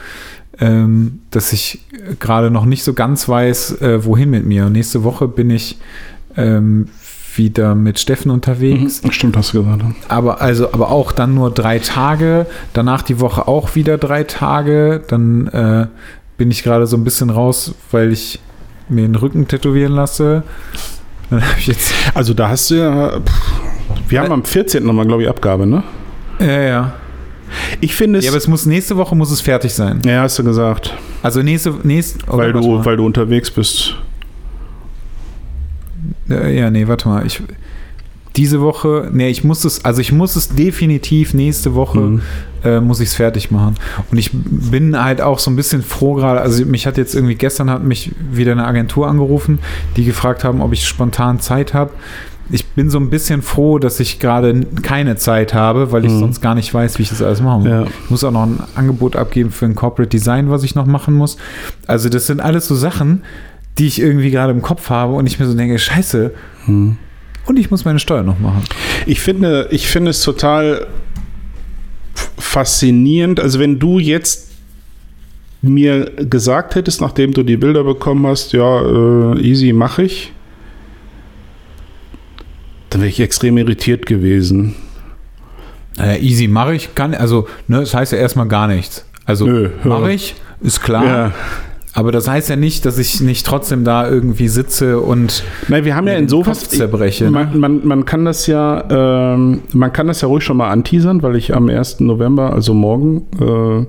ähm, dass ich gerade noch nicht so ganz weiß, äh, wohin mit mir. Und nächste Woche bin ich ähm, wieder mit Steffen unterwegs. Stimmt, hast du gesagt. Aber also, aber auch dann nur drei Tage. Danach die Woche auch wieder drei Tage. Dann äh, bin ich gerade so ein bisschen raus, weil ich mir den Rücken tätowieren lasse. Dann habe ich jetzt. Also da hast du ja, pff, wir haben am 14. nochmal, glaube ich, Abgabe, ne? Ja, ja. Ich finde es, Ja, aber es muss nächste Woche muss es fertig sein. ja, hast du gesagt, Also nächste, nächste oder weil du, mal. weil du unterwegs bist. Ja, nee, warte mal. Ich, diese Woche, nee, ich muss es, also ich muss es definitiv nächste Woche, Mhm. äh, muss ich es fertig machen. Und ich bin halt auch so ein bisschen froh gerade, also mich hat jetzt irgendwie, gestern hat mich wieder eine Agentur angerufen, die gefragt haben, ob ich spontan Zeit habe. Ich bin so ein bisschen froh, dass ich gerade keine Zeit habe, weil ich Mhm. sonst gar nicht weiß, wie ich das alles machen muss. Ja. Ich muss auch noch ein Angebot abgeben für ein Corporate Design, was ich noch machen muss. Also das sind alles so Sachen, die ich irgendwie gerade im Kopf habe und ich mir so denke, scheiße, Hm. und ich muss meine Steuer noch machen. Ich finde, ich finde es total faszinierend. Also wenn du jetzt mir gesagt hättest, nachdem du die Bilder bekommen hast, ja, äh, easy mache ich, dann wäre ich extrem irritiert gewesen. Naja, easy mache ich, kann, also, ne, das heißt ja erstmal gar nichts. Also mache ich, ist klar. Ja. Aber das heißt ja nicht, dass ich nicht trotzdem da irgendwie sitze und Nein, wir haben ja insofern. Zerbreche. ne? Man, man, man kann das ja, ähm, man kann das ja ruhig schon mal anteasern, weil ich am 1. November, also morgen, äh,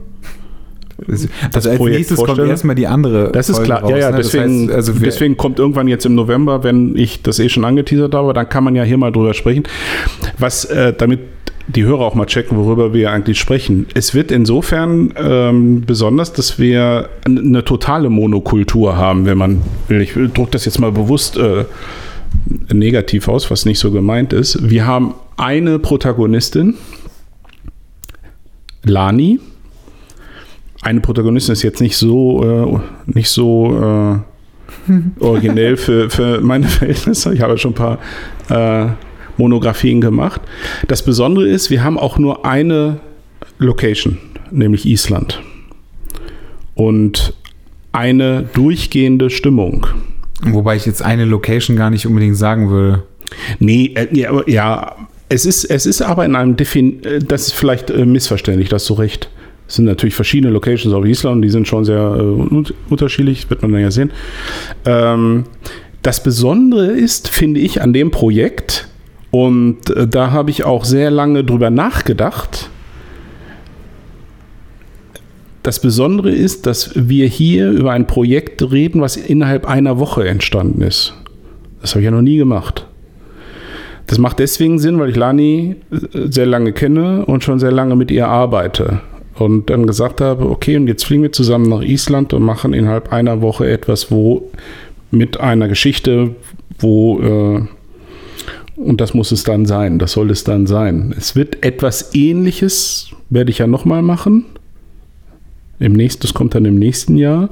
also als Projekt nächstes kommt vorstelle. erstmal die andere. Das ist Folge klar. raus, ja, ja, ne? Das deswegen, heißt, also deswegen kommt irgendwann jetzt im November, wenn ich das eh schon angeteasert habe, dann kann man ja hier mal drüber sprechen. Was, äh, damit die Hörer auch mal checken, worüber wir eigentlich sprechen. Es wird insofern ähm, besonders, dass wir eine totale Monokultur haben, wenn man will. Ich drücke das jetzt mal bewusst äh, negativ aus, was nicht so gemeint ist. Wir haben eine Protagonistin, Lani. Eine Protagonistin ist jetzt nicht so, äh, nicht so äh, originell für, für meine Verhältnisse. Ich habe schon ein paar äh, Monografien gemacht. Das Besondere ist, wir haben auch nur eine Location, nämlich Island. Und eine durchgehende Stimmung. wobei ich jetzt eine Location gar nicht unbedingt sagen würde. Nee, äh, ja, aber- ja es, ist, es ist aber in einem Defin äh, das ist vielleicht äh, missverständlich, da hast du recht. Es sind natürlich verschiedene Locations auf Island, die sind schon sehr äh, un unterschiedlich, wird man dann ja sehen. Ähm, das Besondere ist, finde ich, an dem Projekt, und äh, da habe ich auch sehr lange drüber nachgedacht. Das Besondere ist, dass wir hier über ein Projekt reden, was innerhalb einer Woche entstanden ist. Das habe ich ja noch nie gemacht. Das macht deswegen Sinn, weil ich Lani äh, sehr lange kenne und schon sehr lange mit ihr arbeite. Und dann gesagt habe, okay, und jetzt fliegen wir zusammen nach Island und machen innerhalb einer Woche etwas, wo mit einer Geschichte, wo, äh, und das muss es dann sein, das soll es dann sein. Es wird etwas ähnliches, werde ich ja nochmal machen. Im nächsten, das kommt dann im nächsten Jahr.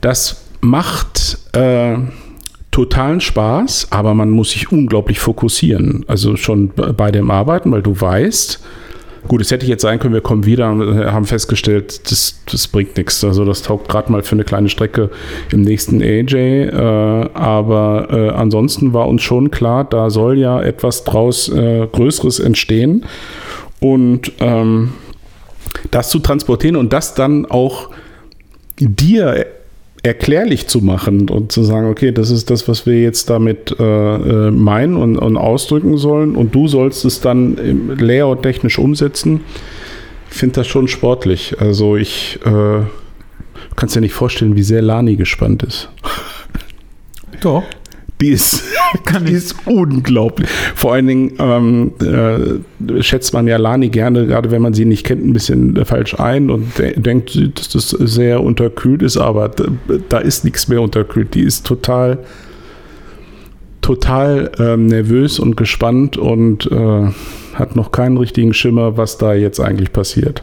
Das macht äh, totalen Spaß, aber man muss sich unglaublich fokussieren. Also schon bei dem Arbeiten, weil du weißt, gut, es hätte jetzt sein können, wir kommen wieder und äh, haben festgestellt, das, das bringt nichts. Also das taugt gerade mal für eine kleine Strecke im nächsten AJ. Äh, aber äh, ansonsten war uns schon klar, da soll ja etwas draus äh, Größeres entstehen. Und ähm, das zu transportieren und das dann auch dir erklärlich zu machen und zu sagen, okay, das ist das, was wir jetzt damit äh, äh meinen und, und, ausdrücken sollen und du sollst es dann Layout technisch umsetzen, finde das schon sportlich. Also ich äh, kann dir nicht vorstellen, wie sehr Lani gespannt ist. Doch. Die ist, die ist unglaublich. Vor allen Dingen ähm, äh, schätzt man ja Lani gerne, gerade wenn man sie nicht kennt, ein bisschen falsch ein und de denkt, dass das sehr unterkühlt ist, aber da ist nichts mehr unterkühlt. Die ist total, total ähm, nervös und gespannt und äh, hat noch keinen richtigen Schimmer, was da jetzt eigentlich passiert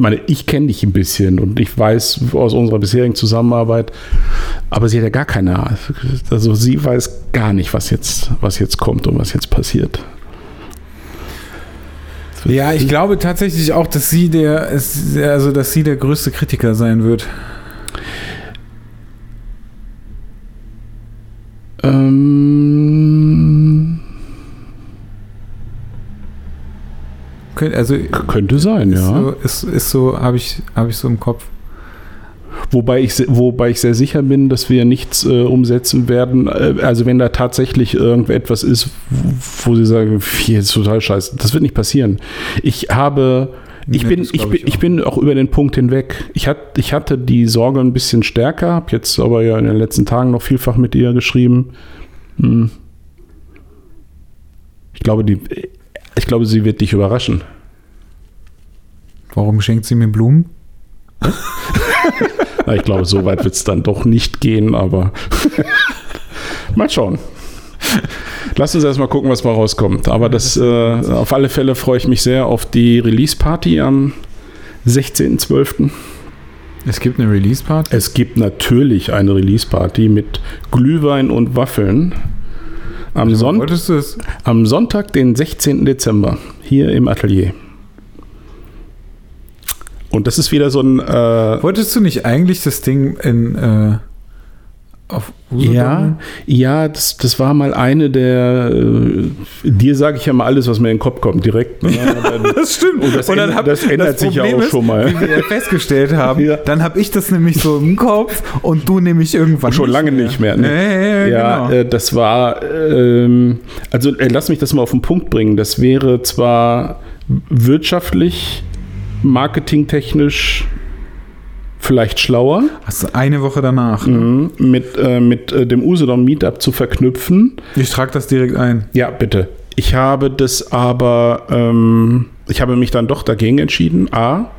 ich meine, ich kenne dich ein bisschen und ich weiß aus unserer bisherigen Zusammenarbeit, aber sie hat ja gar keine Ahnung. Also sie weiß gar nicht, was jetzt, was jetzt kommt und was jetzt passiert. Ja, ich glaube tatsächlich auch, dass sie der, also dass sie der größte Kritiker sein wird. Ähm also könnte sein, ist ja. So, ist, ist so, habe ich, hab ich so im Kopf. Wobei ich, wobei ich sehr sicher bin, dass wir nichts äh, umsetzen werden. Äh, also wenn da tatsächlich irgendetwas ist, wo sie sagen, hier ist total scheiße, das wird nicht passieren. Ich habe, ich, nee, bin, ich, bin, ich, ich, bin auch über den Punkt hinweg. Ich, hat, ich hatte die Sorge ein bisschen stärker, habe jetzt aber ja in den letzten Tagen noch vielfach mit ihr geschrieben. Hm. Ich glaube, die, ich glaube, sie wird dich überraschen. Warum schenkt sie mir Blumen? Na, ich glaube, so weit wird es dann doch nicht gehen, aber mal schauen. Lass uns erstmal gucken, was mal rauskommt. Aber das, äh, auf alle Fälle freue ich mich sehr auf die Release-Party am 16.12. Es gibt eine Release-Party? Es gibt natürlich eine Release-Party mit Glühwein und Waffeln. Am, Son am Sonntag, den 16. Dezember, hier im Atelier. Und das ist wieder so ein. Äh Wolltest du nicht eigentlich das Ding in. Äh, auf Usedom? Ja, ja das, das war mal eine der. Äh, dir sage ich ja mal alles, was mir in den Kopf kommt, direkt. Ne? das stimmt. Und das, Und dann hab, das ändert das sich ja auch ist, schon mal. Wie wir festgestellt haben, ja. dann habe ich das nämlich so im Kopf und du nämlich irgendwann. Schon nicht lange mehr. nicht mehr. Ne? Nee, ja, genau. äh, das war. Ähm, also äh, lass mich das mal auf den Punkt bringen. Das wäre zwar wirtschaftlich marketingtechnisch vielleicht schlauer. Also eine Woche danach. Ne? Mhm, mit äh, mit äh, dem Usedom Meetup zu verknüpfen. Ich trage das direkt ein. Ja, bitte. Ich habe das aber, ähm, ich habe mich dann doch dagegen entschieden. A,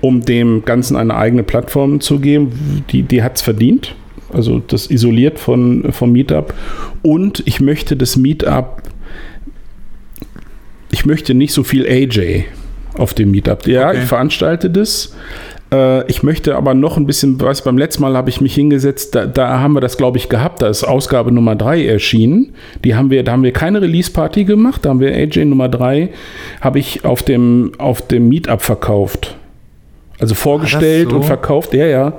um dem Ganzen eine eigene Plattform zu geben, die, die hat es verdient. Also das isoliert von, vom Meetup. Und ich möchte das Meetup, ich möchte nicht so viel AJ auf dem Meetup. Ja, okay. ich veranstalte das. Äh, ich möchte aber noch ein bisschen, was beim letzten Mal habe ich mich hingesetzt, da, da haben wir das, glaube ich, gehabt. Da ist Ausgabe Nummer 3 erschienen. Die haben wir, da haben wir keine Release-Party gemacht. Da haben wir AJ Nummer 3, habe ich auf dem, auf dem Meetup verkauft. Also vorgestellt so? und verkauft. Ja, ja.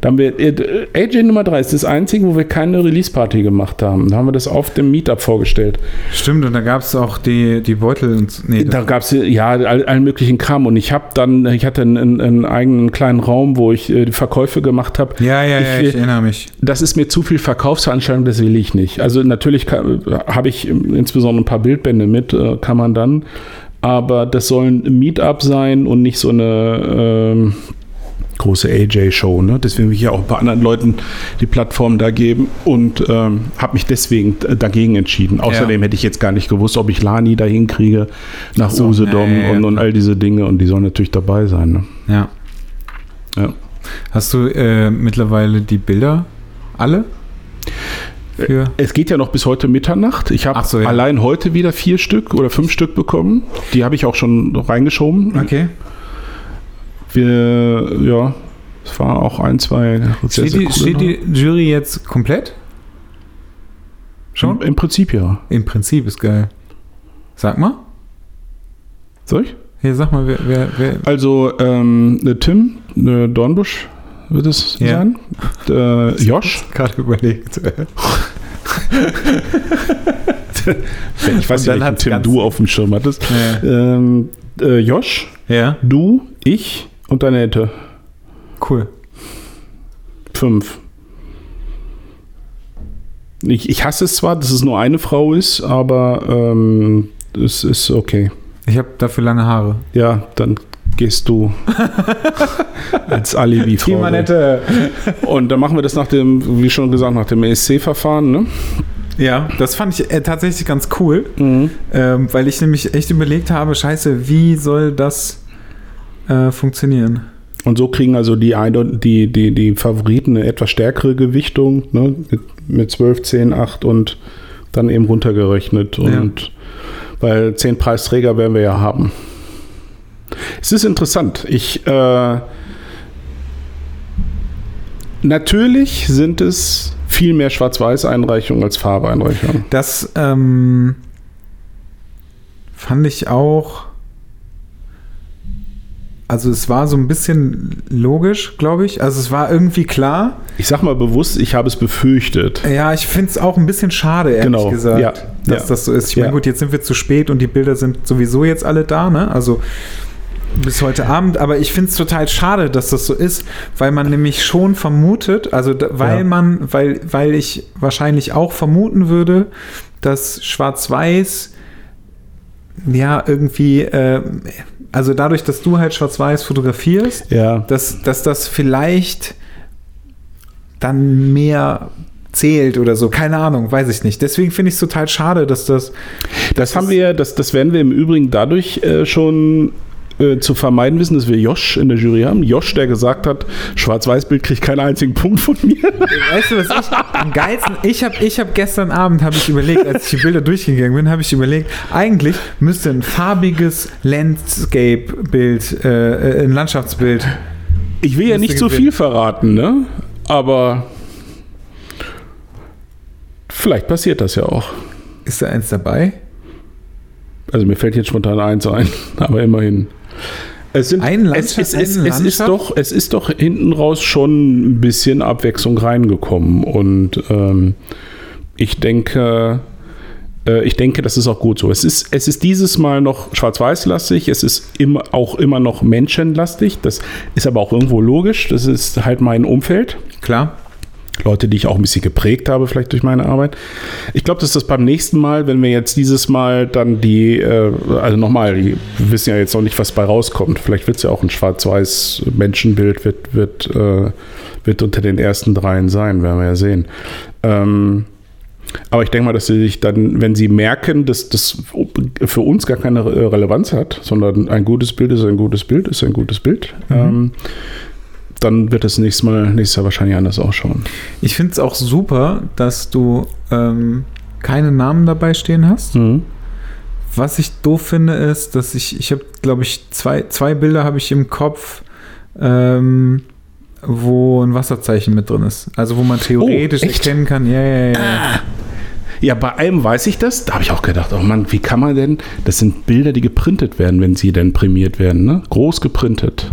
Da haben wir, äh, AJ Nummer 3 ist das einzige, wo wir keine Release-Party gemacht haben. Da haben wir das auf dem Meetup vorgestellt. Stimmt, und da gab es auch die, die Beutel. Und, nee, da gab es ja all, allen möglichen Kram. Und ich habe dann, ich hatte einen, einen, eigenen kleinen Raum, wo ich äh, Verkäufe gemacht habe. Ja, ja, ich, ja, ich erinnere mich. Das ist mir zu viel Verkaufsveranstaltung, das will ich nicht. Also natürlich habe ich insbesondere ein paar Bildbände mit, äh, kann man dann. Aber das soll ein Meetup sein und nicht so eine. Äh, große AJ-Show. Ne? Deswegen will ich ja auch ein paar anderen Leuten die Plattform da geben und ähm, habe mich deswegen dagegen entschieden. Außerdem ja. hätte ich jetzt gar nicht gewusst, ob ich Lani da hinkriege nach so, Usedom nee, und, und, all diese Dinge und die sollen natürlich dabei sein. Ne? Ja. ja. Hast du äh, mittlerweile die Bilder alle? Für? Es geht ja noch bis heute Mitternacht. Ich habe so, ja. allein heute wieder vier Stück oder fünf Stück bekommen. Die habe ich auch schon reingeschoben. Okay wir, ja, es war auch ein, zwei sehr, steht, sehr die, steht die Jury jetzt komplett? Schon? Im, Im, Prinzip ja. Im Prinzip ist geil. Sag mal. Soll ich? Hier, sag mal, wer. wer, wer also, ähm, der Tim, der Dornbusch wird es ja. sein. Der Josh. Gerade überlegt. ich weiß nicht, welchen Tim du auf dem Schirm hattest. Ja. Ähm, äh, Josh, ja. du, ich und Annette. Cool. Fünf. Ich, ich hasse es zwar, dass es nur eine Frau ist, aber ähm, es ist okay. Ich habe dafür lange Haare. Ja, dann gehst du als. Team Annette. Und dann machen wir das nach dem, wie schon gesagt, nach dem ESC-Verfahren, ne? Ja, das fand ich äh, tatsächlich ganz cool, ähm, weil ich nämlich echt überlegt habe, scheiße, wie soll das äh, funktionieren? Und so kriegen also die, ein- die, die, die Favoriten eine etwas stärkere Gewichtung, ne? mit, mit 12, 10, 8 und dann eben runtergerechnet. Und weil 10 Preisträger werden wir ja haben. Es ist interessant. Ich äh, natürlich sind es viel mehr Schwarz-Weiß-Einreichungen als Farbeinreichungen. Das ähm, fand ich auch. Also es war so ein bisschen logisch, glaube ich. Also es war irgendwie klar. Ich sag mal bewusst, ich habe es befürchtet. Ja, ich finde es auch ein bisschen schade, ehrlich Genau, gesagt, ja, dass ja. das so ist. Ich Ja. meine, gut, jetzt sind wir zu spät und die Bilder sind sowieso jetzt alle da, ne? Also bis heute Abend, aber ich finde es total schade, dass das so ist, weil man nämlich schon vermutet, also weil man, weil, weil ich wahrscheinlich auch vermuten würde, dass Schwarz-Weiß ja irgendwie, äh, also dadurch, dass du halt Schwarz-Weiß fotografierst, Ja. dass, dass das vielleicht dann mehr zählt oder so. Keine Ahnung, weiß ich nicht. Deswegen finde ich es total schade, dass das. Das haben wir, das, das werden wir im Übrigen dadurch äh, schon äh, zu vermeiden wissen, dass wir Josh in der Jury haben. Josh, der gesagt hat, Schwarz-Weiß-Bild kriegt keinen einzigen Punkt von mir. Weißt du, was ich am geilsten. Ich habe ich hab gestern Abend habe ich überlegt, als ich die Bilder durchgegangen bin, habe ich überlegt, eigentlich müsste ein farbiges Landscape-Bild, äh, äh, ein Landschaftsbild. Ich will ja nicht so viel verraten, ne? Aber vielleicht passiert das ja auch. Ist da eins dabei? Also mir fällt jetzt spontan eins ein, aber immerhin. Es, sind, Ein es, Landschaft- es, es, eine es, ist doch, es ist doch hinten raus schon ein bisschen Abwechslung reingekommen. Und ähm, ich denke, äh, ich denke, das ist auch gut so. Es ist, es ist dieses Mal noch schwarz-weiß-lastig, es ist immer, auch immer noch menschenlastig. Das ist aber auch irgendwo logisch. Das ist halt mein Umfeld. Klar. Leute, die ich auch ein bisschen geprägt habe, vielleicht durch meine Arbeit. Ich glaube, dass das beim nächsten Mal, wenn wir jetzt dieses Mal dann die, äh, also nochmal, wir wissen ja jetzt noch nicht, was bei rauskommt. Vielleicht wird es ja auch ein schwarz-weiß Menschenbild, wird, wird, äh, wird unter den ersten dreien sein, werden wir ja sehen. Ähm, aber ich denke mal, dass sie sich dann, wenn sie merken, dass das für uns gar keine Re- Relevanz hat, sondern ein gutes Bild ist ein gutes Bild, ist ein gutes Bild, ähm, dann wird es nächstes Mal, nächstes Jahr wahrscheinlich anders ausschauen. Ich finde es auch super, dass du ähm, keine Namen dabei stehen hast. Mhm. Was ich doof finde, ist, dass ich, ich habe, glaube ich, zwei, zwei Bilder habe ich im Kopf, ähm, wo ein Wasserzeichen mit drin ist. Also wo man theoretisch Oh, erkennen kann, ja, ja, ja. Ja, bei einem weiß ich das. Da habe ich auch gedacht, oh Mann, wie kann man denn? Das sind Bilder, die geprintet werden, wenn sie denn prämiert werden, ne? Groß geprintet.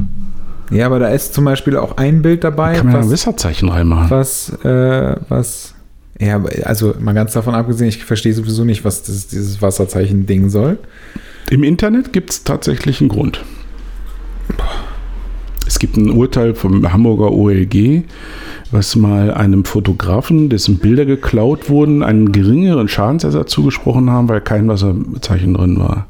Ja, aber da ist zum Beispiel auch ein Bild dabei, Kann man da ein was, Wasserzeichen reinmachen? was, äh, was, ja, also mal ganz davon abgesehen, ich verstehe sowieso nicht, was das, dieses Wasserzeichen-Ding soll. Im Internet gibt es tatsächlich einen Grund. Es gibt ein Urteil vom Hamburger OLG, was mal einem Fotografen, dessen Bilder geklaut wurden, einen geringeren Schadensersatz zugesprochen haben, weil kein Wasserzeichen drin war.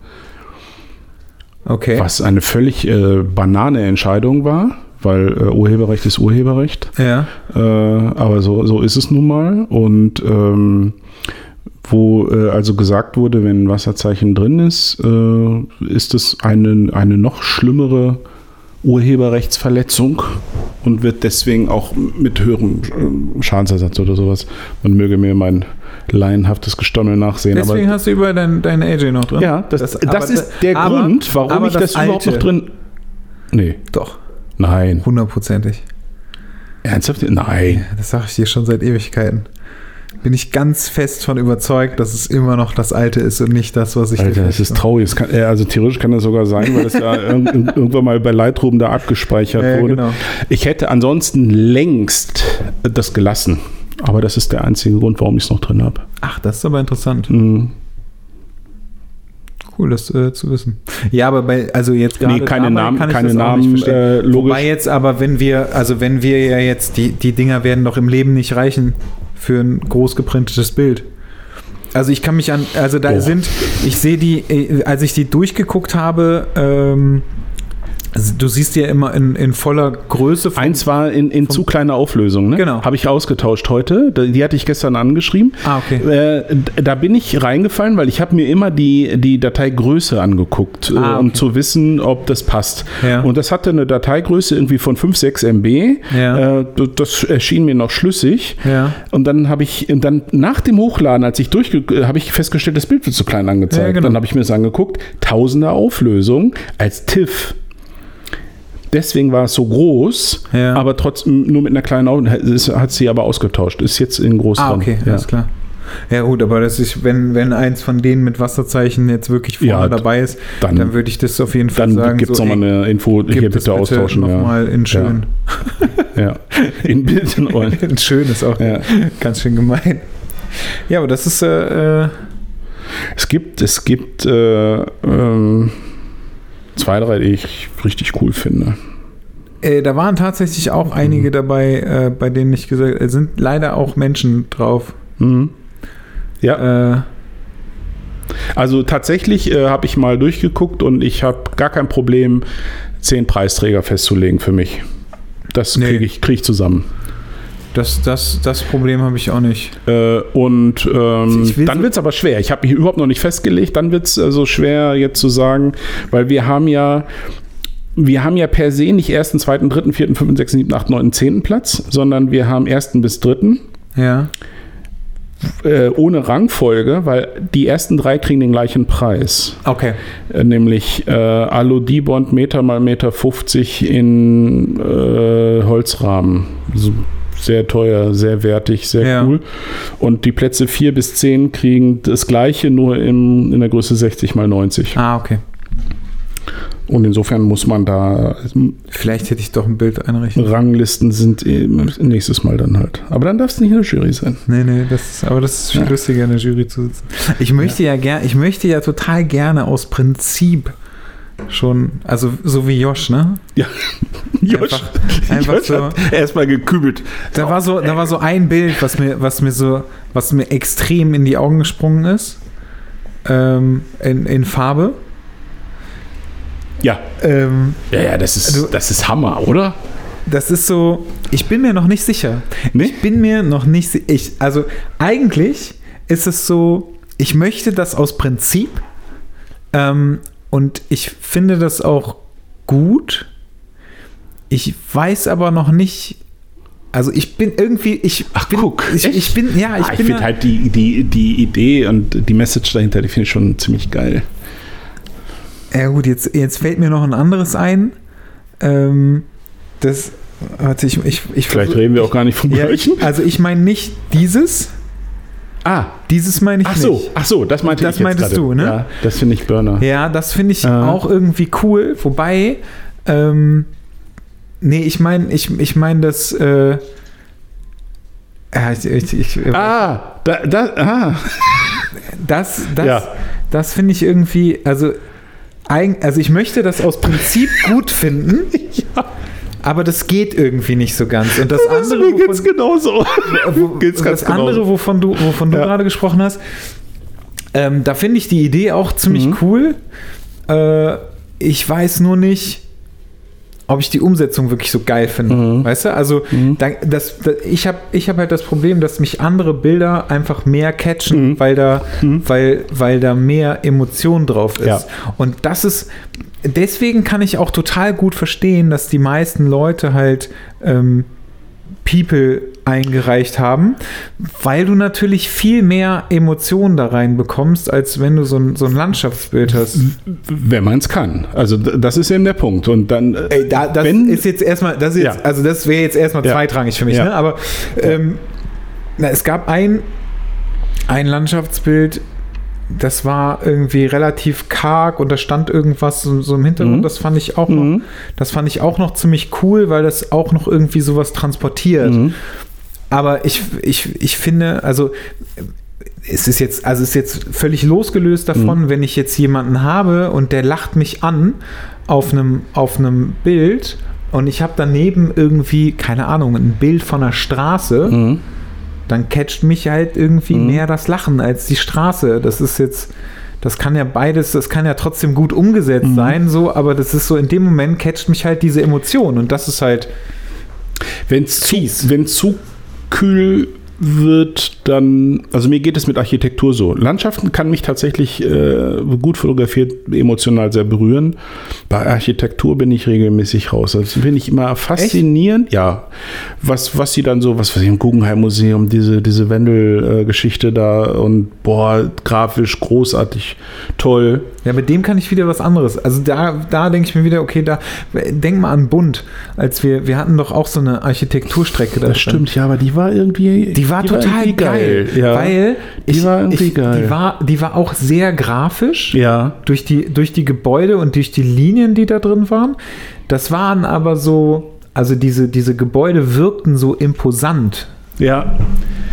Okay. Was eine völlig äh, banane Entscheidung war, weil äh, Urheberrecht ist Urheberrecht. Ja. Äh, aber so, so ist es nun mal. Und ähm, wo äh, also gesagt wurde, wenn ein Wasserzeichen drin ist, äh, ist es eine, eine noch schlimmere Urheberrechtsverletzung und wird deswegen auch mit höherem äh, Schadensersatz oder sowas. Man möge mir mein laienhaftes Gestommel nachsehen. Deswegen hast du überall dein, dein AJ noch drin. ja, das, das, aber- ist der aber- Grund, warum ich das, überhaupt alte. noch drin. Nee, Doch, nein. hundertprozentig. Ernsthaft? Nein. Das sage ich dir schon seit Ewigkeiten. Bin ich ganz fest von überzeugt, dass es immer noch das Alte ist und nicht das, was ich Alter, das ist traurig. Es kann, also theoretisch kann das sogar sein, weil das ja irg- irg- irgendwann mal bei Lightroom da abgespeichert Ja, wurde. genau. Ich hätte ansonsten längst das gelassen. Aber das ist der einzige Grund, warum ich es noch drin habe. Ach, das ist aber interessant. Mhm. Cool, das äh, zu wissen. Ja, aber bei, also jetzt gerade. Nee, keine Namen, kann ich keine das Namen, nicht verstehen. äh, logisch. Wobei jetzt aber, wenn wir, also wenn wir ja jetzt, die, die Dinger werden doch im Leben nicht reichen für ein groß geprintetes Bild. Also ich kann mich an, also da Doch. sind, ich sehe die, äh, als ich die durchgeguckt habe, ähm, also du siehst ja immer in, in voller Größe. von- Eins war in, in zu kleiner Auflösung, ne? Genau. Habe ich ausgetauscht heute. Die hatte ich gestern angeschrieben. Ah, okay. Äh, da bin ich reingefallen, weil ich habe mir immer die, die Dateigröße angeguckt, äh, Ah, um okay. zu wissen, ob das passt. Ja. Und das hatte eine Dateigröße irgendwie von 5, 6 MB. Ja. Äh, das erschien mir noch schlüssig. Ja. Und dann habe ich, dann nach dem Hochladen, als ich durchge, äh, habe ich festgestellt, das Bild wird zu klein angezeigt. Ja, genau. Dann habe ich mir das angeguckt. Tausender Auflösung als TIFF. Deswegen war es so groß, Ja. aber trotzdem nur mit einer kleinen Augen. Hat sie aber ausgetauscht. Ist jetzt in groß Ah, dran. okay, Ja. alles klar. Ja gut, aber das ist, wenn, wenn eins von denen mit Wasserzeichen jetzt wirklich vorne Ja, dabei ist, dann- dann, würde ich das auf jeden Fall Dann sagen. gibt es so, nochmal eine Info, hier das bitte austauschen. Nochmal in schön. Ja. ja. In Bild in Ohren. In schön ist auch Ja. ganz schön gemein. Ja, aber das ist äh, äh, Es gibt, es gibt äh, ähm, zwei, drei, die ich richtig cool finde. Äh, da waren tatsächlich auch Mhm. einige dabei, äh, bei denen ich gesagt es sind leider auch Menschen drauf. Mhm. Ja, Äh, also tatsächlich äh, habe ich mal durchgeguckt und ich habe gar kein Problem, zehn Preisträger festzulegen für mich. Das Nee. kriege ich, krieg ich zusammen. Das, das, das Problem habe ich auch nicht. Äh, und ähm, dann so- wird es aber schwer. Ich habe mich überhaupt noch nicht festgelegt. Dann wird es also schwer jetzt zu sagen, weil wir haben ja, wir haben ja per se nicht ersten, zweiten, dritten, vierten, fünften, sechsten, siebten, achten, neunten, zehnten Platz, sondern wir haben ersten bis dritten Ja. äh, ohne Rangfolge, weil die ersten drei kriegen den gleichen Preis. Okay. Äh, nämlich äh, Alu Dibond Meter mal Meter 50 in äh, Holzrahmen. So, sehr teuer, sehr wertig, sehr Ja. cool. Und die Plätze 4 bis 10 kriegen das gleiche, nur im, in der Größe 60 mal 90. Ah, okay. Und insofern muss man da, Vielleicht hätte ich doch ein Bild einrichten. Ranglisten sind eh nächstes Mal dann halt. Aber dann darfst du nicht in der Jury sein. Nee, nee, das aber das ist viel Ja. lustiger, in der Jury zu sitzen. Ich möchte ja, gern, ich möchte ja total gerne aus Prinzip schon, also so wie Josh, ne? Ja. Einfach- einfach Josh so. hat erstmal gekübelt. Da war so, da war so ein Bild, was mir, was mir so, was mir extrem in die Augen gesprungen ist. Ähm, in, in Farbe. Ja. Ähm, Ja, ja, das ist, Du- das ist Hammer, oder? das ist so, ich bin mir noch nicht sicher. Nee? Ich bin mir noch nicht sicher. Ich, also eigentlich ist es so, ich möchte das aus Prinzip ähm, und ich finde das auch gut. Ich weiß aber noch nicht, also ich bin irgendwie, ich Ach, bin, guck, ich, ich bin, ja, ich Ah, ich finde halt die, die, die Idee und die Message dahinter, die finde ich schon ziemlich geil. Ja gut, jetzt, jetzt fällt mir noch ein anderes ein. Ähm, das, warte, ich, ich, ich Vielleicht versuch- reden wir auch gar nicht vom ja, gleichen. Also ich meine nicht dieses, Ah, dieses meine ich ach so, nicht. ach so, das meinte Das ich jetzt meintest gerade. du, ne? Ja, das finde ich Burner. Ja, das finde ich Äh. auch irgendwie cool. Wobei, ähm, nee, ich meine, ich, ich meine das, äh, ja, ich, ich, ich, Ah, da, da, ah. das, das, Ja. das finde ich irgendwie, also, also ich möchte das aus Prinzip gut finden, aber das geht irgendwie nicht so ganz. Und das, Das andere, mir geht's wovon, genauso. wo, geht's das andere, genauso. wovon du, wovon du Ja. gerade gesprochen hast, ähm, da finde ich die Idee auch ziemlich Mhm. cool. Äh, ich weiß nur nicht, ob ich die Umsetzung wirklich so geil finde. Mhm. Weißt du? Also Mhm. da, das, da, ich habe ich hab halt das Problem, dass mich andere Bilder einfach mehr catchen, Mhm. weil, da, Mhm. weil, weil da mehr Emotion drauf ist. Ja. Und das ist, deswegen kann ich auch total gut verstehen, dass die meisten Leute halt ähm, People eingereicht haben, weil du natürlich viel mehr Emotionen da rein bekommst, als wenn du so ein, so ein Landschaftsbild hast. Wenn man es kann. Also das ist eben der Punkt. Und dann, äh, Ey, da, das wenn, ist jetzt erstmal, das ist jetzt, Ja. also das wäre jetzt erstmal Ja. zweitrangig für mich, Ja. ne? Aber ähm, na, es gab ein, ein Landschaftsbild, das war irgendwie relativ karg und da stand irgendwas so, so im Hintergrund. Mhm. Das fand ich auch noch, Mhm. das fand ich auch noch ziemlich cool, weil das auch noch irgendwie sowas transportiert. Mhm. Aber ich, ich, ich finde, also es ist jetzt, also es ist jetzt völlig losgelöst davon, wenn ich jetzt jemanden habe und der lacht mich an auf einem, auf einem Bild und ich habe daneben irgendwie, keine Ahnung, ein Bild von einer Straße, Mhm. Dann catcht mich halt irgendwie mehr das Lachen als die Straße. Das ist jetzt, das kann ja beides, das kann ja trotzdem gut umgesetzt Mhm. sein, so, aber das ist so, in dem Moment catcht mich halt diese Emotion und das ist halt, Wenn es zu, wenn's zu kühl wird, dann, also mir geht es mit Architektur so. Landschaften kann mich tatsächlich äh, gut fotografiert emotional sehr berühren. Bei Architektur bin ich regelmäßig raus. Also finde ich immer faszinierend. Ja, was, was sie dann so, was weiß ich, im Guggenheim Museum, diese, diese Wendel-Geschichte da und boah, grafisch großartig, toll. ja, mit dem kann ich wieder was anderes. Also da, da denke ich mir wieder, okay, da, denk mal an Bund, als wir, wir hatten doch auch so eine Architekturstrecke da Das drin. stimmt, ja, aber die war irgendwie. Die war total irgendwie geil, Ja. weil Die ich, war irgendwie ich, geil. Die war, die war auch sehr grafisch ja. durch die, durch die Gebäude und durch die Linien, die da drin waren. Das waren aber so, also diese, diese Gebäude wirkten so imposant. Ja.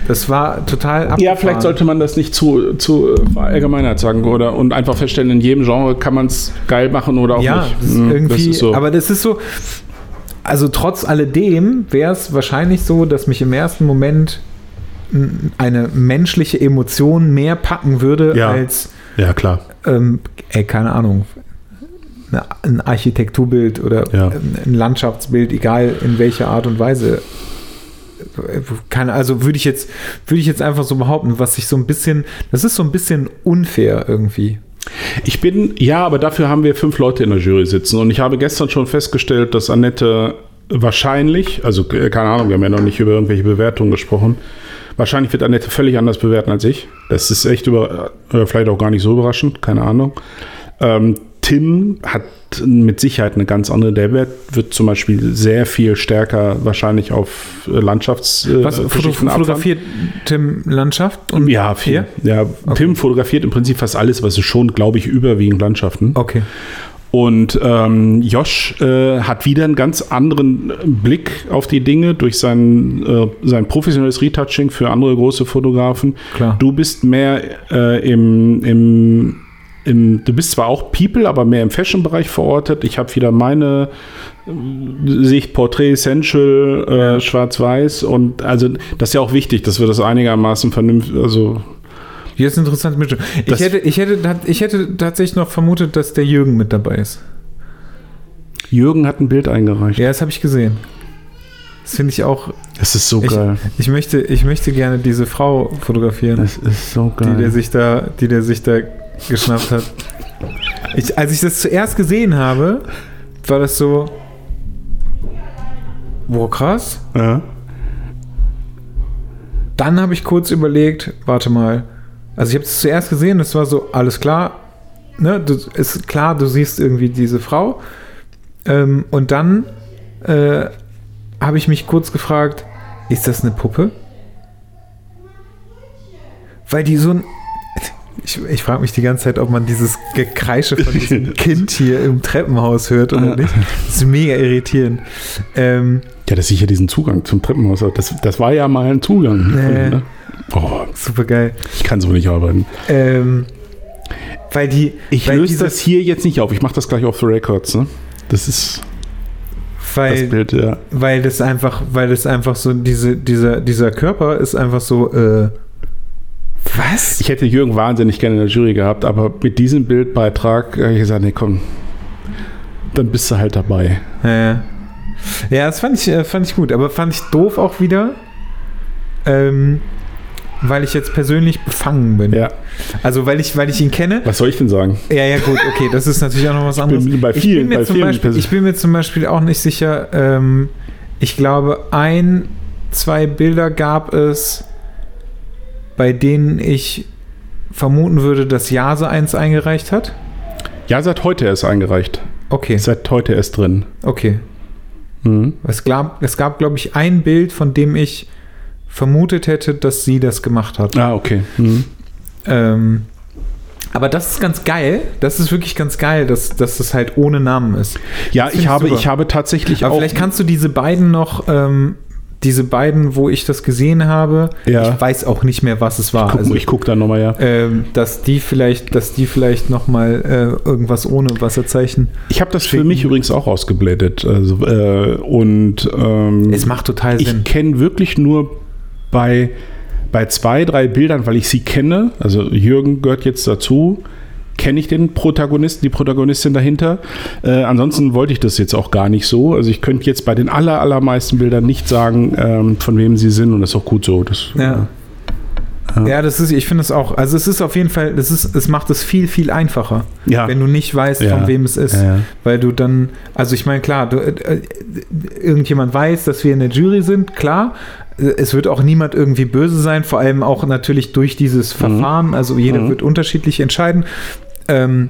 Das war total Ja, abgefahren. vielleicht sollte man das nicht zu, zu allgemeinert sagen oder und einfach feststellen, in jedem Genre kann man es geil machen oder auch ja, nicht. das ist Hm, irgendwie, ist so. aber das ist so, also trotz alledem wäre es wahrscheinlich so, dass mich im ersten Moment eine menschliche Emotion mehr packen würde Ja. als, ja, klar. ähm, ey, keine Ahnung, ein Architekturbild oder Ja. ein- Landschaftsbild, egal in welcher Art und Weise. Keine, also würde ich jetzt, würde ich jetzt einfach so behaupten, was sich so ein bisschen, das ist so ein bisschen unfair irgendwie. Ich bin, ja, aber dafür haben wir fünf Leute in der Jury sitzen und ich habe gestern schon festgestellt, dass Annette wahrscheinlich, also äh, keine Ahnung, wir haben ja noch nicht über irgendwelche Bewertungen gesprochen, wahrscheinlich wird Annette völlig anders bewerten als ich. Das ist echt über, äh, vielleicht auch gar nicht so überraschend, keine Ahnung. Ähm, Tim hat mit Sicherheit eine ganz andere. Der wird, wird zum Beispiel sehr viel stärker wahrscheinlich auf äh, Landschafts. äh, Was abfahren. fotografiert Tim Landschaft? Und Ja, viel. Hier? Ja, Tim fotografiert im Prinzip fast alles, was ist schon, glaube ich, überwiegend Landschaften. Okay. Und ähm, Josh äh, hat wieder einen ganz anderen Blick auf die Dinge durch sein, äh, sein professionelles Retouching für andere große Fotografen. Klar. Du bist mehr äh, im, im, im, du bist zwar auch People, aber mehr im Fashion-Bereich verortet. Ich habe wieder meine äh, Sicht Portrait Essential, äh, Schwarz-Weiß und also das ist ja auch wichtig, dass wir das einigermaßen vernünftig, also Hier ist eine interessante Mischung. Ich Das- hätte, ich, hätte, ich hätte tatsächlich noch vermutet, dass der Jürgen mit dabei ist. Jürgen hat ein Bild eingereicht. Ja, das habe ich gesehen. Das finde ich auch. Das ist so Ich, geil. ich, möchte, ich möchte gerne diese Frau fotografieren, Das ist so die der sich da, die der sich da geschnappt hat. Ich, als ich das zuerst gesehen habe, war das so. Wow, krass. ja. Dann habe ich kurz überlegt, warte mal. Also ich habe es zuerst gesehen, das war so, alles klar. Ne, du, ist klar, du siehst irgendwie diese Frau. Ähm, und dann äh, habe ich mich kurz gefragt, ist das eine Puppe? Weil die so ein... Ich, ich frage mich die ganze Zeit, ob man dieses Gekreische von diesem Kind hier im Treppenhaus hört oder nicht. Das ist mega irritierend. Ähm, Ja, das ist sicher diesen Zugang zum Treppenhaus. hat. Das, das war ja mal ein Zugang. Nee. Ne? Oh, super geil. ich kann so nicht arbeiten. Ähm, weil die... Ich weil löse das hier jetzt nicht auf. Ich mache das gleich auf the records. Ne? Das ist das Weil, Bild, ja. weil das einfach, weil das einfach so, diese, dieser, dieser Körper ist einfach so, äh, was? Ich hätte Jürgen wahnsinnig gerne in der Jury gehabt, aber mit diesem Bildbeitrag habe ich gesagt, nee, komm, dann bist du halt dabei. Ja, ja das fand ich, äh, fand ich gut, aber fand ich doof auch wieder, ähm, weil ich jetzt persönlich befangen bin. Ja, Also weil ich, weil ich ihn kenne. was soll ich denn sagen? Ja, ja, gut, okay, das ist natürlich auch noch was anderes. bin bei ich, vielen- bin mir bei zum vielen Beispiel, ich bin mir zum Beispiel auch nicht sicher, ähm, ich glaube, ein, zwei Bilder gab es, bei denen ich vermuten würde, dass Jase eins eingereicht hat. Ja, seit heute erst eingereicht. Okay, Seit heute erst drin. okay. Mhm. Es gab, es gab, glaube ich, ein Bild, von dem ich vermutet hätte, dass sie das gemacht hat. Ah, okay. Mhm. Ähm, aber das ist ganz geil. Das ist wirklich ganz geil, dass, dass das halt ohne Namen ist. Ja, ich habe, super. ich habe tatsächlich Aber auch. vielleicht kannst du diese beiden noch, ähm, diese beiden, wo ich das gesehen habe, Ja. ich weiß auch nicht mehr, was es war. Guck, also, ich gucke da nochmal, ja. ähm, dass die vielleicht, dass die vielleicht noch mal äh, irgendwas ohne Wasserzeichen. Ich habe das für schicken. mich übrigens auch ausgeblendet. Also, äh, und ähm, Es macht total Sinn. ich kenne wirklich nur bei, bei zwei, drei Bildern, weil ich sie kenne, also Jürgen gehört jetzt dazu, kenne ich den Protagonisten, die Protagonistin dahinter. Äh, ansonsten wollte ich das jetzt auch gar nicht so. Also ich könnte jetzt bei den aller, allermeisten Bildern nicht sagen, ähm, von wem sie sind und das ist auch gut so. Das, Ja. Ja. Ja, das ist, ich finde es auch, also es ist auf jeden Fall, das ist, es macht es viel, viel einfacher, Ja. wenn du nicht weißt, Ja. von wem es ist. Weil du dann, also ich meine, klar, du, äh, äh, irgendjemand weiß, dass wir in der Jury sind, klar. Äh, Es wird auch niemand irgendwie böse sein, vor allem auch natürlich durch dieses Verfahren. Also jeder Mhm. wird unterschiedlich entscheiden. Ähm,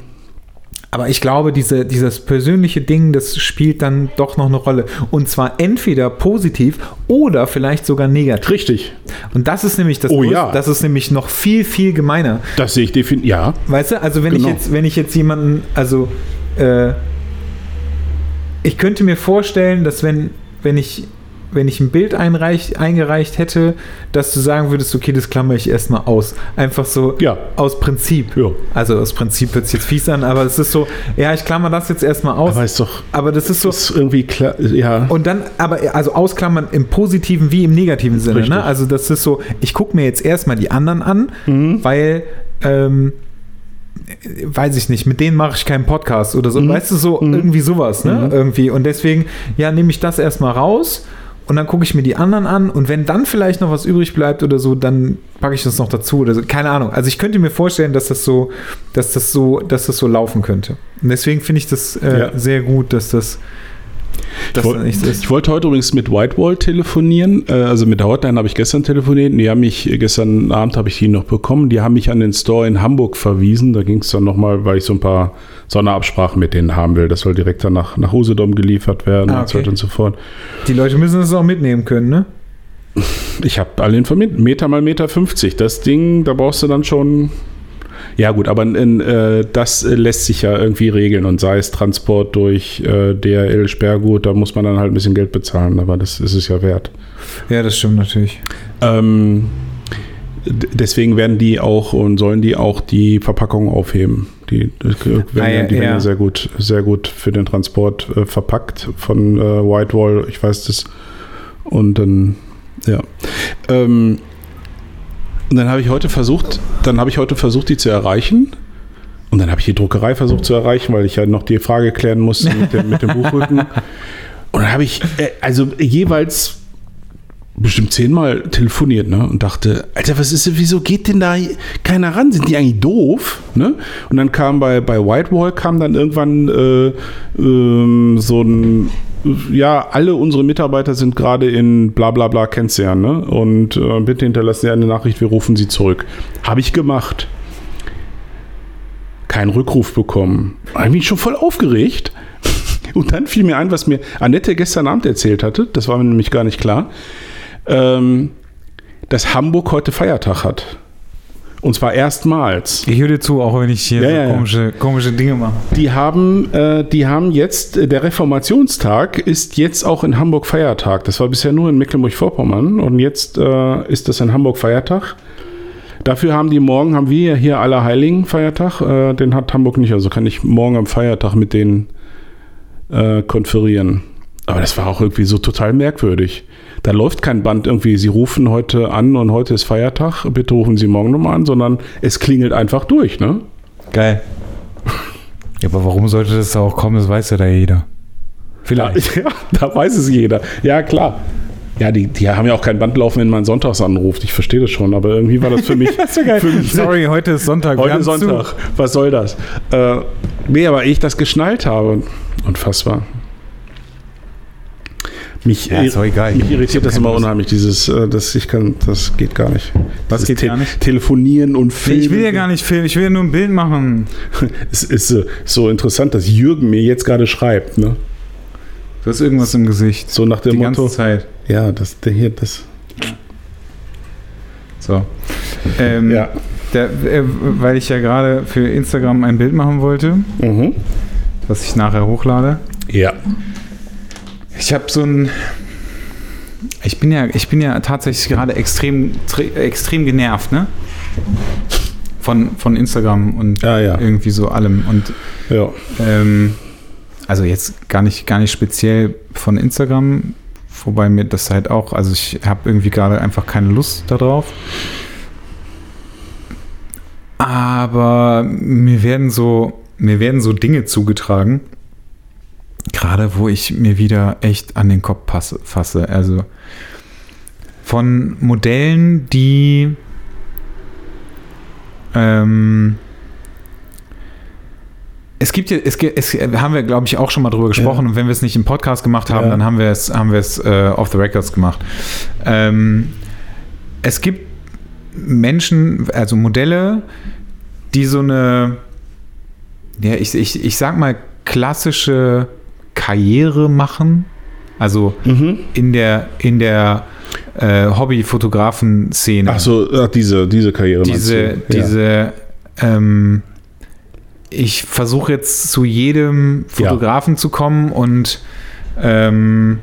aber ich glaube, diese, dieses persönliche Ding, das spielt dann doch noch eine Rolle. Und zwar entweder positiv oder vielleicht sogar negativ. Richtig. Und das ist nämlich das Oh Größte. ja. Das ist nämlich noch viel, viel gemeiner. Das sehe ich definitiv. Ja. Weißt du, also wenn Genau. ich jetzt, wenn ich jetzt jemanden, also äh, ich könnte mir vorstellen, dass wenn, wenn ich, wenn ich ein Bild eingereicht hätte, dass du sagen würdest, okay, das klammer ich erstmal aus. Einfach so Ja. aus Prinzip. Ja. Also aus Prinzip hört sich jetzt fies an, aber es ist so, ja, ich klammer das jetzt erstmal aus. Aber ist doch aber das ist so, ist irgendwie klar. Ja. und dann, aber also ausklammern im positiven wie im negativen Sinne. Richtig. Ne? Also das ist so, ich gucke mir jetzt erstmal die anderen an, Mhm. weil, ähm, weiß ich nicht, mit denen mache ich keinen Podcast oder so. Mhm. Weißt du, so Mhm. irgendwie sowas, ne? Mhm. Irgendwie. Und deswegen, ja, nehme ich das erstmal raus. Und dann gucke ich mir die anderen an und wenn dann vielleicht noch was übrig bleibt oder so, dann packe ich das noch dazu oder so. Keine Ahnung. Also ich könnte mir vorstellen, dass das so, dass das so, dass das so laufen könnte. Und deswegen finde ich das äh, Ja. sehr gut, dass das, dass das nicht so ist. Ich wollte heute übrigens mit Whitewall telefonieren. Äh, Also mit der Hotline habe ich gestern telefoniert. Die haben mich, gestern Abend habe ich die noch bekommen. Die haben mich an den Store in Hamburg verwiesen. Da ging es dann nochmal, weil ich so ein paar Sonderabsprachen mit denen haben will. Das soll direkt dann nach, nach Usedom geliefert werden Ah, und so okay. weiter und so fort. Die Leute müssen es auch mitnehmen können, ne? Ich habe alle informiert. Meter mal Meter 50. Das Ding, da brauchst du dann schon. Ja, gut, aber äh, das äh, lässt sich ja irgendwie regeln und sei es Transport durch äh, DRL Sperrgut, da muss man dann halt ein bisschen Geld bezahlen, aber das ist es ja wert. Ja, das stimmt natürlich. Ähm, deswegen werden die auch und sollen die auch die Verpackung aufheben. Die, das werden, Ah, ja, die werden ja sehr gut, sehr gut für den Transport äh, verpackt von äh, Whitewall, ich weiß das. Und dann, ja. Ähm, und dann habe ich heute versucht, dann habe ich heute versucht, die zu erreichen. Und dann habe ich die Druckerei versucht zu erreichen, weil ich ja noch die Frage klären musste mit dem, mit dem Buchrücken. Und dann habe ich äh, also jeweils bestimmt zehnmal telefoniert, ne? Und dachte, Alter, was ist, wieso geht denn da keiner ran? Sind die eigentlich doof? Ne? Und dann kam bei, bei Whitewall kam dann irgendwann äh, ähm, so ein ja, alle unsere Mitarbeiter sind gerade in bla bla bla, ja, ne? Und äh, bitte hinterlassen Sie eine Nachricht, wir rufen Sie zurück. Habe ich gemacht. Keinen Rückruf bekommen. Habe mich schon voll aufgeregt. Und dann fiel mir ein, was mir Annette gestern Abend erzählt hatte, das war mir nämlich gar nicht klar, ähm, dass Hamburg heute Feiertag hat. Und zwar erstmals. Ich höre dir zu, auch wenn ich hier Ja, so ja, ja. komische, komische Dinge mache. Die haben, äh, die haben jetzt, äh, der Reformationstag ist jetzt auch in Hamburg Feiertag. Das war bisher nur in Mecklenburg-Vorpommern und jetzt äh, ist das in Hamburg Feiertag. Dafür haben die morgen, haben wir hier Allerheiligen Feiertag, äh, den hat Hamburg nicht, also kann ich morgen am Feiertag mit denen äh, konferieren. Aber das war auch irgendwie so total merkwürdig. Da läuft kein Band irgendwie, Sie rufen heute an und heute ist Feiertag, bitte rufen Sie morgen nochmal an, sondern es klingelt einfach durch, ne? Geil. Ja, aber warum sollte das da auch kommen? Das weiß ja da jeder. Vielleicht. Ja, da weiß es jeder. Ja, klar. Ja, die, die haben ja auch kein Band laufen, wenn man sonntags anruft. Ich verstehe das schon, aber irgendwie war das für mich. Das ist ja geil. Für mich Sorry, heute ist Sonntag. Heute haben Sonntag. Was soll das? Äh, nee, aber ehe ich das geschnallt habe, unfassbar. Mich, Ja, ist egal. mich Ich irritiert das immer Lust. unheimlich, dieses, äh, das ich kann, das geht gar nicht. Was geht Te gar nicht? Telefonieren und Filmen. ich will ja gar nicht filmen, ich will ja nur ein Bild machen. Es ist so interessant, dass Jürgen mir jetzt gerade schreibt, ne? Du hast irgendwas im Gesicht. So nach dem Die Motto. ganze Zeit. Ja, das, der hier, das. So. Ähm, Ja. Der, äh, weil ich ja gerade für Instagram ein Bild machen wollte, Mhm. was ich nachher hochlade. Ja. Ich habe so ein. Ich bin ja, ich bin ja tatsächlich gerade extrem, tre- extrem genervt, ne? Von, von Instagram und Ja, ja. irgendwie so allem. Und Ja. ähm, also jetzt gar nicht, gar nicht speziell von Instagram, wobei mir das halt auch, also ich habe irgendwie gerade einfach keine Lust darauf. Aber mir werden so, mir werden so Dinge zugetragen, gerade wo ich mir wieder echt an den Kopf passe, fasse. Also von Modellen, die ähm, es gibt ja, es, es haben wir, glaube ich, auch schon mal drüber gesprochen. Ja. Und wenn wir es nicht im Podcast gemacht haben, Ja. dann haben wir es, haben wir es äh, off the records gemacht. Ähm, es gibt Menschen, also Modelle, die so eine, ja, ich, ich, ich sag mal, klassische Karriere machen. Also Mhm. in der, in der äh, Hobbyfotografen-Szene Ach so, ach, diese, diese Karriere diese? Ja. diese, ähm, ich versuche jetzt zu jedem Fotografen zu kommen und ähm,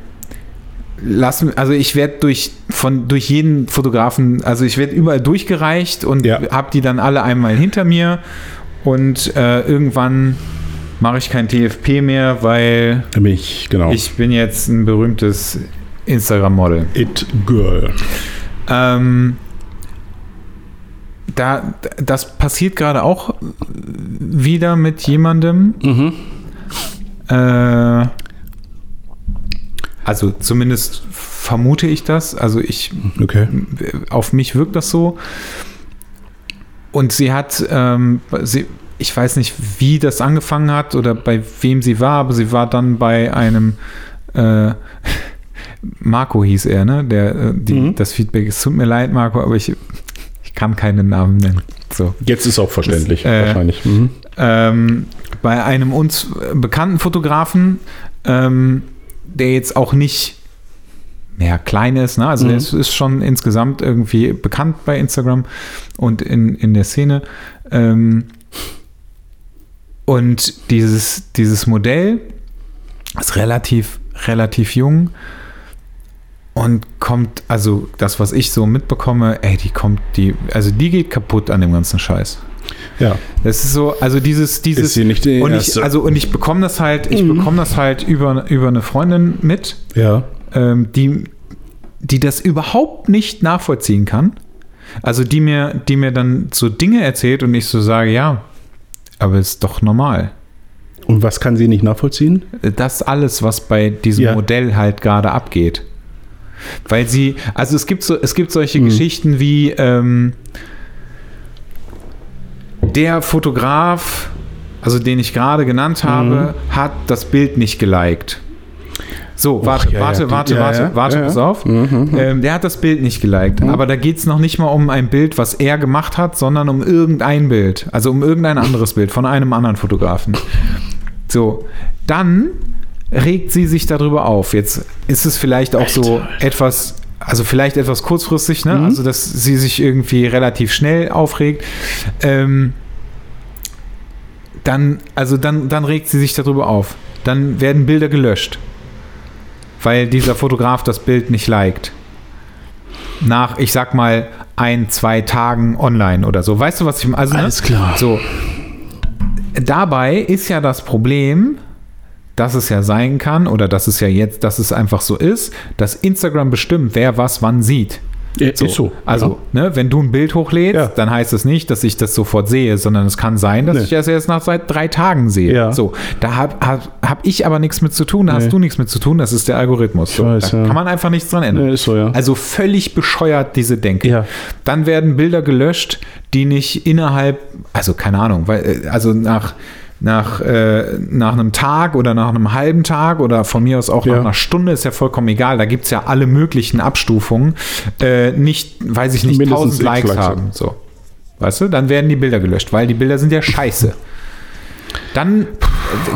lassen, also ich werde durch von durch jeden Fotografen, also ich werde überall durchgereicht und Ja. habe die dann alle einmal hinter mir und äh, irgendwann mache ich kein TFP mehr, weil Da bin ich, genau. ich bin jetzt ein berühmtes Instagram-Model. It Girl. Ähm, da, das passiert gerade auch wieder mit jemandem. Mhm. Äh, also zumindest vermute ich das. Also ich, Okay. auf mich wirkt das so. Und sie hat, ähm, sie, ich weiß nicht, wie das angefangen hat oder bei wem sie war, aber sie war dann bei einem äh, Marco hieß er, ne? Der, äh, die, Mhm. Das Feedback, es tut mir leid, Marco, aber ich, ich kann keinen Namen nennen. So. Jetzt ist auch verständlich, Das, äh, wahrscheinlich. Mhm. Ähm, bei einem uns bekannten Fotografen, ähm, der jetzt auch nicht mehr klein ist, ne? also Mhm. der ist, ist schon insgesamt irgendwie bekannt bei Instagram und in, in der Szene. Ähm, und dieses, dieses Modell ist relativ, relativ jung und kommt, also das, was ich so mitbekomme, ey, die kommt, die, also die geht kaputt an dem ganzen Scheiß. Ja. Das ist so, also dieses, dieses Ist sie nicht die und ich, erste? also und ich bekomme das halt, ich Mhm. bekomme das halt über, über eine Freundin mit, Ja. ähm, die, die das überhaupt nicht nachvollziehen kann. Also die mir, die mir dann so Dinge erzählt und ich so sage, ja, aber ist doch normal. Und was kann sie nicht nachvollziehen? Das alles, was bei diesem Ja. Modell halt gerade abgeht. Weil sie, also es gibt so, es gibt solche Mhm. Geschichten wie ähm, der Fotograf, also den ich gerade genannt habe, hat das Bild nicht geliked. So, warte, Mhm. ja, ja, warte, die- warte, ja, warte, warte, pass auf. Mhm. Ähm, der hat das Bild nicht geliked. Aber da geht es noch nicht mal um ein Bild, was er gemacht hat, sondern um irgendein Bild. Also um irgendein anderes Bild von einem anderen Fotografen. So, dann regt sie sich darüber auf. Jetzt ist es vielleicht auch so etwas, also vielleicht etwas kurzfristig, ne? Also, dass sie sich irgendwie relativ schnell aufregt. Ähm, dann, also dann, dann regt sie sich darüber auf. Dann werden Bilder gelöscht. Weil dieser Fotograf das Bild nicht liked. Nach, ich sag mal, ein, zwei Tagen online oder so. Weißt du, was ich meine? Also, ne? Alles klar. So. Dabei ist ja das Problem, dass es ja sein kann, oder dass es ja jetzt, dass es einfach so ist, dass Instagram bestimmt, wer was wann sieht. Ja, Ist so. Also, ne, wenn du ein Bild hochlädst, Ja. dann heißt es nicht, dass ich das sofort sehe, sondern es kann sein, dass Nee. ich das erst nach seit drei Tagen sehe. Ja. So, da habe hab, hab ich aber nichts mit zu tun, da Nee. hast du nichts mit zu tun, das ist der Algorithmus. So, weiß, da ja. kann man einfach nichts dran ändern. Ja, ist so, ja. Also völlig bescheuert, diese Denke. Ja. Dann werden Bilder gelöscht, die nicht innerhalb, also keine Ahnung, weil, äh, also nach, nach, äh, nach einem Tag oder nach einem halben Tag oder von mir aus auch Ja. nach einer Stunde ist ja vollkommen egal. Da gibt es ja alle möglichen Abstufungen. Äh, nicht, weiß ich nicht, Mindestens 1000 Likes Likes haben. So. Weißt du, dann werden die Bilder gelöscht, weil die Bilder sind ja scheiße. Dann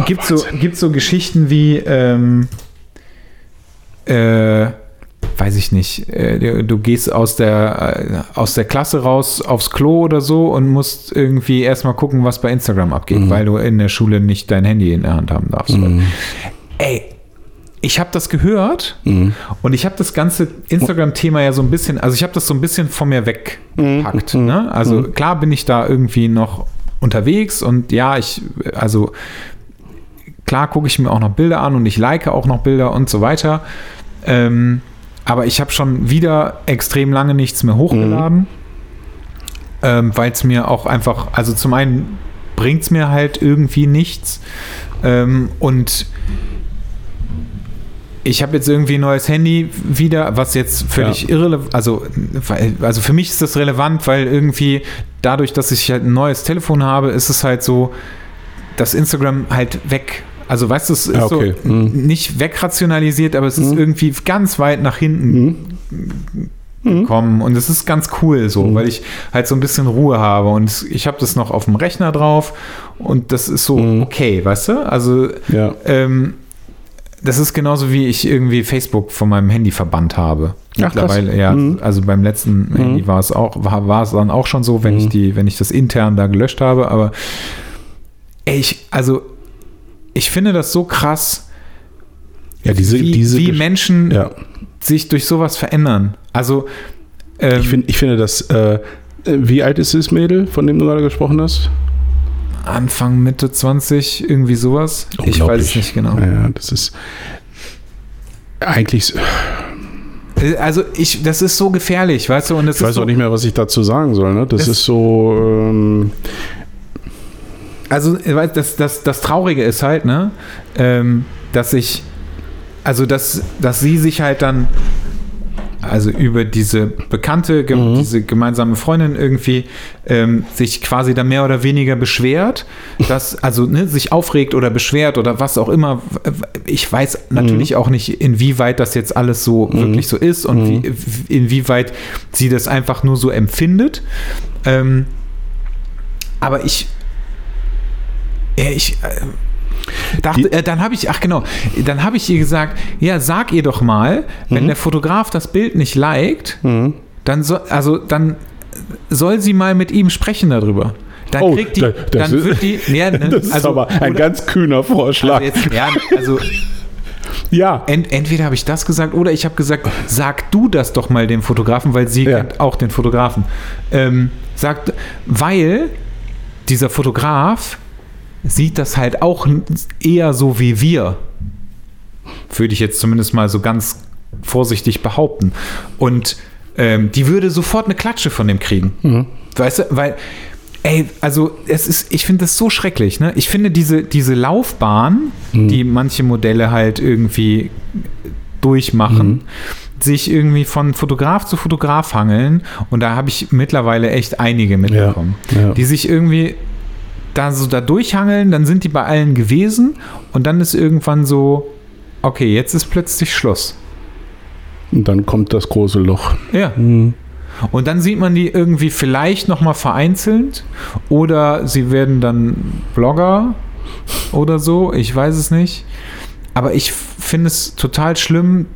gibt es so, gibt's so Geschichten wie, ähm, äh, weiß ich nicht, äh, du, gehst aus der, äh, aus der Klasse raus aufs Klo oder so und musst irgendwie erstmal gucken, was bei Instagram abgeht, weil du in der Schule nicht dein Handy in der Hand haben darfst. Ey, ich habe das gehört Mhm. und ich habe das ganze Instagram-Thema ja so ein bisschen, also ich habe das so ein bisschen von mir weggepackt. Mhm. Ne? Also klar bin ich da irgendwie noch unterwegs und ja, ich, also klar gucke ich mir auch noch Bilder an und ich like auch noch Bilder und so weiter. Ähm, aber ich habe schon wieder extrem lange nichts mehr hochgeladen, ähm, weil es mir auch einfach, also zum einen bringt es mir halt irgendwie nichts ähm, und ich habe jetzt irgendwie ein neues Handy wieder, was jetzt völlig irrelevant, also, also für mich ist das relevant, weil irgendwie dadurch, dass ich halt ein neues Telefon habe, ist es halt so, dass Instagram halt weg, also weißt du, es ist okay. so Mhm. nicht wegrationalisiert, aber es ist Mhm. irgendwie ganz weit nach hinten gekommen und es ist ganz cool so, Mhm. weil ich halt so ein bisschen Ruhe habe und ich habe das noch auf dem Rechner drauf und das ist so Mhm. okay, weißt du? Also Ja. ähm, das ist genauso wie ich irgendwie Facebook von meinem Handy verbannt habe. Ach, krass. Mittlerweile, ja, Mhm. also beim letzten Handy war es auch, war, war es dann auch schon so, wenn Mhm. ich die, wenn ich das intern da gelöscht habe, aber ey, ich, also ich finde das so krass, Ja, diese, wie, diese wie Menschen ja. sich durch sowas verändern. Also ähm, Ich, find, ich finde das, äh, wie alt ist das Mädel, von dem du gerade gesprochen hast? Anfang, Mitte 20, irgendwie sowas. Ich weiß es nicht genau. Ja, das ist eigentlich, Äh, Also ich, das ist so gefährlich, weißt du, und das ich weiß so, auch nicht mehr, was ich dazu sagen soll. Ne? Das, Das- ist so, ähm, Also, äh, das, das, das Traurige ist halt, ne, ähm, dass ich, also, dass, dass sie sich halt dann, also über diese bekannte, ge Mhm. diese gemeinsame Freundin irgendwie ähm, sich quasi dann mehr oder weniger beschwert, dass, also ne, sich aufregt oder beschwert oder was auch immer. Ich weiß natürlich auch nicht, inwieweit das jetzt alles so wirklich so ist und wie, inwieweit sie das einfach nur so empfindet. Ähm, aber ich, ich äh, dachte, äh, dann habe ich, ach genau, dann habe ich ihr gesagt, ja, sag ihr doch mal, wenn der Fotograf das Bild nicht liked, mhm. dann soll, also dann soll sie mal mit ihm sprechen darüber. Dann Oh, kriegt die, da- das dann ist- wird die, ja, ne, das ist also, aber ein oder- ganz kühner Vorschlag. also jetzt, ja, also ja, ent, entweder habe ich das gesagt oder ich habe gesagt, sag du das doch mal dem Fotografen, weil sie Ja. kennt auch den Fotografen. Ähm, sagt, weil dieser Fotograf sieht das halt auch eher so wie wir. Würde ich jetzt zumindest mal so ganz vorsichtig behaupten. Und ähm, die würde sofort eine Klatsche von dem kriegen. Weißt du, weil, ey, also es ist, ich finde das so schrecklich, ne? Ich finde diese, diese Laufbahn, die manche Modelle halt irgendwie durchmachen, sich irgendwie von Fotograf zu Fotograf hangeln und da habe ich mittlerweile echt einige mitbekommen, Ja, ja. die sich irgendwie da so da durchhangeln, dann sind die bei allen gewesen und dann ist irgendwann so, okay, jetzt ist plötzlich Schluss. und dann kommt das große Loch. Ja. Und dann sieht man die irgendwie vielleicht noch mal vereinzelt oder sie werden dann Blogger oder so, ich weiß es nicht. Aber ich finde es total schlimm,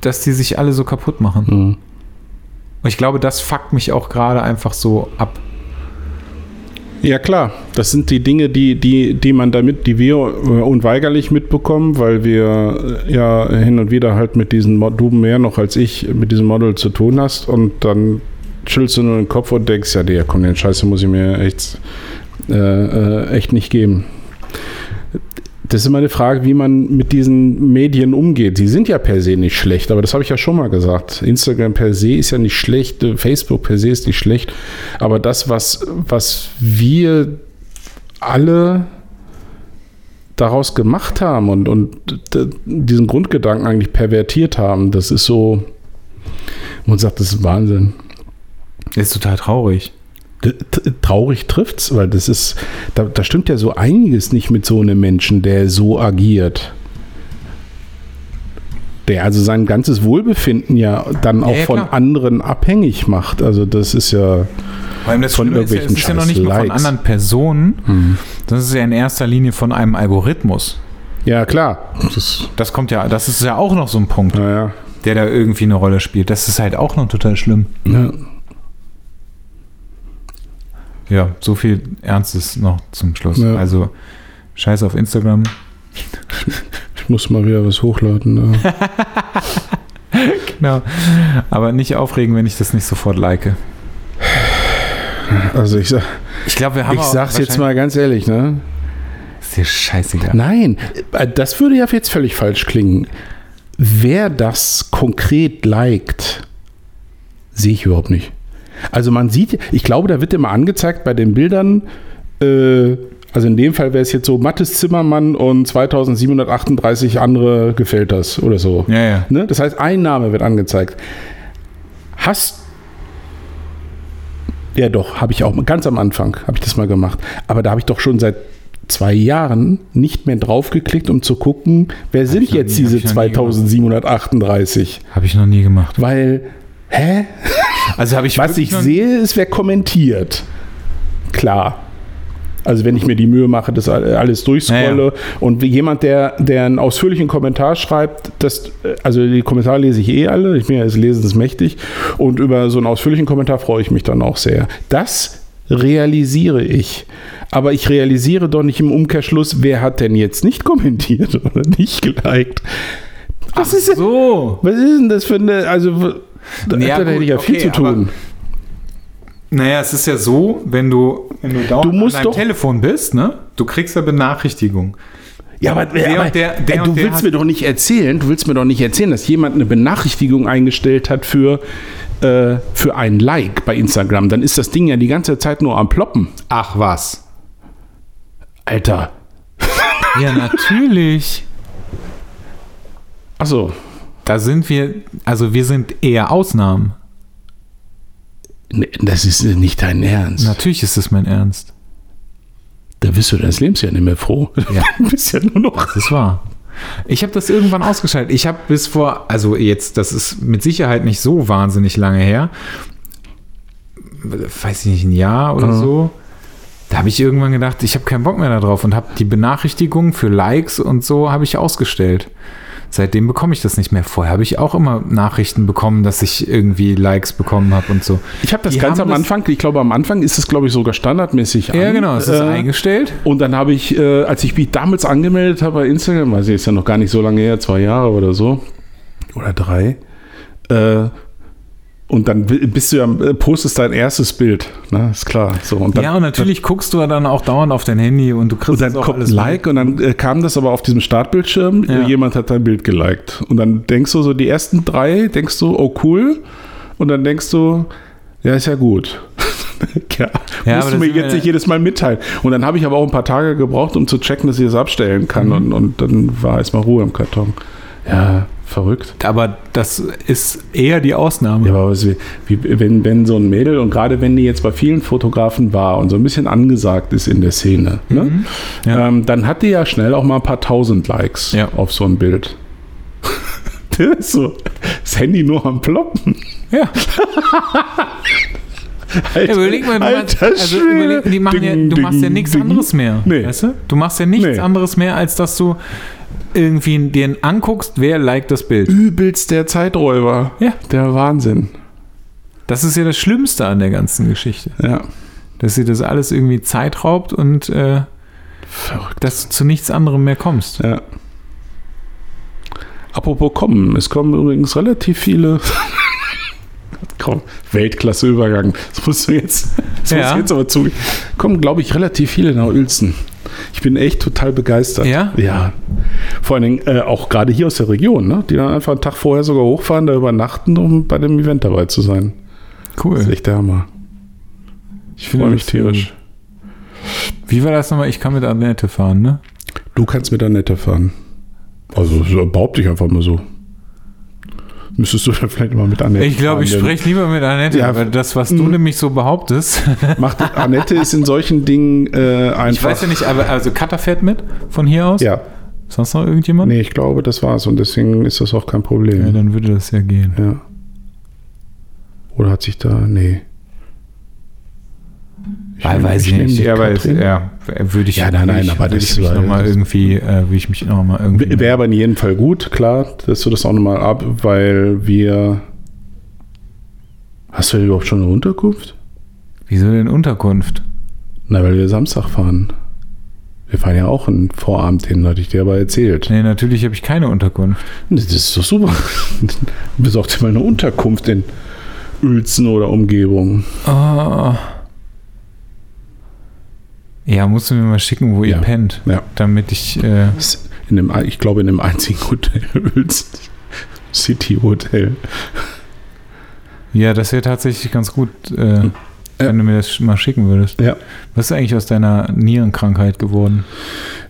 dass die sich alle so kaputt machen. Mhm. Und ich glaube, das fuckt mich auch gerade einfach so ab. Ja klar, das sind die Dinge, die, die, die man damit, die wir äh, unweigerlich mitbekommen, weil wir äh, ja hin und wieder halt mit diesen Mo- du mehr noch als ich mit diesem Model zu tun hast und dann schüttelst du nur den Kopf und denkst, ja, der komm, den Scheiße muss ich mir echt, äh, äh, echt nicht geben. Das ist immer eine Frage, wie man mit diesen Medien umgeht. Sie sind ja per se nicht schlecht, aber das habe ich ja schon mal gesagt. Instagram per se ist ja nicht schlecht, äh, Facebook per se ist nicht schlecht, aber das, was, was wir alle daraus gemacht haben und, und diesen Grundgedanken eigentlich pervertiert haben, das ist so, man sagt, das ist Wahnsinn. Das ist total traurig. Traurig trifft's, weil das ist, da, da stimmt ja so einiges nicht mit so einem Menschen, der so agiert. Der also sein ganzes Wohlbefinden ja dann auch ja, von klar. anderen abhängig macht. Also das ist ja. Von Schlimme ist ja, es irgendwelchen ist ja noch nicht nur von Likes. anderen Personen, das ist ja in erster Linie von einem Algorithmus. Ja, klar. Das, Das kommt ja, das ist ja auch noch so ein Punkt, naja. der da irgendwie eine Rolle spielt. Das ist halt auch noch total schlimm. Ja. Ja, so viel Ernstes noch zum Schluss. Ja. Also scheiß auf Instagram. muss mal wieder was hochladen. Ne? Genau. Aber nicht aufregen, wenn ich das nicht sofort like. Also ich, sag, Ich glaube, wir haben ich sag's jetzt mal ganz ehrlich, ne? Ist dir scheißegal. Nein, äh, das würde ja jetzt völlig falsch klingen. Wer das konkret liked, sehe ich überhaupt nicht. Also man sieht, ich glaube, da wird immer angezeigt bei den Bildern, äh, also in dem Fall wäre es jetzt so Mattes Zimmermann und 2738 andere gefällt das oder so. Ja, ja. Ne? Das heißt, ein Name wird angezeigt. Hast ja doch, habe ich auch ganz am Anfang habe ich das mal gemacht. Aber da habe ich doch schon seit zwei Jahren nicht mehr draufgeklickt, um zu gucken, wer sind ich noch jetzt nie- hab diese ich noch nie gemacht. 2738. Habe ich noch nie gemacht. Weil, hä? Also habe ich Was ich sehe, ist, wer kommentiert. Klar. Also wenn ich mir die Mühe mache, das all- alles durchscrolle Ja, und wie jemand, der, der einen ausführlichen Kommentar schreibt, das, äh, also die Kommentare lese ich eh alle, ich bin ja des Lesens mächtig und über so einen ausführlichen Kommentar freue ich mich dann auch sehr. Das realisiere ich. Aber ich realisiere doch nicht im Umkehrschluss, wer hat denn jetzt nicht kommentiert oder nicht geliked. Was, ist, denn- So. was ist denn das für eine, also da, Ja, gut, ich ja viel okay, zu tun. Naja, es ist ja so, wenn du, wenn du dauernd Du an deinem Telefon bist, ne? Du kriegst ja Benachrichtigung. Ja, aber, Der aber der- der du willst hat- mir doch nicht erzählen, du willst mir doch nicht erzählen, dass jemand eine Benachrichtigung eingestellt hat für, äh, für ein Like bei Instagram. Dann ist das Ding ja die ganze Zeit nur am Ploppen. Ach was. Alter. Ja, natürlich. Achso. Da sind wir, also wir sind eher Ausnahmen. Das ist nicht dein Ernst. Natürlich ist das mein Ernst. Da wirst du deines Lebens ja nicht mehr froh. Ja. Du bist ja nur noch. Das ist wahr. Ich habe das irgendwann ausgeschaltet. Ich habe bis vor, also jetzt, das ist mit Sicherheit nicht so wahnsinnig lange her, weiß ich nicht, ein Jahr oder so. Da habe ich irgendwann gedacht, ich habe keinen Bock mehr darauf und habe die Benachrichtigungen für Likes und so habe ich ausgestellt. Seitdem bekomme ich das nicht mehr. Vorher habe ich auch immer Nachrichten bekommen, dass ich irgendwie Likes bekommen habe und so. Ich habe das Die ganz am das- Anfang, ich glaube am Anfang ist es glaube ich sogar standardmäßig Ja, an, genau, es ist äh, eingestellt. Und dann habe ich, äh, als ich mich damals angemeldet habe bei Instagram, weiß ich, ist ja noch gar nicht so lange her, zwei Jahre oder so, oder drei, äh, und dann bi- bist du ja, äh, postest dein erstes Bild, ne, ist klar. So, und dann, Ja, und natürlich guckst du ja dann auch dauernd auf dein Handy und du kriegst und dann kommt ein Like und dann äh, kam das aber auf diesem Startbildschirm, Ja. jemand hat dein Bild geliked. Und dann denkst du so, die ersten drei, denkst du, oh cool, und dann denkst du, ja, ist ja gut. ja, Ja, musst du mir jetzt nicht jedes Mal mitteilen. Und dann habe ich aber auch ein paar Tage gebraucht, um zu checken, dass ich das abstellen kann. Mhm. Und, und dann war erstmal Ruhe im Karton. Ja, verrückt. Aber das ist eher die Ausnahme. Ja, aber was, wie, wenn, wenn so ein Mädel und gerade wenn die jetzt bei vielen Fotografen war und so ein bisschen angesagt ist in der Szene, ne? Mhm. Ja. ähm, dann hat die ja schnell auch mal ein paar tausend Likes Ja. auf so ein Bild. das ist so, das Handy nur am Ploppen. Ja. Alter, überleg mal, du machst, also überleg, die machen ja, du machst ja nichts anderes mehr. Nee. Weißt du? Du machst ja nichts Nee. anderes mehr, als dass du irgendwie dir anguckst, wer liked das Bild. Übelst der Zeiträuber. Ja. Der Wahnsinn. Das ist ja das Schlimmste an der ganzen Geschichte. Ja. Dass sie das alles irgendwie Zeit raubt und äh, Verrückt. dass du zu nichts anderem mehr kommst. Ja. Apropos kommen, es kommen übrigens relativ viele. Komm, Weltklasse-Übergang. Das musst du jetzt, das Ja. musst du jetzt aber zu. Kommen, glaube ich, relativ viele nach Uelzen. Ich bin echt total begeistert. Ja? Ja. Vor allen Dingen äh, auch gerade hier aus der Region, ne? die dann einfach einen Tag vorher sogar hochfahren, da übernachten, um bei dem Event dabei zu sein. Das ist Cool. echt der Hammer. Ich finde freue mich tierisch. Wie war das nochmal? Ich kann mit Annette fahren, ne? Du kannst mit Annette fahren. Also so behaupte ich einfach mal so. Müsstest du dann vielleicht mal mit Annette Ich glaube, ich spreche lieber mit Annette, Ja. weil das, was du Mhm. nämlich so behauptest. Macht, Annette ist in solchen Dingen äh, einfach. ich weiß ja nicht, aber also Cutter fährt mit von hier aus. Ja, Sonst noch irgendjemand? nee, ich glaube, das war's und deswegen ist das auch kein Ja, Problem. dann würde das ja gehen. Ja. Oder hat sich da. Nee. Ich Weil, weiß ich nicht. Ja, aber ja, würde ich. Ja, nein, nein, ich, aber das ich noch mal irgendwie, äh, würde ich mich noch mal irgendwie. Wäre aber in jedem Fall gut, klar, dass du das auch nochmal ab, weil wir. Hast du überhaupt schon eine Unterkunft? Wieso denn Unterkunft? Na, weil wir Samstag fahren. Wir fahren ja auch einen Vorabend hin, hatte ich dir aber erzählt. Nee, natürlich habe ich keine Unterkunft. Das ist doch super. Besorgt dir mal eine Unterkunft in Uelzen oder Umgebung. Oh. Ja, musst du mir mal schicken, wo Ja. ihr pennt. Ja. Damit ich. Äh, In dem, ich glaube, in dem einzigen Hotel. City Hotel. ja, das wäre tatsächlich ganz gut, äh, wenn du mir das mal schicken würdest. Ja. Was ist eigentlich aus deiner Nierenkrankheit geworden?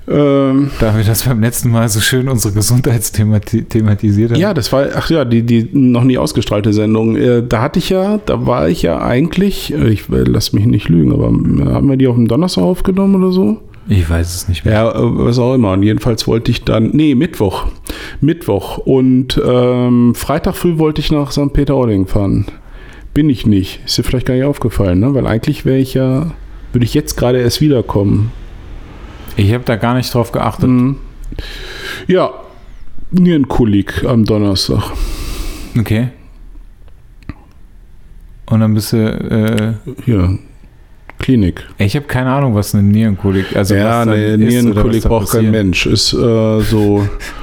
Ähm, Da wir das beim letzten Mal so schön unsere Gesundheit thematisiert haben. Ja, das war, ach ja, die, die noch nie ausgestrahlte Sendung. Äh, da hatte ich ja, da war ich ja eigentlich, äh, ich äh, lass mich nicht lügen, aber haben wir die auf dem Donnerstag aufgenommen oder so? Ich weiß es nicht mehr. Ja, was auch immer. Und jedenfalls wollte ich dann, nee, Mittwoch. Mittwoch. Und ähm, Freitag früh wollte ich nach St. Peter-Ording fahren. Bin ich nicht. Ist dir vielleicht gar nicht aufgefallen, ne? Weil eigentlich wäre ich ja, würde ich jetzt gerade erst wiederkommen. Ich habe da gar nicht drauf geachtet. Mhm. Ja, Nierenkolik am Donnerstag. Okay. Und dann bist du. Äh, Hier, Klinik. ich habe keine Ahnung, was eine Nierenkolik. Also ja, was dann ne, ist oder Nierenkolik braucht kein. Mensch. Ist äh, so.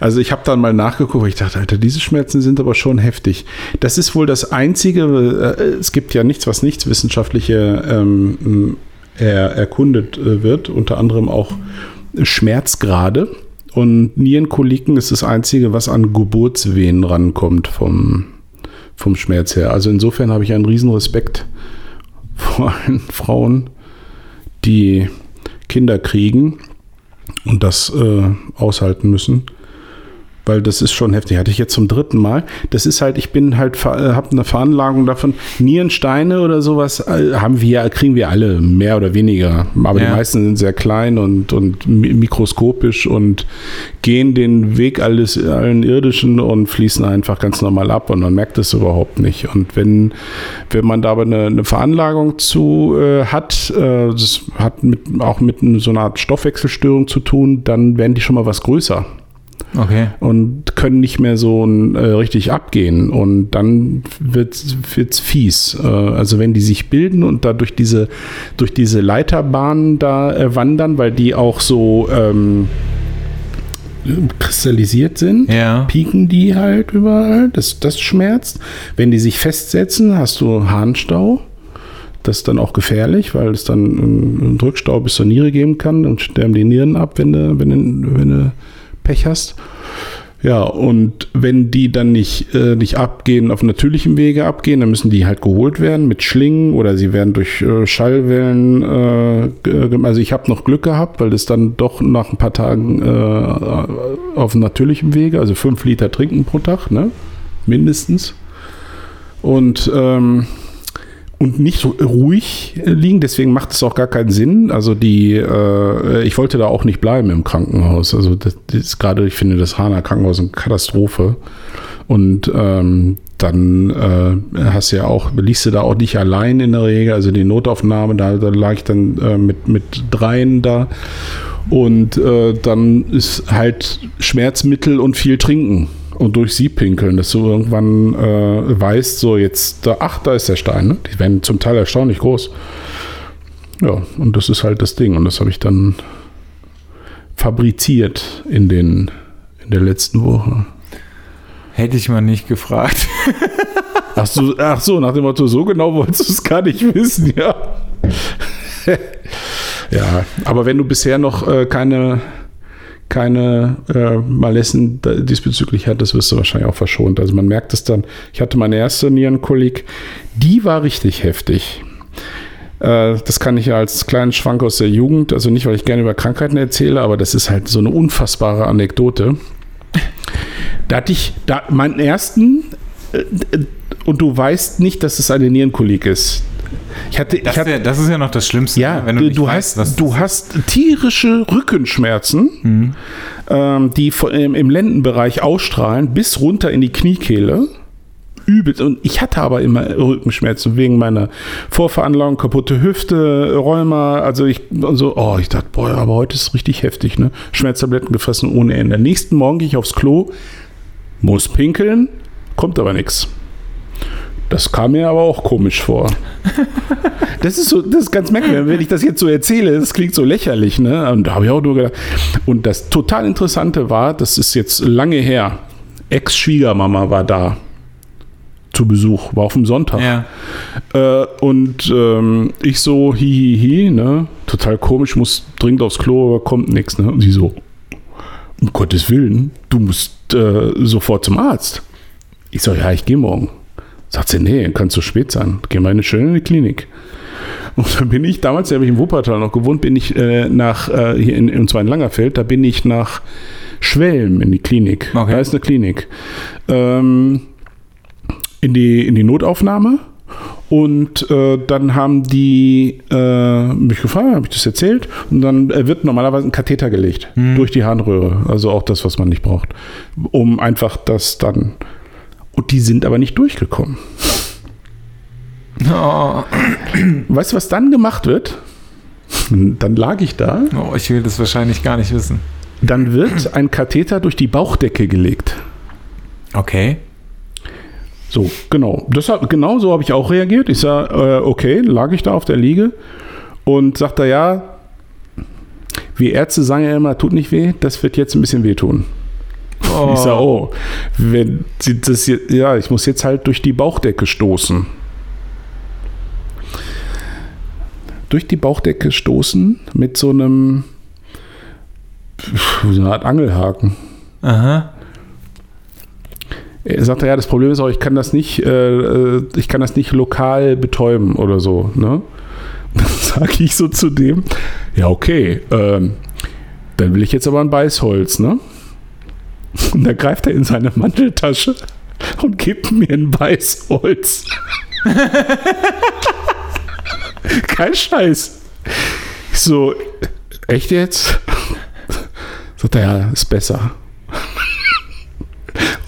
Also ich habe dann mal nachgeguckt, weil ich dachte, Alter, diese Schmerzen sind aber schon heftig. Das ist wohl das Einzige, äh, es gibt ja nichts, was nichts wissenschaftliche ähm, er, erkundet äh, wird, unter anderem auch Schmerzgrade. Und Nierenkoliken ist das Einzige, was an Geburtswehen rankommt vom, vom Schmerz her. Also insofern habe ich einen riesen Respekt vor allen Frauen, die Kinder kriegen und das äh, aushalten müssen. Weil das ist schon heftig. Hatte ich jetzt zum dritten Mal. Das ist halt, ich bin halt, habe eine Veranlagung davon. Nierensteine oder sowas äh, haben wir, kriegen wir alle mehr oder weniger. Aber Ja. die meisten sind sehr klein und, und mi- mikroskopisch und gehen den Weg alles, allen irdischen und fließen einfach ganz normal ab und man merkt es überhaupt nicht. Und wenn, wenn man da aber eine, eine Veranlagung zu äh, hat, äh, das hat mit, auch mit so einer Art Stoffwechselstörung zu tun, dann werden die schon mal was größer Okay. und können nicht mehr so äh, richtig abgehen. Und dann wird es fies. Äh, also wenn die sich bilden und da durch diese, durch diese Leiterbahnen da äh, wandern, weil die auch so ähm, kristallisiert sind, Ja. pieken die halt überall. Das, das schmerzt. Wenn die sich festsetzen, hast du Harnstau. Das ist dann auch gefährlich, weil es dann einen Drückstau bis zur Niere geben kann und sterben die Nieren ab, wenn du, wenn du, wenn du Pech hast. Ja, und wenn die dann nicht, äh, nicht abgehen, auf natürlichem Wege abgehen, dann müssen die halt geholt werden mit Schlingen oder sie werden durch äh, Schallwellen, äh, also ich habe noch Glück gehabt, weil das dann doch nach ein paar Tagen äh, auf natürlichem Wege, also fünf Liter trinken pro Tag, ne? Mindestens. Und ähm, und nicht so ruhig liegen, deswegen macht es auch gar keinen Sinn. Also die, äh, ich wollte da auch nicht bleiben im Krankenhaus. Also das, das ist gerade, ich finde das Hana Krankenhaus eine Katastrophe. Und ähm, dann äh, hast du ja auch, liegst du da auch nicht allein in der Regel. Also die Notaufnahme, da, da lag ich dann äh, mit, mit dreien da. Und äh, dann ist halt Schmerzmittel und viel trinken und durch sie pinkeln, dass du irgendwann äh, weißt, so jetzt, ach, da ist der Stein. Ne? Die werden zum Teil erstaunlich groß. Ja, und das ist halt das Ding. Und das habe ich dann fabriziert in, den, in der letzten Woche. Hätte ich mal nicht gefragt. Ach so, ach so, nach dem Motto, so genau wolltest du es gar nicht wissen, ja. ja, aber wenn du bisher noch äh, keine, keine äh, Malessen diesbezüglich hattest, wirst du wahrscheinlich auch verschont. Also man merkt es dann. Ich hatte meine erste Nierenkolik, die war richtig heftig. Äh, Das kann ich als kleinen Schwank aus der Jugend, also nicht, weil ich gerne über Krankheiten erzähle, aber das ist halt so eine unfassbare Anekdote. Da hatte ich da meinen ersten äh, und du weißt nicht, dass es eine Nierenkolik ist. Ich hatte, Das, ich hatte ist ja, das ist ja noch das Schlimmste. ja, wenn du, du, weißt, hast, du hast tierische Rückenschmerzen, ähm, die von, im, im Lendenbereich ausstrahlen, bis runter in die Kniekehle. Übel. Und ich hatte aber immer Rückenschmerzen wegen meiner Vorveranlagung, kaputte Hüfte, Rheuma. Also ich so, oh, ich dachte, boah, aber heute ist es richtig heftig, ne? Schmerztabletten gefressen ohne Ende. Nächsten Morgen gehe ich aufs Klo, muss pinkeln, kommt aber nichts. Das kam mir aber auch komisch vor. Das ist so, das ist ganz merkwürdig, wenn ich das jetzt so erzähle, das klingt so lächerlich, ne? Und da habe ich auch nur gedacht. Und das total Interessante war, das ist jetzt lange her. Ex-Schwiegermama war da zu Besuch, war auf dem Sonntag. Ja. Äh, und ähm, ich so, hi, hi, hi, ne? Total komisch, muss dringend aufs Klo, aber kommt nichts, ne? Und sie so, um Gottes Willen, du musst äh, sofort zum Arzt. Ich so, ja, ich gehe morgen. Sagt sie, nee, kann zu spät sein. Geh mal eine schön in die Klinik. Und dann bin ich, damals habe ich in Wuppertal noch gewohnt, bin ich äh, nach, äh, hier in, und zwar in Langerfeld, da bin ich nach Schwelm in die Klinik. Okay. Da ist eine Klinik. Ähm, in, die, in die Notaufnahme. Und äh, dann haben die äh, mich gefragt, habe ich das erzählt. Und dann äh, wird normalerweise ein Katheter gelegt durch die Harnröhre. Also auch das, was man nicht braucht. Um einfach das dann. Und die sind aber nicht durchgekommen. Oh, Weißt du, was dann gemacht wird? Dann lag ich da. oh, ich will das wahrscheinlich gar nicht wissen. Dann wird ein Katheter durch die Bauchdecke gelegt. Okay. So, genau. Das, hat- genau so habe ich auch reagiert. Ich sage, äh, okay, lag ich da auf der Liege und sagt er, ja, wie Ärzte sagen ja immer, tut nicht weh, das wird jetzt ein bisschen wehtun. Oh. Ich sage, oh, wenn sie das jetzt, ja, ich muss jetzt halt durch die Bauchdecke stoßen. Durch die Bauchdecke stoßen mit so einem, so einer Art Angelhaken. Aha. Er sagte, ja, das Problem ist auch, ich kann das nicht, äh, äh, ich kann das nicht lokal betäuben oder so. Ne? Dann sage ich so zu dem, ja, okay, ähm, dann will ich jetzt aber ein Beißholz, ne? Und da greift er in seine Manteltasche und gibt mir ein Beißholz. Kein Scheiß. Ich so, echt jetzt? Sagt er, ja, ist besser.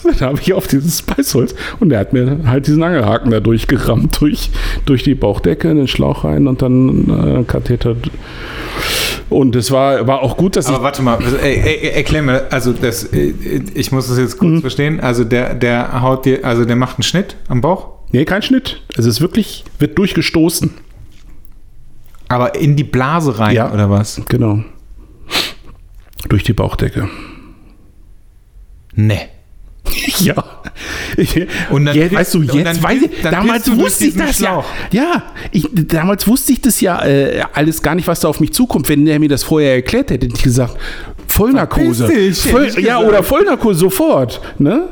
Und dann habe ich auf dieses Beißholz und er hat mir halt diesen Angelhaken da durchgerammt, durch, durch die Bauchdecke in den Schlauch rein und dann äh, Katheter. Und es war, war auch gut, dass Aber warte mal, also, ey, ey, erklär mir, also das, äh, ich muss das jetzt kurz verstehen. Also der, der haut dir, also der macht einen Schnitt am Bauch, ich. Nee, kein Schnitt. Es ist wirklich, wird durchgestoßen. aber in die Blase rein Ja. oder was? Genau. Durch die Bauchdecke. Nee. Ja. Und dann jetzt, kriegst- weißt du, jetzt dann weiß ich, damals wusste ich das Schlauch. ja. Ja, ich, damals wusste ich das ja äh, alles gar nicht, was da auf mich zukommt. Wenn der mir das vorher erklärt hätte, hätte ich gesagt, Vollnarkose. Dich, Voll, ich ja, gesagt. oder Vollnarkose sofort. Ne?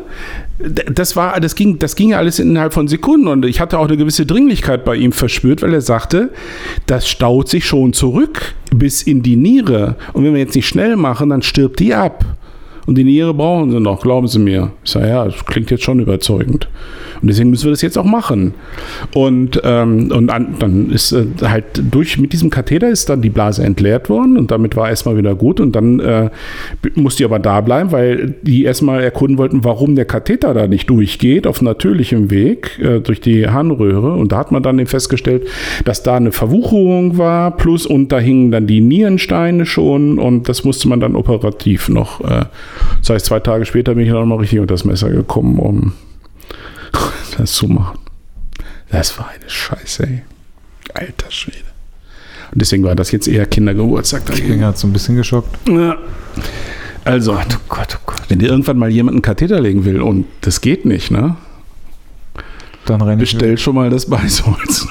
Das war, das ging, das ging ja alles innerhalb von Sekunden und ich hatte auch eine gewisse Dringlichkeit bei ihm verspürt, weil er sagte, das staut sich schon zurück bis in die Niere und wenn wir jetzt nicht schnell machen, dann stirbt die ab. Und die Niere brauchen sie noch, glauben Sie mir. Ich sage, ja, das klingt jetzt schon überzeugend. Und deswegen müssen wir das jetzt auch machen. Und, ähm, und an, dann ist äh, halt durch, mit diesem Katheter ist dann die Blase entleert worden und damit war erstmal wieder gut. Und dann äh, musste die aber da bleiben, weil die erstmal erkunden wollten, warum der Katheter da nicht durchgeht, auf natürlichem Weg äh, durch die Harnröhre. Und da hat man dann festgestellt, dass da eine Verwucherung war, plus und da hingen dann die Nierensteine schon und das musste man dann operativ noch. Äh, das heißt, zwei Tage später bin ich dann mal richtig unter das Messer gekommen, um das zu machen. Das war eine Scheiße, ey. Alter Schwede. Und deswegen war das jetzt eher Kindergeburtstag. Ich bin gerade so ein bisschen geschockt. Ja. Also, Oh Gott, oh Gott. wenn dir irgendwann mal jemand einen Katheter legen will und das geht nicht, ne? Dann renne ich. Bestell schon mal das Beißholz.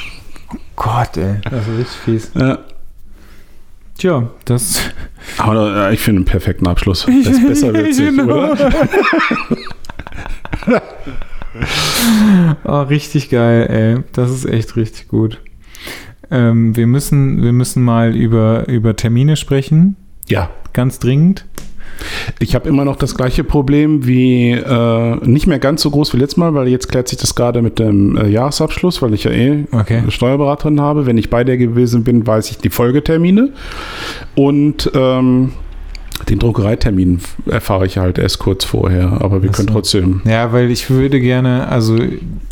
Gott, ey. Das ist richtig fies. Ja. Tja, das. Aber äh, ich finde einen perfekten Abschluss. Das besser wird's nicht, Genau. oder? Oh, richtig geil, ey. Das ist echt richtig gut. Ähm, wir, müssen, wir müssen mal über, über Termine sprechen. Ja. Ganz dringend. Ich habe immer noch das gleiche Problem wie, äh, nicht mehr ganz so groß wie letztes Mal, weil jetzt klärt sich das gerade mit dem äh, Jahresabschluss, weil ich ja eh Okay. eine Steuerberaterin habe. Wenn ich bei der gewesen bin, weiß ich die Folgetermine. Und ähm, den Druckereitermin erfahre ich halt erst kurz vorher, aber wir Ach können trotzdem. Ja, weil ich würde gerne, also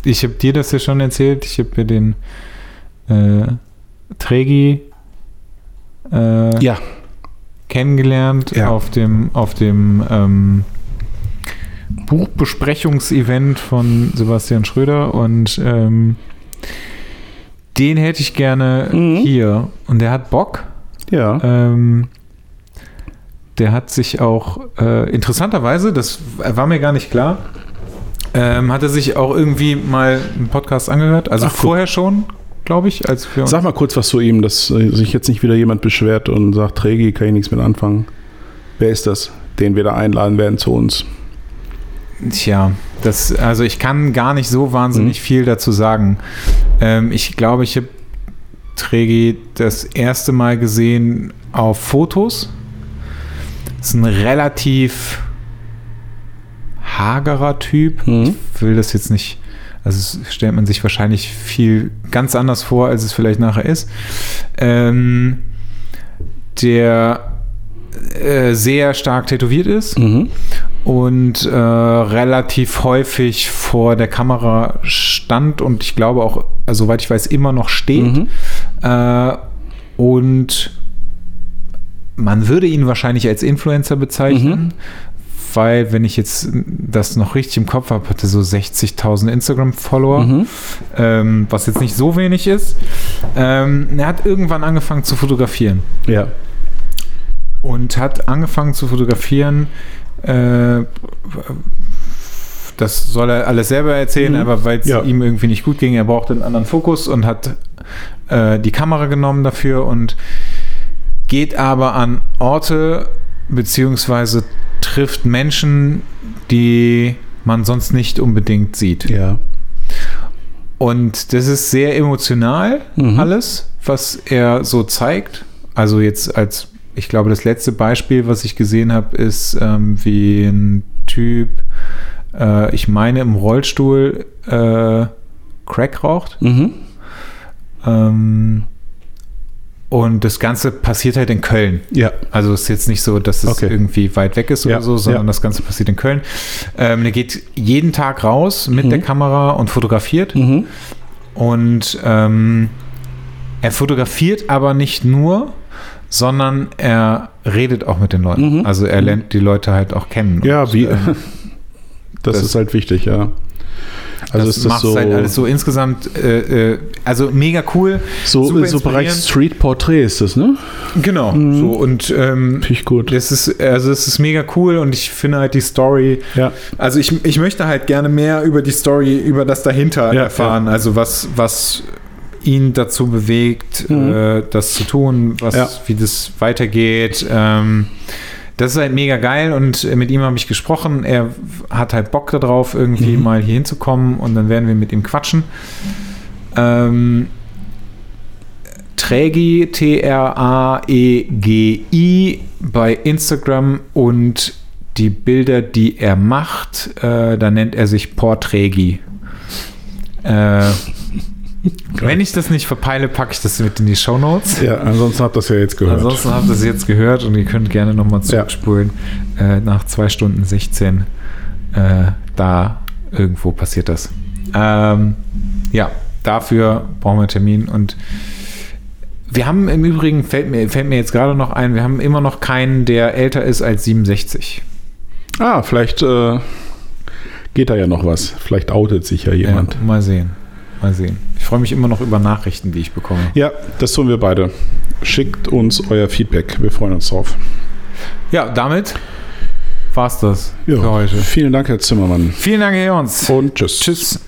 ich habe dir das ja schon erzählt, ich habe ja den äh, Tregi äh, Ja, kennengelernt Ja. auf dem, auf dem, ähm, Buchbesprechungsevent von Sebastian Schröder und ähm, den hätte ich gerne Mhm. hier. Und der hat Bock. Ja. Ähm, der hat sich auch äh, interessanterweise, das war mir gar nicht klar, ähm, hat er sich auch irgendwie mal einen Podcast angehört. Also Ach, vorher schon, glaube ich, als wir uns Sag mal kurz was zu ihm, dass äh, sich jetzt nicht wieder jemand beschwert und sagt, Trägi, kann ich nichts mit anfangen. Wer ist das, den wir da einladen werden zu uns? Tja, das, also ich kann gar nicht so wahnsinnig Mhm. viel dazu sagen. Ähm, ich glaube, ich habe Tregi das erste Mal gesehen auf Fotos. Ist ein relativ hagerer Typ. Mhm. Ich will das jetzt nicht, also es stellt man sich wahrscheinlich viel ganz anders vor, als es vielleicht nachher ist. Ähm, der äh, sehr stark tätowiert ist Mhm. und äh, relativ häufig vor der Kamera stand und ich glaube auch, also soweit ich weiß, immer noch steht. Mhm. Äh, und man würde ihn wahrscheinlich als Influencer bezeichnen, weil, wenn ich jetzt das noch richtig im Kopf habe, hatte so 60.000 Instagram-Follower, Mhm. ähm, was jetzt nicht so wenig ist. Ähm, er hat irgendwann angefangen zu fotografieren Ja. und hat angefangen zu fotografieren. Äh, das soll er alles selber erzählen, Mhm. aber weil es Ja. ihm irgendwie nicht gut ging, er brauchte einen anderen Fokus und hat äh, die Kamera genommen dafür und geht aber an Orte beziehungsweise trifft Menschen, die man sonst nicht unbedingt sieht. Ja. Und das ist sehr emotional, Mhm. alles, was er so zeigt. Also jetzt als, ich glaube, das letzte Beispiel, was ich gesehen habe, ist, ähm, wie ein Typ, äh, ich meine, im Rollstuhl äh, Crack raucht. Mhm. Ähm, und das Ganze passiert halt in Köln. Ja. Also es ist jetzt nicht so, dass es Okay. irgendwie weit weg ist Ja, oder so, sondern ja. das Ganze passiert in Köln. Ähm, der geht jeden Tag raus mit Mhm. der Kamera und fotografiert. Mhm. Und ähm, er fotografiert aber nicht nur, sondern er redet auch mit den Leuten. Mhm. Also er lernt die Leute halt auch kennen. Ja, wie. ähm, Das, das- ist halt wichtig, ja. Also das ist das macht so, halt alles so insgesamt, äh, äh, also mega cool. so, super so Bereich. Street Portrait ist das, ne? Genau. Mhm. So und ähm, Finde ich gut. das ist, also es ist mega cool und ich finde halt die Story Ja. Also ich, ich möchte halt gerne mehr über die Story, über das dahinter Ja, erfahren. Also was, was ihn dazu bewegt, Mhm. äh, das zu tun, was, Ja. wie das weitergeht. Ähm, das ist halt mega geil und äh, mit ihm habe ich gesprochen. Er hat halt Bock darauf, irgendwie Mhm. mal hier hinzukommen und dann werden wir mit ihm quatschen. Ähm, Trägi, T-R-A-E-G-I bei Instagram und die Bilder, die er macht, äh, da nennt er sich Porträgi. Äh, wenn ich das nicht verpeile, packe ich das mit in die Show Notes. Ja, ansonsten habt ihr das ja jetzt gehört. Ansonsten habt ihr es jetzt gehört und ihr könnt gerne nochmal zurückspulen. Äh, nach 2 Stunden 16. Äh, da irgendwo passiert das. Ähm, ja, dafür brauchen wir einen Termin. Und wir haben im Übrigen, fällt mir, fällt mir jetzt gerade noch ein, wir haben immer noch keinen, der älter ist als 67. ah, vielleicht äh, geht da ja noch was. Vielleicht outet sich ja jemand. Ja, mal sehen. Mal sehen. Ich freue mich immer noch über Nachrichten, die ich bekomme. Ja, das tun wir beide. Schickt uns euer Feedback. Wir freuen uns drauf. Ja, damit war's das Ja, für heute. Vielen Dank, Herr Zimmermann. Vielen Dank, Herr Jons. Und tschüss. Tschüss.